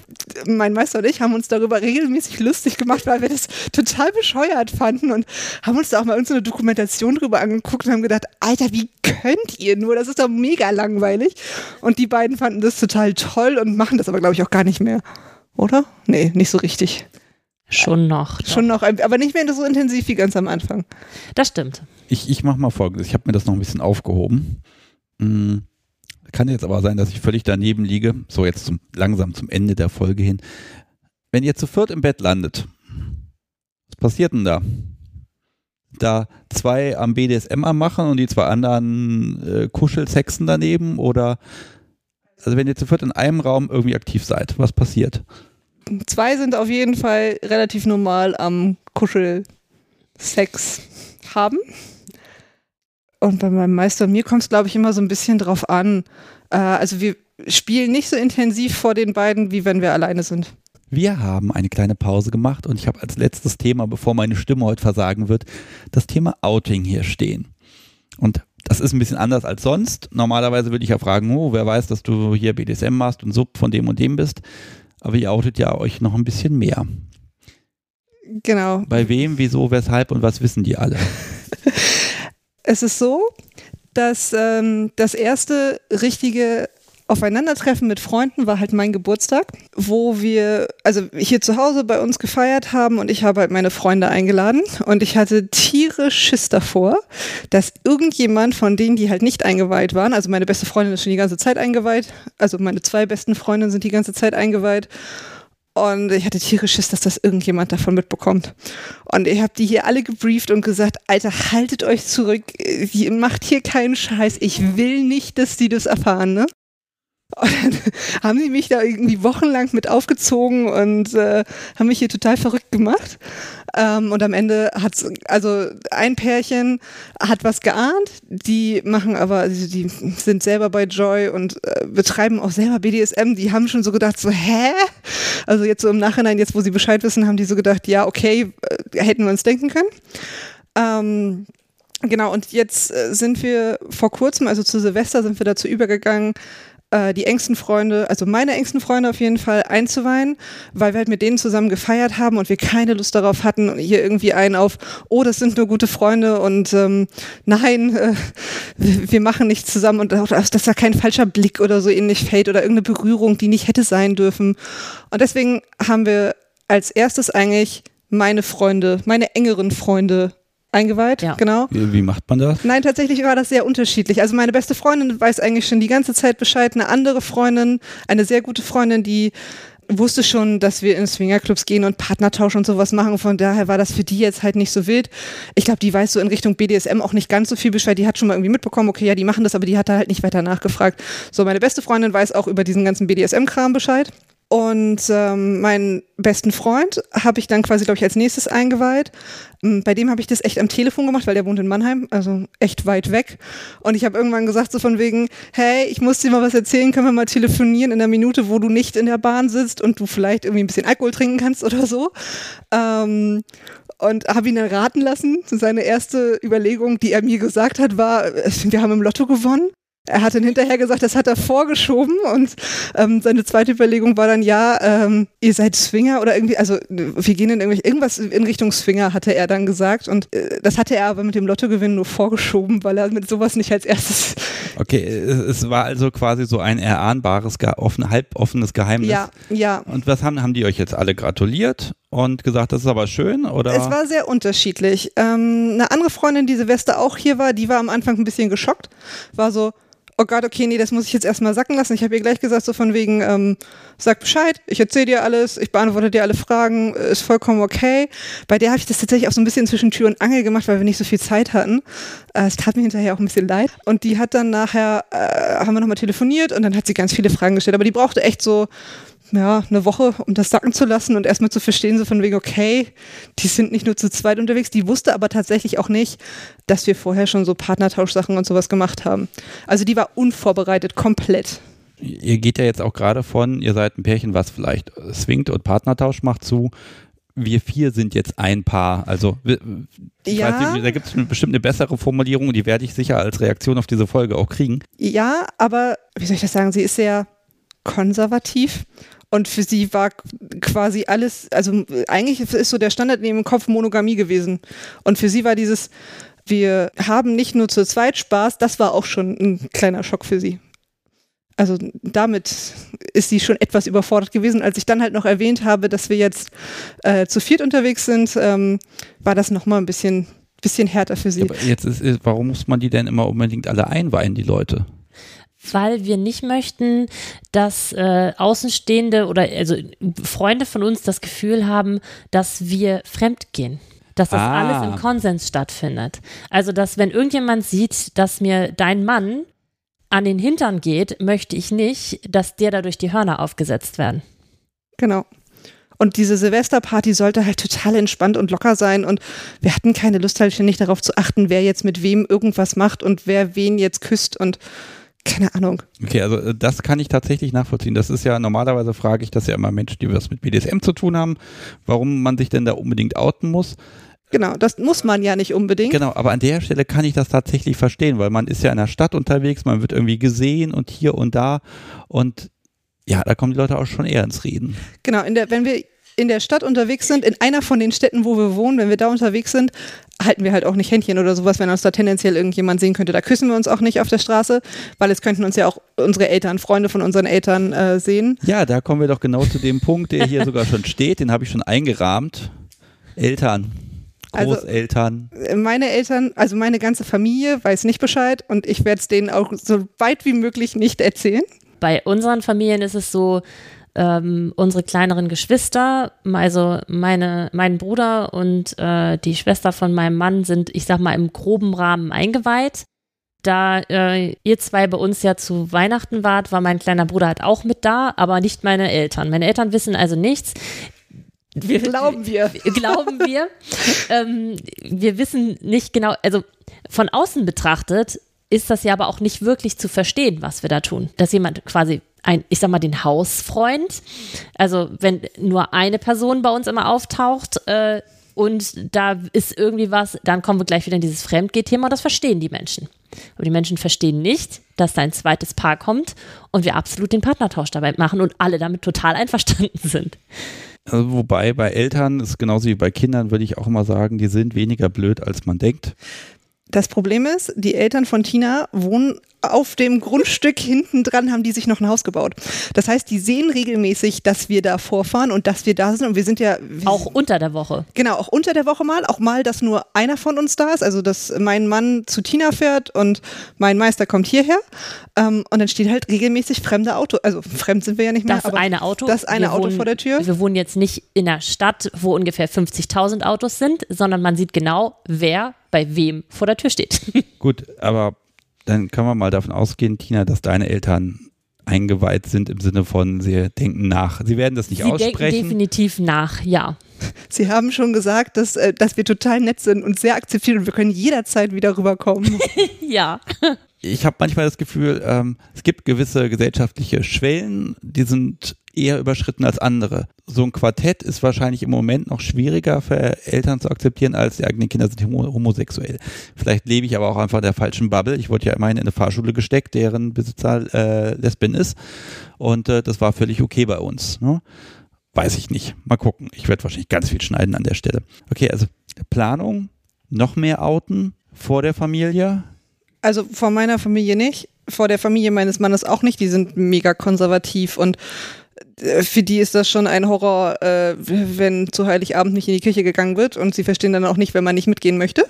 mein Meister und ich haben uns darüber regelmäßig lustig gemacht, weil wir das total bescheuert fanden und haben uns da auch mal irgendeine Dokumentation drüber angeguckt und haben gedacht, Alter, wie könnt ihr nur? Das ist doch mega langweilig. Und die beiden fanden das total toll und machen das aber, glaube ich, auch gar nicht mehr. Oder? Nee, nicht so richtig. Schon noch. doch. Schon noch, aber nicht mehr so intensiv wie ganz am Anfang. Das stimmt. Ich, ich mache mal folgendes. Ich habe mir das noch ein bisschen aufgehoben. Hm, Kann jetzt aber sein, dass ich völlig daneben liege. So, jetzt zum, langsam zum Ende der Folge hin. Wenn ihr zu viert im Bett landet, was passiert denn da? Da zwei am BDSM am machen und die zwei anderen äh, Kuschelsexen daneben oder also wenn ihr zu viert in einem Raum irgendwie aktiv seid, was passiert? Zwei sind auf jeden Fall relativ normal am Kuschelsex haben. Und bei meinem Meister und mir kommt es, glaube ich, immer so ein bisschen drauf an. Äh, also wir spielen nicht so intensiv vor den beiden, wie wenn wir alleine sind. Wir haben eine kleine Pause gemacht und ich habe als letztes Thema, bevor meine Stimme heute versagen wird, das Thema Outing hier stehen. Und das ist ein bisschen anders als sonst. Normalerweise würde ich ja fragen, oh, wer weiß, dass du hier BDSM machst und Sub von dem und dem bist. Aber ihr outet ja euch noch ein bisschen mehr. Genau. Bei wem, wieso, weshalb und was wissen die alle? Es ist so, dass ähm, das erste richtige Aufeinandertreffen mit Freunden war halt mein Geburtstag, wo wir, also hier zu Hause bei uns gefeiert haben und ich habe halt meine Freunde eingeladen und ich hatte tierisch Schiss davor, dass irgendjemand von denen, die halt nicht eingeweiht waren, also meine beste Freundin ist schon die ganze Zeit eingeweiht, also meine zwei besten Freundinnen sind die ganze Zeit eingeweiht und ich hatte tierisch Schiss, dass das irgendjemand davon mitbekommt. Und ich habe die hier alle gebrieft und gesagt, Alter, haltet euch zurück, macht hier keinen Scheiß, ich will nicht, dass die das erfahren, ne? Haben sie mich da irgendwie wochenlang mit aufgezogen und äh, haben mich hier total verrückt gemacht. Ähm, und am Ende hat also ein Pärchen hat was geahnt, die machen aber, also die sind selber bei Joy und äh, betreiben auch selber BDSM. Die haben schon so gedacht, so, hä? Also jetzt so im Nachhinein, jetzt wo sie Bescheid wissen, haben die so gedacht, ja, okay, äh, hätten wir uns denken können. Ähm, genau, und jetzt äh, sind wir vor kurzem, also zu Silvester, sind wir dazu übergegangen, äh, die engsten Freunde, also meine engsten Freunde auf jeden Fall einzuweihen, weil wir halt mit denen zusammen gefeiert haben und wir keine Lust darauf hatten, hier irgendwie einen auf, oh, das sind nur gute Freunde und ähm, nein, äh, wir machen nichts zusammen und auch, dass da kein falscher Blick oder so ähnlich fällt oder irgendeine Berührung, die nicht hätte sein dürfen. Und deswegen haben wir als erstes eigentlich meine Freunde, meine engeren Freunde eingeweiht, Ja. genau. Wie, wie macht man das? Nein, tatsächlich war das sehr unterschiedlich. Also meine beste Freundin weiß eigentlich schon die ganze Zeit Bescheid. Eine andere Freundin, eine sehr gute Freundin, die wusste schon, dass wir in Swingerclubs gehen und Partnertausch und sowas machen. Von daher war das für die jetzt halt nicht so wild. Ich glaube, die weiß so in Richtung BDSM auch nicht ganz so viel Bescheid. Die hat schon mal irgendwie mitbekommen, okay, ja, die machen das, aber die hat da halt nicht weiter nachgefragt. So, meine beste Freundin weiß auch über diesen ganzen BDSM-Kram Bescheid. Und ähm, meinen besten Freund habe ich dann quasi, glaube ich, als nächstes eingeweiht. Ähm, Bei dem habe ich das echt am Telefon gemacht, weil der wohnt in Mannheim, also echt weit weg. Und ich habe irgendwann gesagt, so von wegen, hey, ich muss dir mal was erzählen, können wir mal telefonieren in der Minute, wo du nicht in der Bahn sitzt und du vielleicht irgendwie ein bisschen Alkohol trinken kannst oder so. Ähm, und habe ihn dann raten lassen. Seine erste Überlegung, die er mir gesagt hat, war, äh, wir haben im Lotto gewonnen. Er hat dann hinterher gesagt, das hat er vorgeschoben und ähm, seine zweite Überlegung war dann, ja, ähm, ihr seid Swinger oder irgendwie, also wir gehen in irgendwelche, irgendwas in Richtung Swinger, hatte er dann gesagt und äh, das hatte er aber mit dem Lottogewinn nur vorgeschoben, weil er mit sowas nicht als erstes, Okay, es, war also quasi so ein erahnbares, offen, halboffenes Geheimnis. ja, ja. Und was haben, haben die euch jetzt alle gratuliert und gesagt, das ist aber schön? Oder? Es war sehr unterschiedlich. Ähm, eine andere Freundin, die Silvester auch hier war, die war am Anfang ein bisschen geschockt, war so, oh Gott, okay, nee, das muss ich jetzt erstmal sacken lassen. Ich habe ihr gleich gesagt, so von wegen, ähm, sag Bescheid, ich erzähle dir alles, ich beantworte dir alle Fragen, ist vollkommen okay. Bei der habe ich das tatsächlich auch so ein bisschen zwischen Tür und Angel gemacht, weil wir nicht so viel Zeit hatten. Äh, es tat mir hinterher auch ein bisschen leid. Und die hat dann nachher, äh, haben wir nochmal telefoniert und dann hat sie ganz viele Fragen gestellt, aber die brauchte echt so, ja, eine Woche, um das sacken zu lassen und erstmal zu verstehen, so von wegen, okay, die sind nicht nur zu zweit unterwegs, die wusste aber tatsächlich auch nicht, dass wir vorher schon so Partnertauschsachen und sowas gemacht haben. Also die war unvorbereitet, komplett. Ihr geht ja jetzt auch gerade von, ihr seid ein Pärchen, was vielleicht swingt und Partnertausch macht, zu wir vier sind jetzt ein Paar. Also ich Ja. weiß nicht, da gibt es bestimmt eine bessere Formulierung, die werde ich sicher als Reaktion auf diese Folge auch kriegen. Ja, aber wie soll ich das sagen, sie ist sehr konservativ. Und für sie war quasi alles, also eigentlich ist so der Standard in ihrem Kopf Monogamie gewesen. Und für sie war dieses, wir haben nicht nur zu zweit Spaß, das war auch schon ein kleiner Schock für sie. Also damit ist sie schon etwas überfordert gewesen. Als ich dann halt noch erwähnt habe, dass wir jetzt äh, zu viert unterwegs sind, ähm, war das nochmal ein bisschen, bisschen härter für sie. Aber jetzt ist, warum muss man die denn immer unbedingt alle einweihen, die Leute? Weil wir nicht möchten, dass äh, Außenstehende oder also Freunde von uns das Gefühl haben, dass wir fremdgehen. Dass das Ah. alles im Konsens stattfindet. Also, dass wenn irgendjemand sieht, dass mir dein Mann an den Hintern geht, möchte ich nicht, dass der dadurch die Hörner aufgesetzt werden. Genau. Und diese Silvesterparty sollte halt total entspannt und locker sein. Und wir hatten keine Lust, halt ständig darauf zu achten, wer jetzt mit wem irgendwas macht und wer wen jetzt küsst und keine Ahnung. Okay, also äh, das kann ich tatsächlich nachvollziehen. Das ist ja, normalerweise frage ich das ja immer Menschen, die was mit BDSM zu tun haben, warum man sich denn da unbedingt outen muss. Genau, das muss man ja nicht unbedingt. Genau, aber an der Stelle kann ich das tatsächlich verstehen, weil man ist ja in der Stadt unterwegs, man wird irgendwie gesehen und hier und da und ja, da kommen die Leute auch schon eher ins Reden. Genau, in der, wenn wir in der Stadt unterwegs sind, in einer von den Städten, wo wir wohnen, wenn wir da unterwegs sind, halten wir halt auch nicht Händchen oder sowas, wenn uns da tendenziell irgendjemand sehen könnte. Da küssen wir uns auch nicht auf der Straße, weil es könnten uns ja auch unsere Eltern, Freunde von unseren Eltern äh, sehen. Ja, da kommen wir doch genau zu dem Punkt, der hier sogar schon steht, den habe ich schon eingerahmt. Eltern, Also- Großeltern. Meine Eltern, also meine ganze Familie weiß nicht Bescheid und ich werde es denen auch so weit wie möglich nicht erzählen. Bei unseren Familien ist es so, ähm, unsere kleineren Geschwister, also meine, mein Bruder und äh, die Schwester von meinem Mann sind, ich sag mal, im groben Rahmen eingeweiht. Da äh, ihr zwei bei uns ja zu Weihnachten wart, war mein kleiner Bruder halt auch mit da, aber nicht meine Eltern. Meine Eltern wissen also nichts. Wir, Glauben wir. Glauben wir. ähm, wir wissen nicht genau, also von außen betrachtet ist das ja aber auch nicht wirklich zu verstehen, was wir da tun. Dass jemand quasi ein, ich sag mal, den Hausfreund, also wenn nur eine Person bei uns immer auftaucht äh, und da ist irgendwie was, dann kommen wir gleich wieder in dieses Fremdgeh-Thema und das verstehen die Menschen. Aber die Menschen verstehen nicht, dass da ein zweites Paar kommt und wir absolut den Partnertausch dabei machen und alle damit total einverstanden sind. Also wobei bei Eltern ist genauso wie bei Kindern, würde ich auch immer sagen, die sind weniger blöd, als man denkt. Das Problem ist, die Eltern von Tina wohnen auf dem Grundstück hinten dran haben die sich noch ein Haus gebaut. Das heißt, die sehen regelmäßig, dass wir da vorfahren und dass wir da sind und wir sind ja auch unter der Woche. Genau, auch unter der Woche mal, auch mal, dass nur einer von uns da ist, also dass mein Mann zu Tina fährt und mein Meister kommt hierher ähm, und dann steht halt regelmäßig fremde Auto, also fremd sind wir ja nicht mehr. Das eine Auto. Das eine Auto wohnen, vor der Tür. Wir wohnen jetzt nicht in einer Stadt, wo ungefähr 50.000 Autos sind, sondern man sieht genau, wer bei wem vor der Tür steht. Gut, aber dann können wir mal davon ausgehen, Tina, dass deine Eltern eingeweiht sind im Sinne von, sie denken nach. Sie werden das nicht sie aussprechen. Denken definitiv nach, ja. Sie haben schon gesagt, dass, äh, dass wir total nett sind und sehr akzeptiert und wir können jederzeit wieder rüberkommen. ja. Ich habe manchmal das Gefühl, ähm, es gibt gewisse gesellschaftliche Schwellen, die sind eher überschritten als andere. So ein Quartett ist wahrscheinlich im Moment noch schwieriger für Eltern zu akzeptieren, als die eigenen Kinder sind homosexuell. Vielleicht lebe ich aber auch einfach in der falschen Bubble. Ich wurde ja immerhin in eine Fahrschule gesteckt, deren Besitzer äh, Lesbin ist. Und äh, das war völlig okay bei uns. Ne? Weiß ich nicht. Mal gucken. Ich werde wahrscheinlich ganz viel schneiden an der Stelle. Okay, also Planung, noch mehr outen vor der Familie. Also vor meiner Familie nicht, vor der Familie meines Mannes auch nicht. Die sind mega konservativ und für die ist das schon ein Horror, äh, wenn zu Heiligabend nicht in die Kirche gegangen wird und sie verstehen dann auch nicht, wenn man nicht mitgehen möchte.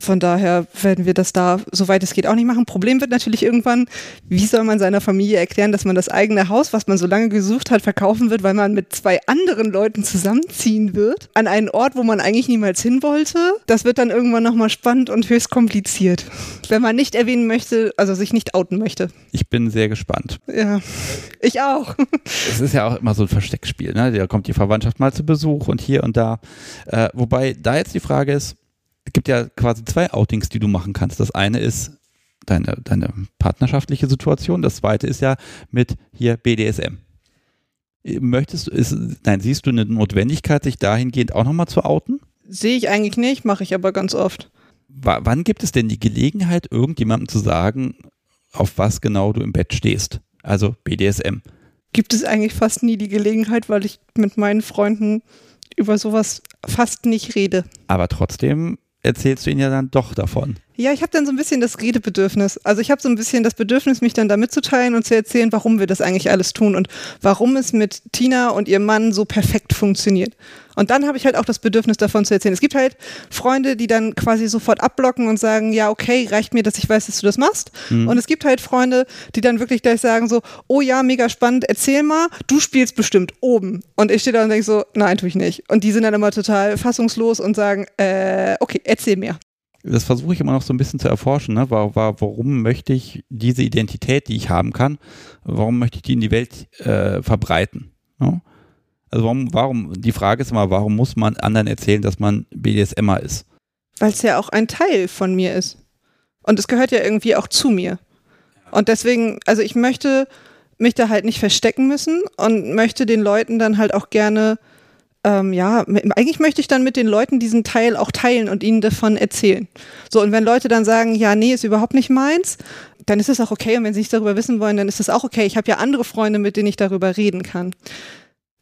Von daher werden wir das da, soweit es geht, auch nicht machen. Problem wird natürlich irgendwann, wie soll man seiner Familie erklären, dass man das eigene Haus, was man so lange gesucht hat, verkaufen wird, weil man mit zwei anderen Leuten zusammenziehen wird, an einen Ort, wo man eigentlich niemals hin wollte. Das wird dann irgendwann nochmal spannend und höchst kompliziert. Wenn man nicht erwähnen möchte, also sich nicht outen möchte. Ich bin sehr gespannt. Ja, ich auch. Es ist ja auch immer so ein Versteckspiel. Ne? Da kommt die Verwandtschaft mal zu Besuch und hier und da. Äh, wobei da jetzt die Frage ist, es gibt ja quasi zwei Outings, die du machen kannst. Das eine ist deine, deine partnerschaftliche Situation. Das zweite ist ja mit hier BDSM. Möchtest du, ist, nein, siehst du eine Notwendigkeit, sich dahingehend auch nochmal zu outen? Sehe ich eigentlich nicht, mache ich aber ganz oft. W wann gibt es denn die Gelegenheit, irgendjemandem zu sagen, auf was genau du im Bett stehst? Also BDSM gibt es eigentlich fast nie die Gelegenheit, weil ich mit meinen Freunden über sowas fast nicht rede. Aber trotzdem erzählst du ihnen ja dann doch davon. Ja, ich habe dann so ein bisschen das Redebedürfnis. Also ich habe so ein bisschen das Bedürfnis, mich dann da mitzuteilen und zu erzählen, warum wir das eigentlich alles tun und warum es mit Tina und ihrem Mann so perfekt funktioniert. Und dann habe ich halt auch das Bedürfnis davon zu erzählen. Es gibt halt Freunde, die dann quasi sofort abblocken und sagen, ja, okay, reicht mir, dass ich weiß, dass du das machst. Mhm. Und es gibt halt Freunde, die dann wirklich gleich sagen so, oh ja, mega spannend, erzähl mal, du spielst bestimmt oben. Und ich stehe da und denke so, nein, tue ich nicht. Und die sind dann immer total fassungslos und sagen, äh, okay, erzähl mir das versuche ich immer noch so ein bisschen zu erforschen. Ne? Warum möchte ich diese Identität, die ich haben kann, warum möchte ich die in die Welt äh, verbreiten? Ne? Also warum, warum, die Frage ist immer, warum muss man anderen erzählen, dass man BDSMer ist? Weil es ja auch ein Teil von mir ist. Und es gehört ja irgendwie auch zu mir. Und deswegen, also ich möchte mich da halt nicht verstecken müssen und möchte den Leuten dann halt auch gerne ähm, ja, eigentlich möchte ich dann mit den Leuten diesen Teil auch teilen und ihnen davon erzählen. So, und wenn Leute dann sagen, ja, nee, ist überhaupt nicht meins, dann ist es auch okay. Und wenn sie nicht darüber wissen wollen, dann ist es auch okay. Ich habe ja andere Freunde, mit denen ich darüber reden kann.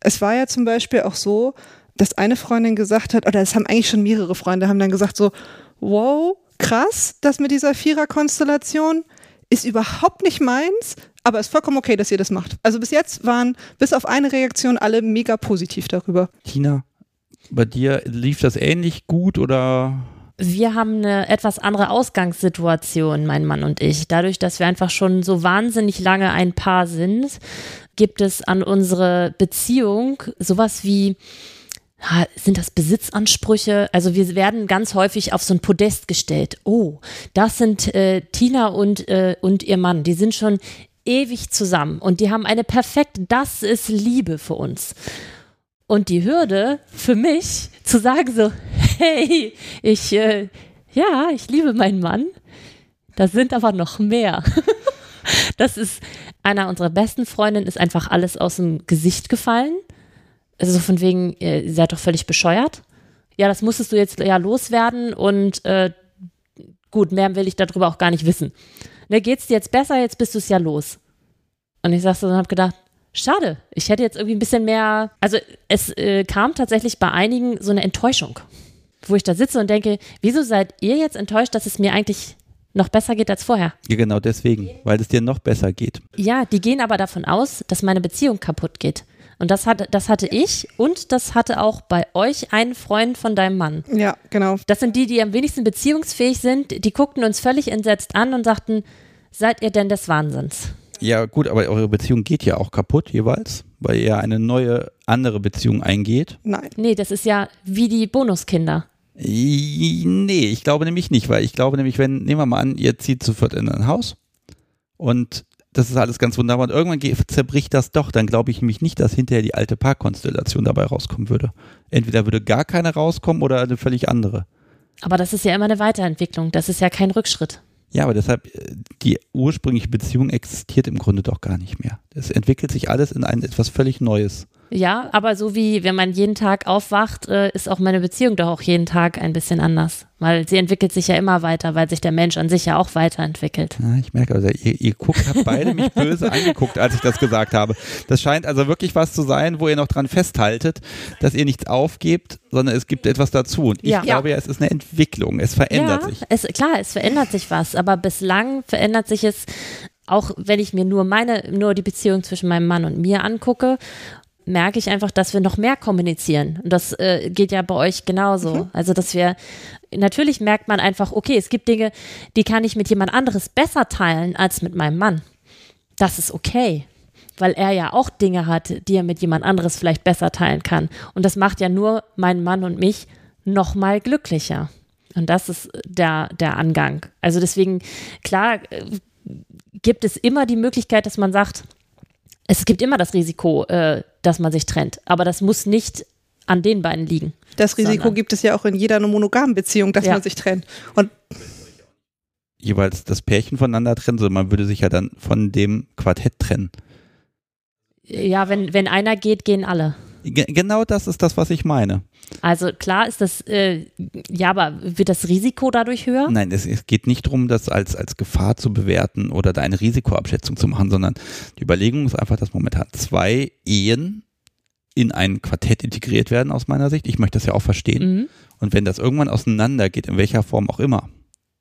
Es war ja zum Beispiel auch so, dass eine Freundin gesagt hat, oder es haben eigentlich schon mehrere Freunde, haben dann gesagt so, wow, krass, das mit dieser Vierer-Konstellation ist überhaupt nicht meins, aber es ist vollkommen okay, dass ihr das macht. Also bis jetzt waren bis auf eine Reaktion alle mega positiv darüber. Tina, bei dir lief das ähnlich gut oder? Wir haben eine etwas andere Ausgangssituation, mein Mann und ich. Dadurch, dass wir einfach schon so wahnsinnig lange ein Paar sind, gibt es an unsere Beziehung sowas wie sind das Besitzansprüche? Also wir werden ganz häufig auf so ein Podest gestellt. Oh, das sind äh, Tina und, äh, und ihr Mann. Die sind schon ewig zusammen und die haben eine perfekte, das ist Liebe für uns. Und die Hürde für mich zu sagen so, hey, ich, äh, ja, ich liebe meinen Mann, das sind aber noch mehr. das ist einer unserer besten Freundinnen, ist einfach alles aus dem Gesicht gefallen. Also so von wegen, ihr seid doch völlig bescheuert. Ja, das musstest du jetzt ja loswerden und äh, gut, mehr will ich darüber auch gar nicht wissen ne, geht's dir jetzt besser, jetzt bist du es ja los. Und ich saß so und habe gedacht, schade, ich hätte jetzt irgendwie ein bisschen mehr, also es äh, kam tatsächlich bei einigen so eine Enttäuschung wo ich da sitze und denke, wieso seid ihr jetzt enttäuscht, dass es mir eigentlich noch besser geht als vorher? Ja, genau deswegen, weil es dir noch besser geht. Ja, die gehen aber davon aus, dass meine Beziehung kaputt geht. Und das, hat, das hatte ich und das hatte auch bei euch ein Freund von deinem Mann. Ja, genau. Das sind die, die am wenigsten beziehungsfähig sind. Die guckten uns völlig entsetzt an und sagten, seid ihr denn des Wahnsinns? Ja, gut, aber eure Beziehung geht ja auch kaputt jeweils, weil ihr eine neue, andere Beziehung eingeht. Nein. Nee, das ist ja wie die Bonuskinder. Nee, ich glaube nämlich nicht, weil ich glaube nämlich, wenn, nehmen wir mal an, ihr zieht sofort in ein Haus und das ist alles ganz wunderbar und irgendwann zerbricht das doch, dann glaube ich nämlich nicht, dass hinterher die alte Paarkonstellation dabei rauskommen würde. Entweder würde gar keine rauskommen oder eine völlig andere. Aber das ist ja immer eine Weiterentwicklung, das ist ja kein Rückschritt. Ja, aber deshalb, äh, die ursprüngliche Beziehung existiert im Grunde doch gar nicht mehr. Es entwickelt sich alles in ein etwas völlig Neues. Ja, aber so wie wenn man jeden Tag aufwacht, äh, ist auch meine Beziehung doch auch jeden Tag ein bisschen anders. Weil sie entwickelt sich ja immer weiter, weil sich der Mensch an sich ja auch weiterentwickelt. Ja, ich merke, also ihr, ihr guckt, habt beide mich böse angeguckt, als ich das gesagt habe. Das scheint also wirklich was zu sein, wo ihr noch dran festhaltet, dass ihr nichts aufgebt, sondern es gibt etwas dazu. Und ich Ja. glaube ja, es ist eine Entwicklung, es verändert ja, sich. Es, klar, es verändert sich was, aber bislang verändert sich es, auch wenn ich mir nur meine, nur die Beziehung zwischen meinem Mann und mir angucke, merke ich einfach, dass wir noch mehr kommunizieren. Und das äh, geht ja bei euch genauso. Also, dass wir, natürlich merkt man einfach, okay, es gibt Dinge, die kann ich mit jemand anderes besser teilen als mit meinem Mann. Das ist okay. Weil er ja auch Dinge hat, die er mit jemand anderes vielleicht besser teilen kann. Und das macht ja nur meinen Mann und mich noch mal glücklicher. Und das ist der, der Angang. Also deswegen, klar, äh, gibt es immer die Möglichkeit, dass man sagt, es gibt immer das Risiko, äh, dass man sich trennt. Aber das muss nicht an den beiden liegen. Das Risiko Sondern- gibt es ja auch in jeder monogamen Beziehung, dass Ja. man sich trennt. Und Jeweils das Pärchen voneinander trennen, sondern man würde sich ja dann von dem Quartett trennen. Ja, wenn, wenn einer geht, gehen alle. Ge genau das ist das, was ich meine. Also klar ist das, äh, ja, aber wird das Risiko dadurch höher? Nein, es, es geht nicht darum, das als, als Gefahr zu bewerten oder da eine Risikoabschätzung zu machen, sondern die Überlegung ist einfach, dass momentan zwei Ehen in ein Quartett integriert werden, aus meiner Sicht. Ich möchte das ja auch verstehen. Mhm. Und wenn das irgendwann auseinandergeht, in welcher Form auch immer,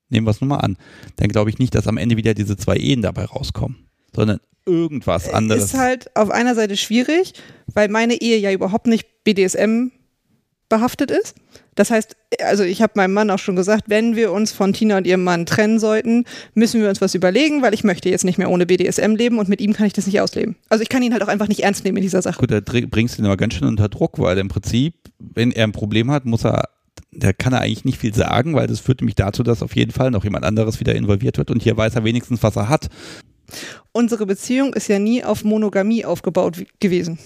nehmen wir es nur mal an, dann glaube ich nicht, dass am Ende wieder diese zwei Ehen dabei rauskommen, sondern irgendwas anderes. ist halt auf einer Seite schwierig, weil meine Ehe ja überhaupt nicht BDSM behaftet ist. Das heißt, also ich habe meinem Mann auch schon gesagt, wenn wir uns von Tina und ihrem Mann trennen sollten, müssen wir uns was überlegen, weil ich möchte jetzt nicht mehr ohne BDSM leben und mit ihm kann ich das nicht ausleben. Also ich kann ihn halt auch einfach nicht ernst nehmen in dieser Sache. Gut, da bringst du ihn aber ganz schön unter Druck, weil im Prinzip, wenn er ein Problem hat, muss er, da kann er eigentlich nicht viel sagen, weil das führt nämlich dazu, dass auf jeden Fall noch jemand anderes wieder involviert wird und hier weiß er wenigstens, was er hat. Unsere Beziehung ist ja nie auf Monogamie aufgebaut gewesen.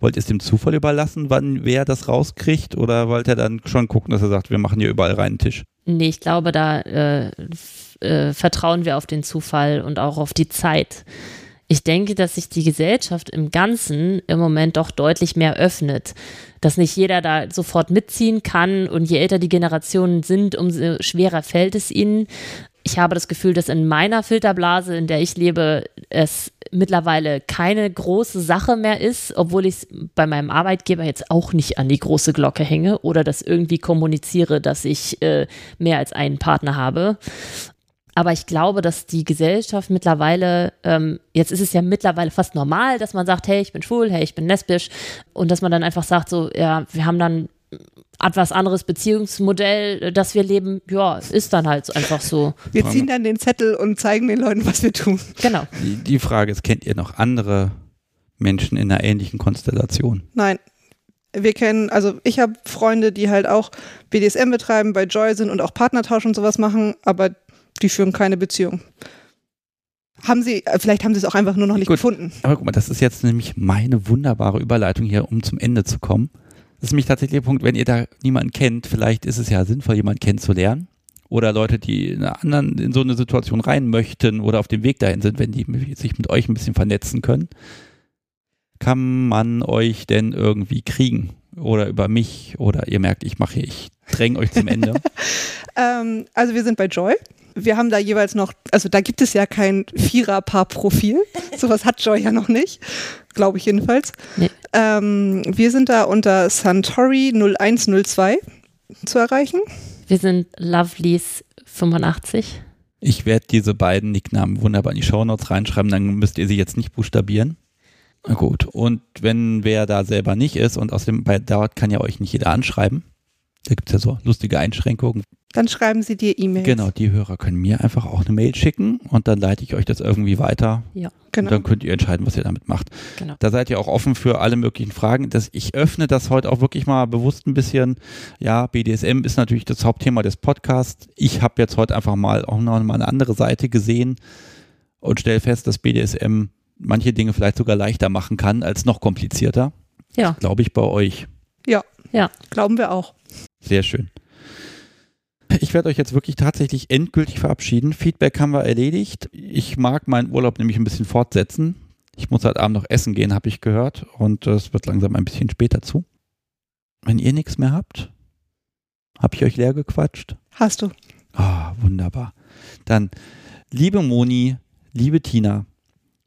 Wollt ihr es dem Zufall überlassen, wann wer das rauskriegt oder wollt ihr dann schon gucken, dass er sagt, wir machen hier überall reinen Tisch? Nee, ich glaube, da äh, äh, vertrauen wir auf den Zufall und auch auf die Zeit. Ich denke, dass sich die Gesellschaft im Ganzen im Moment doch deutlich mehr öffnet. Dass nicht jeder da sofort mitziehen kann und je älter die Generationen sind, umso schwerer fällt es ihnen. Ich habe das Gefühl, dass in meiner Filterblase, in der ich lebe, es mittlerweile keine große Sache mehr ist, obwohl ich es bei meinem Arbeitgeber jetzt auch nicht an die große Glocke hänge oder das irgendwie kommuniziere, dass ich äh, mehr als einen Partner habe. Aber ich glaube, dass die Gesellschaft mittlerweile, ähm, jetzt ist es ja mittlerweile fast normal, dass man sagt, hey, ich bin schwul, hey, ich bin lesbisch. Und dass man dann einfach sagt, so, ja, wir haben dann etwas anderes Beziehungsmodell, äh, das wir leben. Ja, ist dann halt einfach so. Wir ziehen dann den Zettel und zeigen den Leuten, was wir tun. Genau. Die, die Frage ist, kennt ihr noch andere Menschen in einer ähnlichen Konstellation? Nein. Wir kennen, also ich habe Freunde, die halt auch BDSM betreiben, bei Joy sind und auch Partnertausch und sowas machen, aber die führen keine Beziehung. Haben sie, äh, vielleicht haben sie es auch einfach nur noch nicht Gut. gefunden. Aber guck mal, das ist jetzt nämlich meine wunderbare Überleitung hier, um zum Ende zu kommen. Das ist nämlich tatsächlich der Punkt, wenn ihr da niemanden kennt, vielleicht ist es ja sinnvoll, jemanden kennenzulernen. Oder Leute, die in, einer anderen, in so eine Situation rein möchten oder auf dem Weg dahin sind, wenn die sich mit euch ein bisschen vernetzen können. Kann man euch denn irgendwie kriegen? Oder über mich? Oder ihr merkt, ich mache, ich dränge euch zum Ende. Ähm, also wir sind bei Joy. Wir haben da jeweils noch, also da gibt es ja kein Vierer-Paar-Profil. Sowas hat Joy ja noch nicht. Glaube ich jedenfalls. Nee. Ähm, wir sind da unter Santori 0102. zu erreichen? Wir sind Lovelies85. Ich werde diese beiden Nicknamen wunderbar in die Shownotes reinschreiben, dann müsst ihr sie jetzt nicht buchstabieren. Na gut, und wenn wer da selber nicht ist und aus dem bei dort kann ja euch nicht jeder anschreiben. Da gibt es ja so lustige Einschränkungen. Dann schreiben Sie dir E-Mails. Genau, die Hörer können mir einfach auch eine Mail schicken und dann leite ich euch das irgendwie weiter. Ja, Und Genau. dann könnt ihr entscheiden, was ihr damit macht. genau. Da seid ihr auch offen für alle möglichen Fragen. Das, ich öffne das heute auch wirklich mal bewusst ein bisschen. Ja, BDSM ist natürlich das Hauptthema des Podcasts. Ich habe jetzt heute einfach mal auch noch mal eine andere Seite gesehen und stelle fest, dass BDSM manche Dinge vielleicht sogar leichter machen kann als noch komplizierter. Ja, Glaube ich bei euch. Ja, ja. glauben wir auch. Sehr schön. Ich werde euch jetzt wirklich tatsächlich endgültig verabschieden. Feedback haben wir erledigt. Ich mag meinen Urlaub nämlich ein bisschen fortsetzen. Ich muss heute Abend noch essen gehen, habe ich gehört. Und es wird langsam ein bisschen später zu. Wenn ihr nichts mehr habt, habe ich euch leer gequatscht. Hast du. Ah, wunderbar. Dann, liebe Moni, liebe Tina,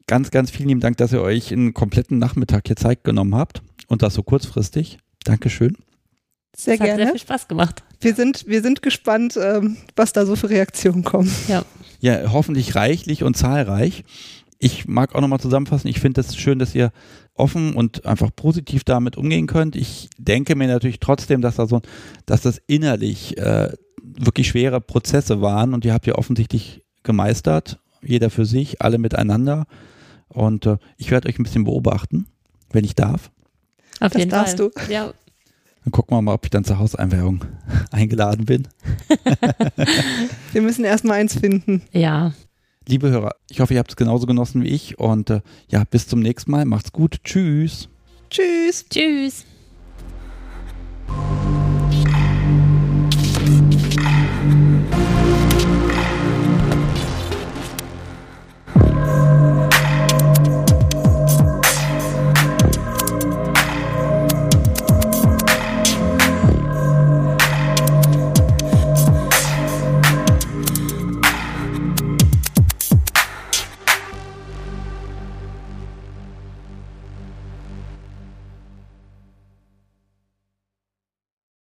ganz, ganz vielen lieben Dank, dass ihr euch einen kompletten Nachmittag hier Zeit genommen habt und das so kurzfristig. Dankeschön. Sehr Es hat sehr gerne. viel Spaß gemacht. Wir sind, wir sind gespannt, ähm, was da so für Reaktionen kommen. Ja, hoffentlich reichlich und zahlreich. Ich mag auch nochmal zusammenfassen, ich finde es das schön, dass ihr offen und einfach positiv damit umgehen könnt. Ich denke mir natürlich trotzdem, dass da so, dass das innerlich äh, wirklich schwere Prozesse waren und ihr habt ja offensichtlich gemeistert, jeder für sich, alle miteinander. Und äh, ich werde euch ein bisschen beobachten, wenn ich darf. Auf Das jeden darfst Fall. du. Ja, dann gucken wir mal, ob ich dann zur Hauseinweihung eingeladen bin. wir müssen erstmal eins finden. Ja. Liebe Hörer, ich hoffe, ihr habt es genauso genossen wie ich. Und äh, ja, bis zum nächsten Mal. Macht's gut. Tschüss. Tschüss. Tschüss.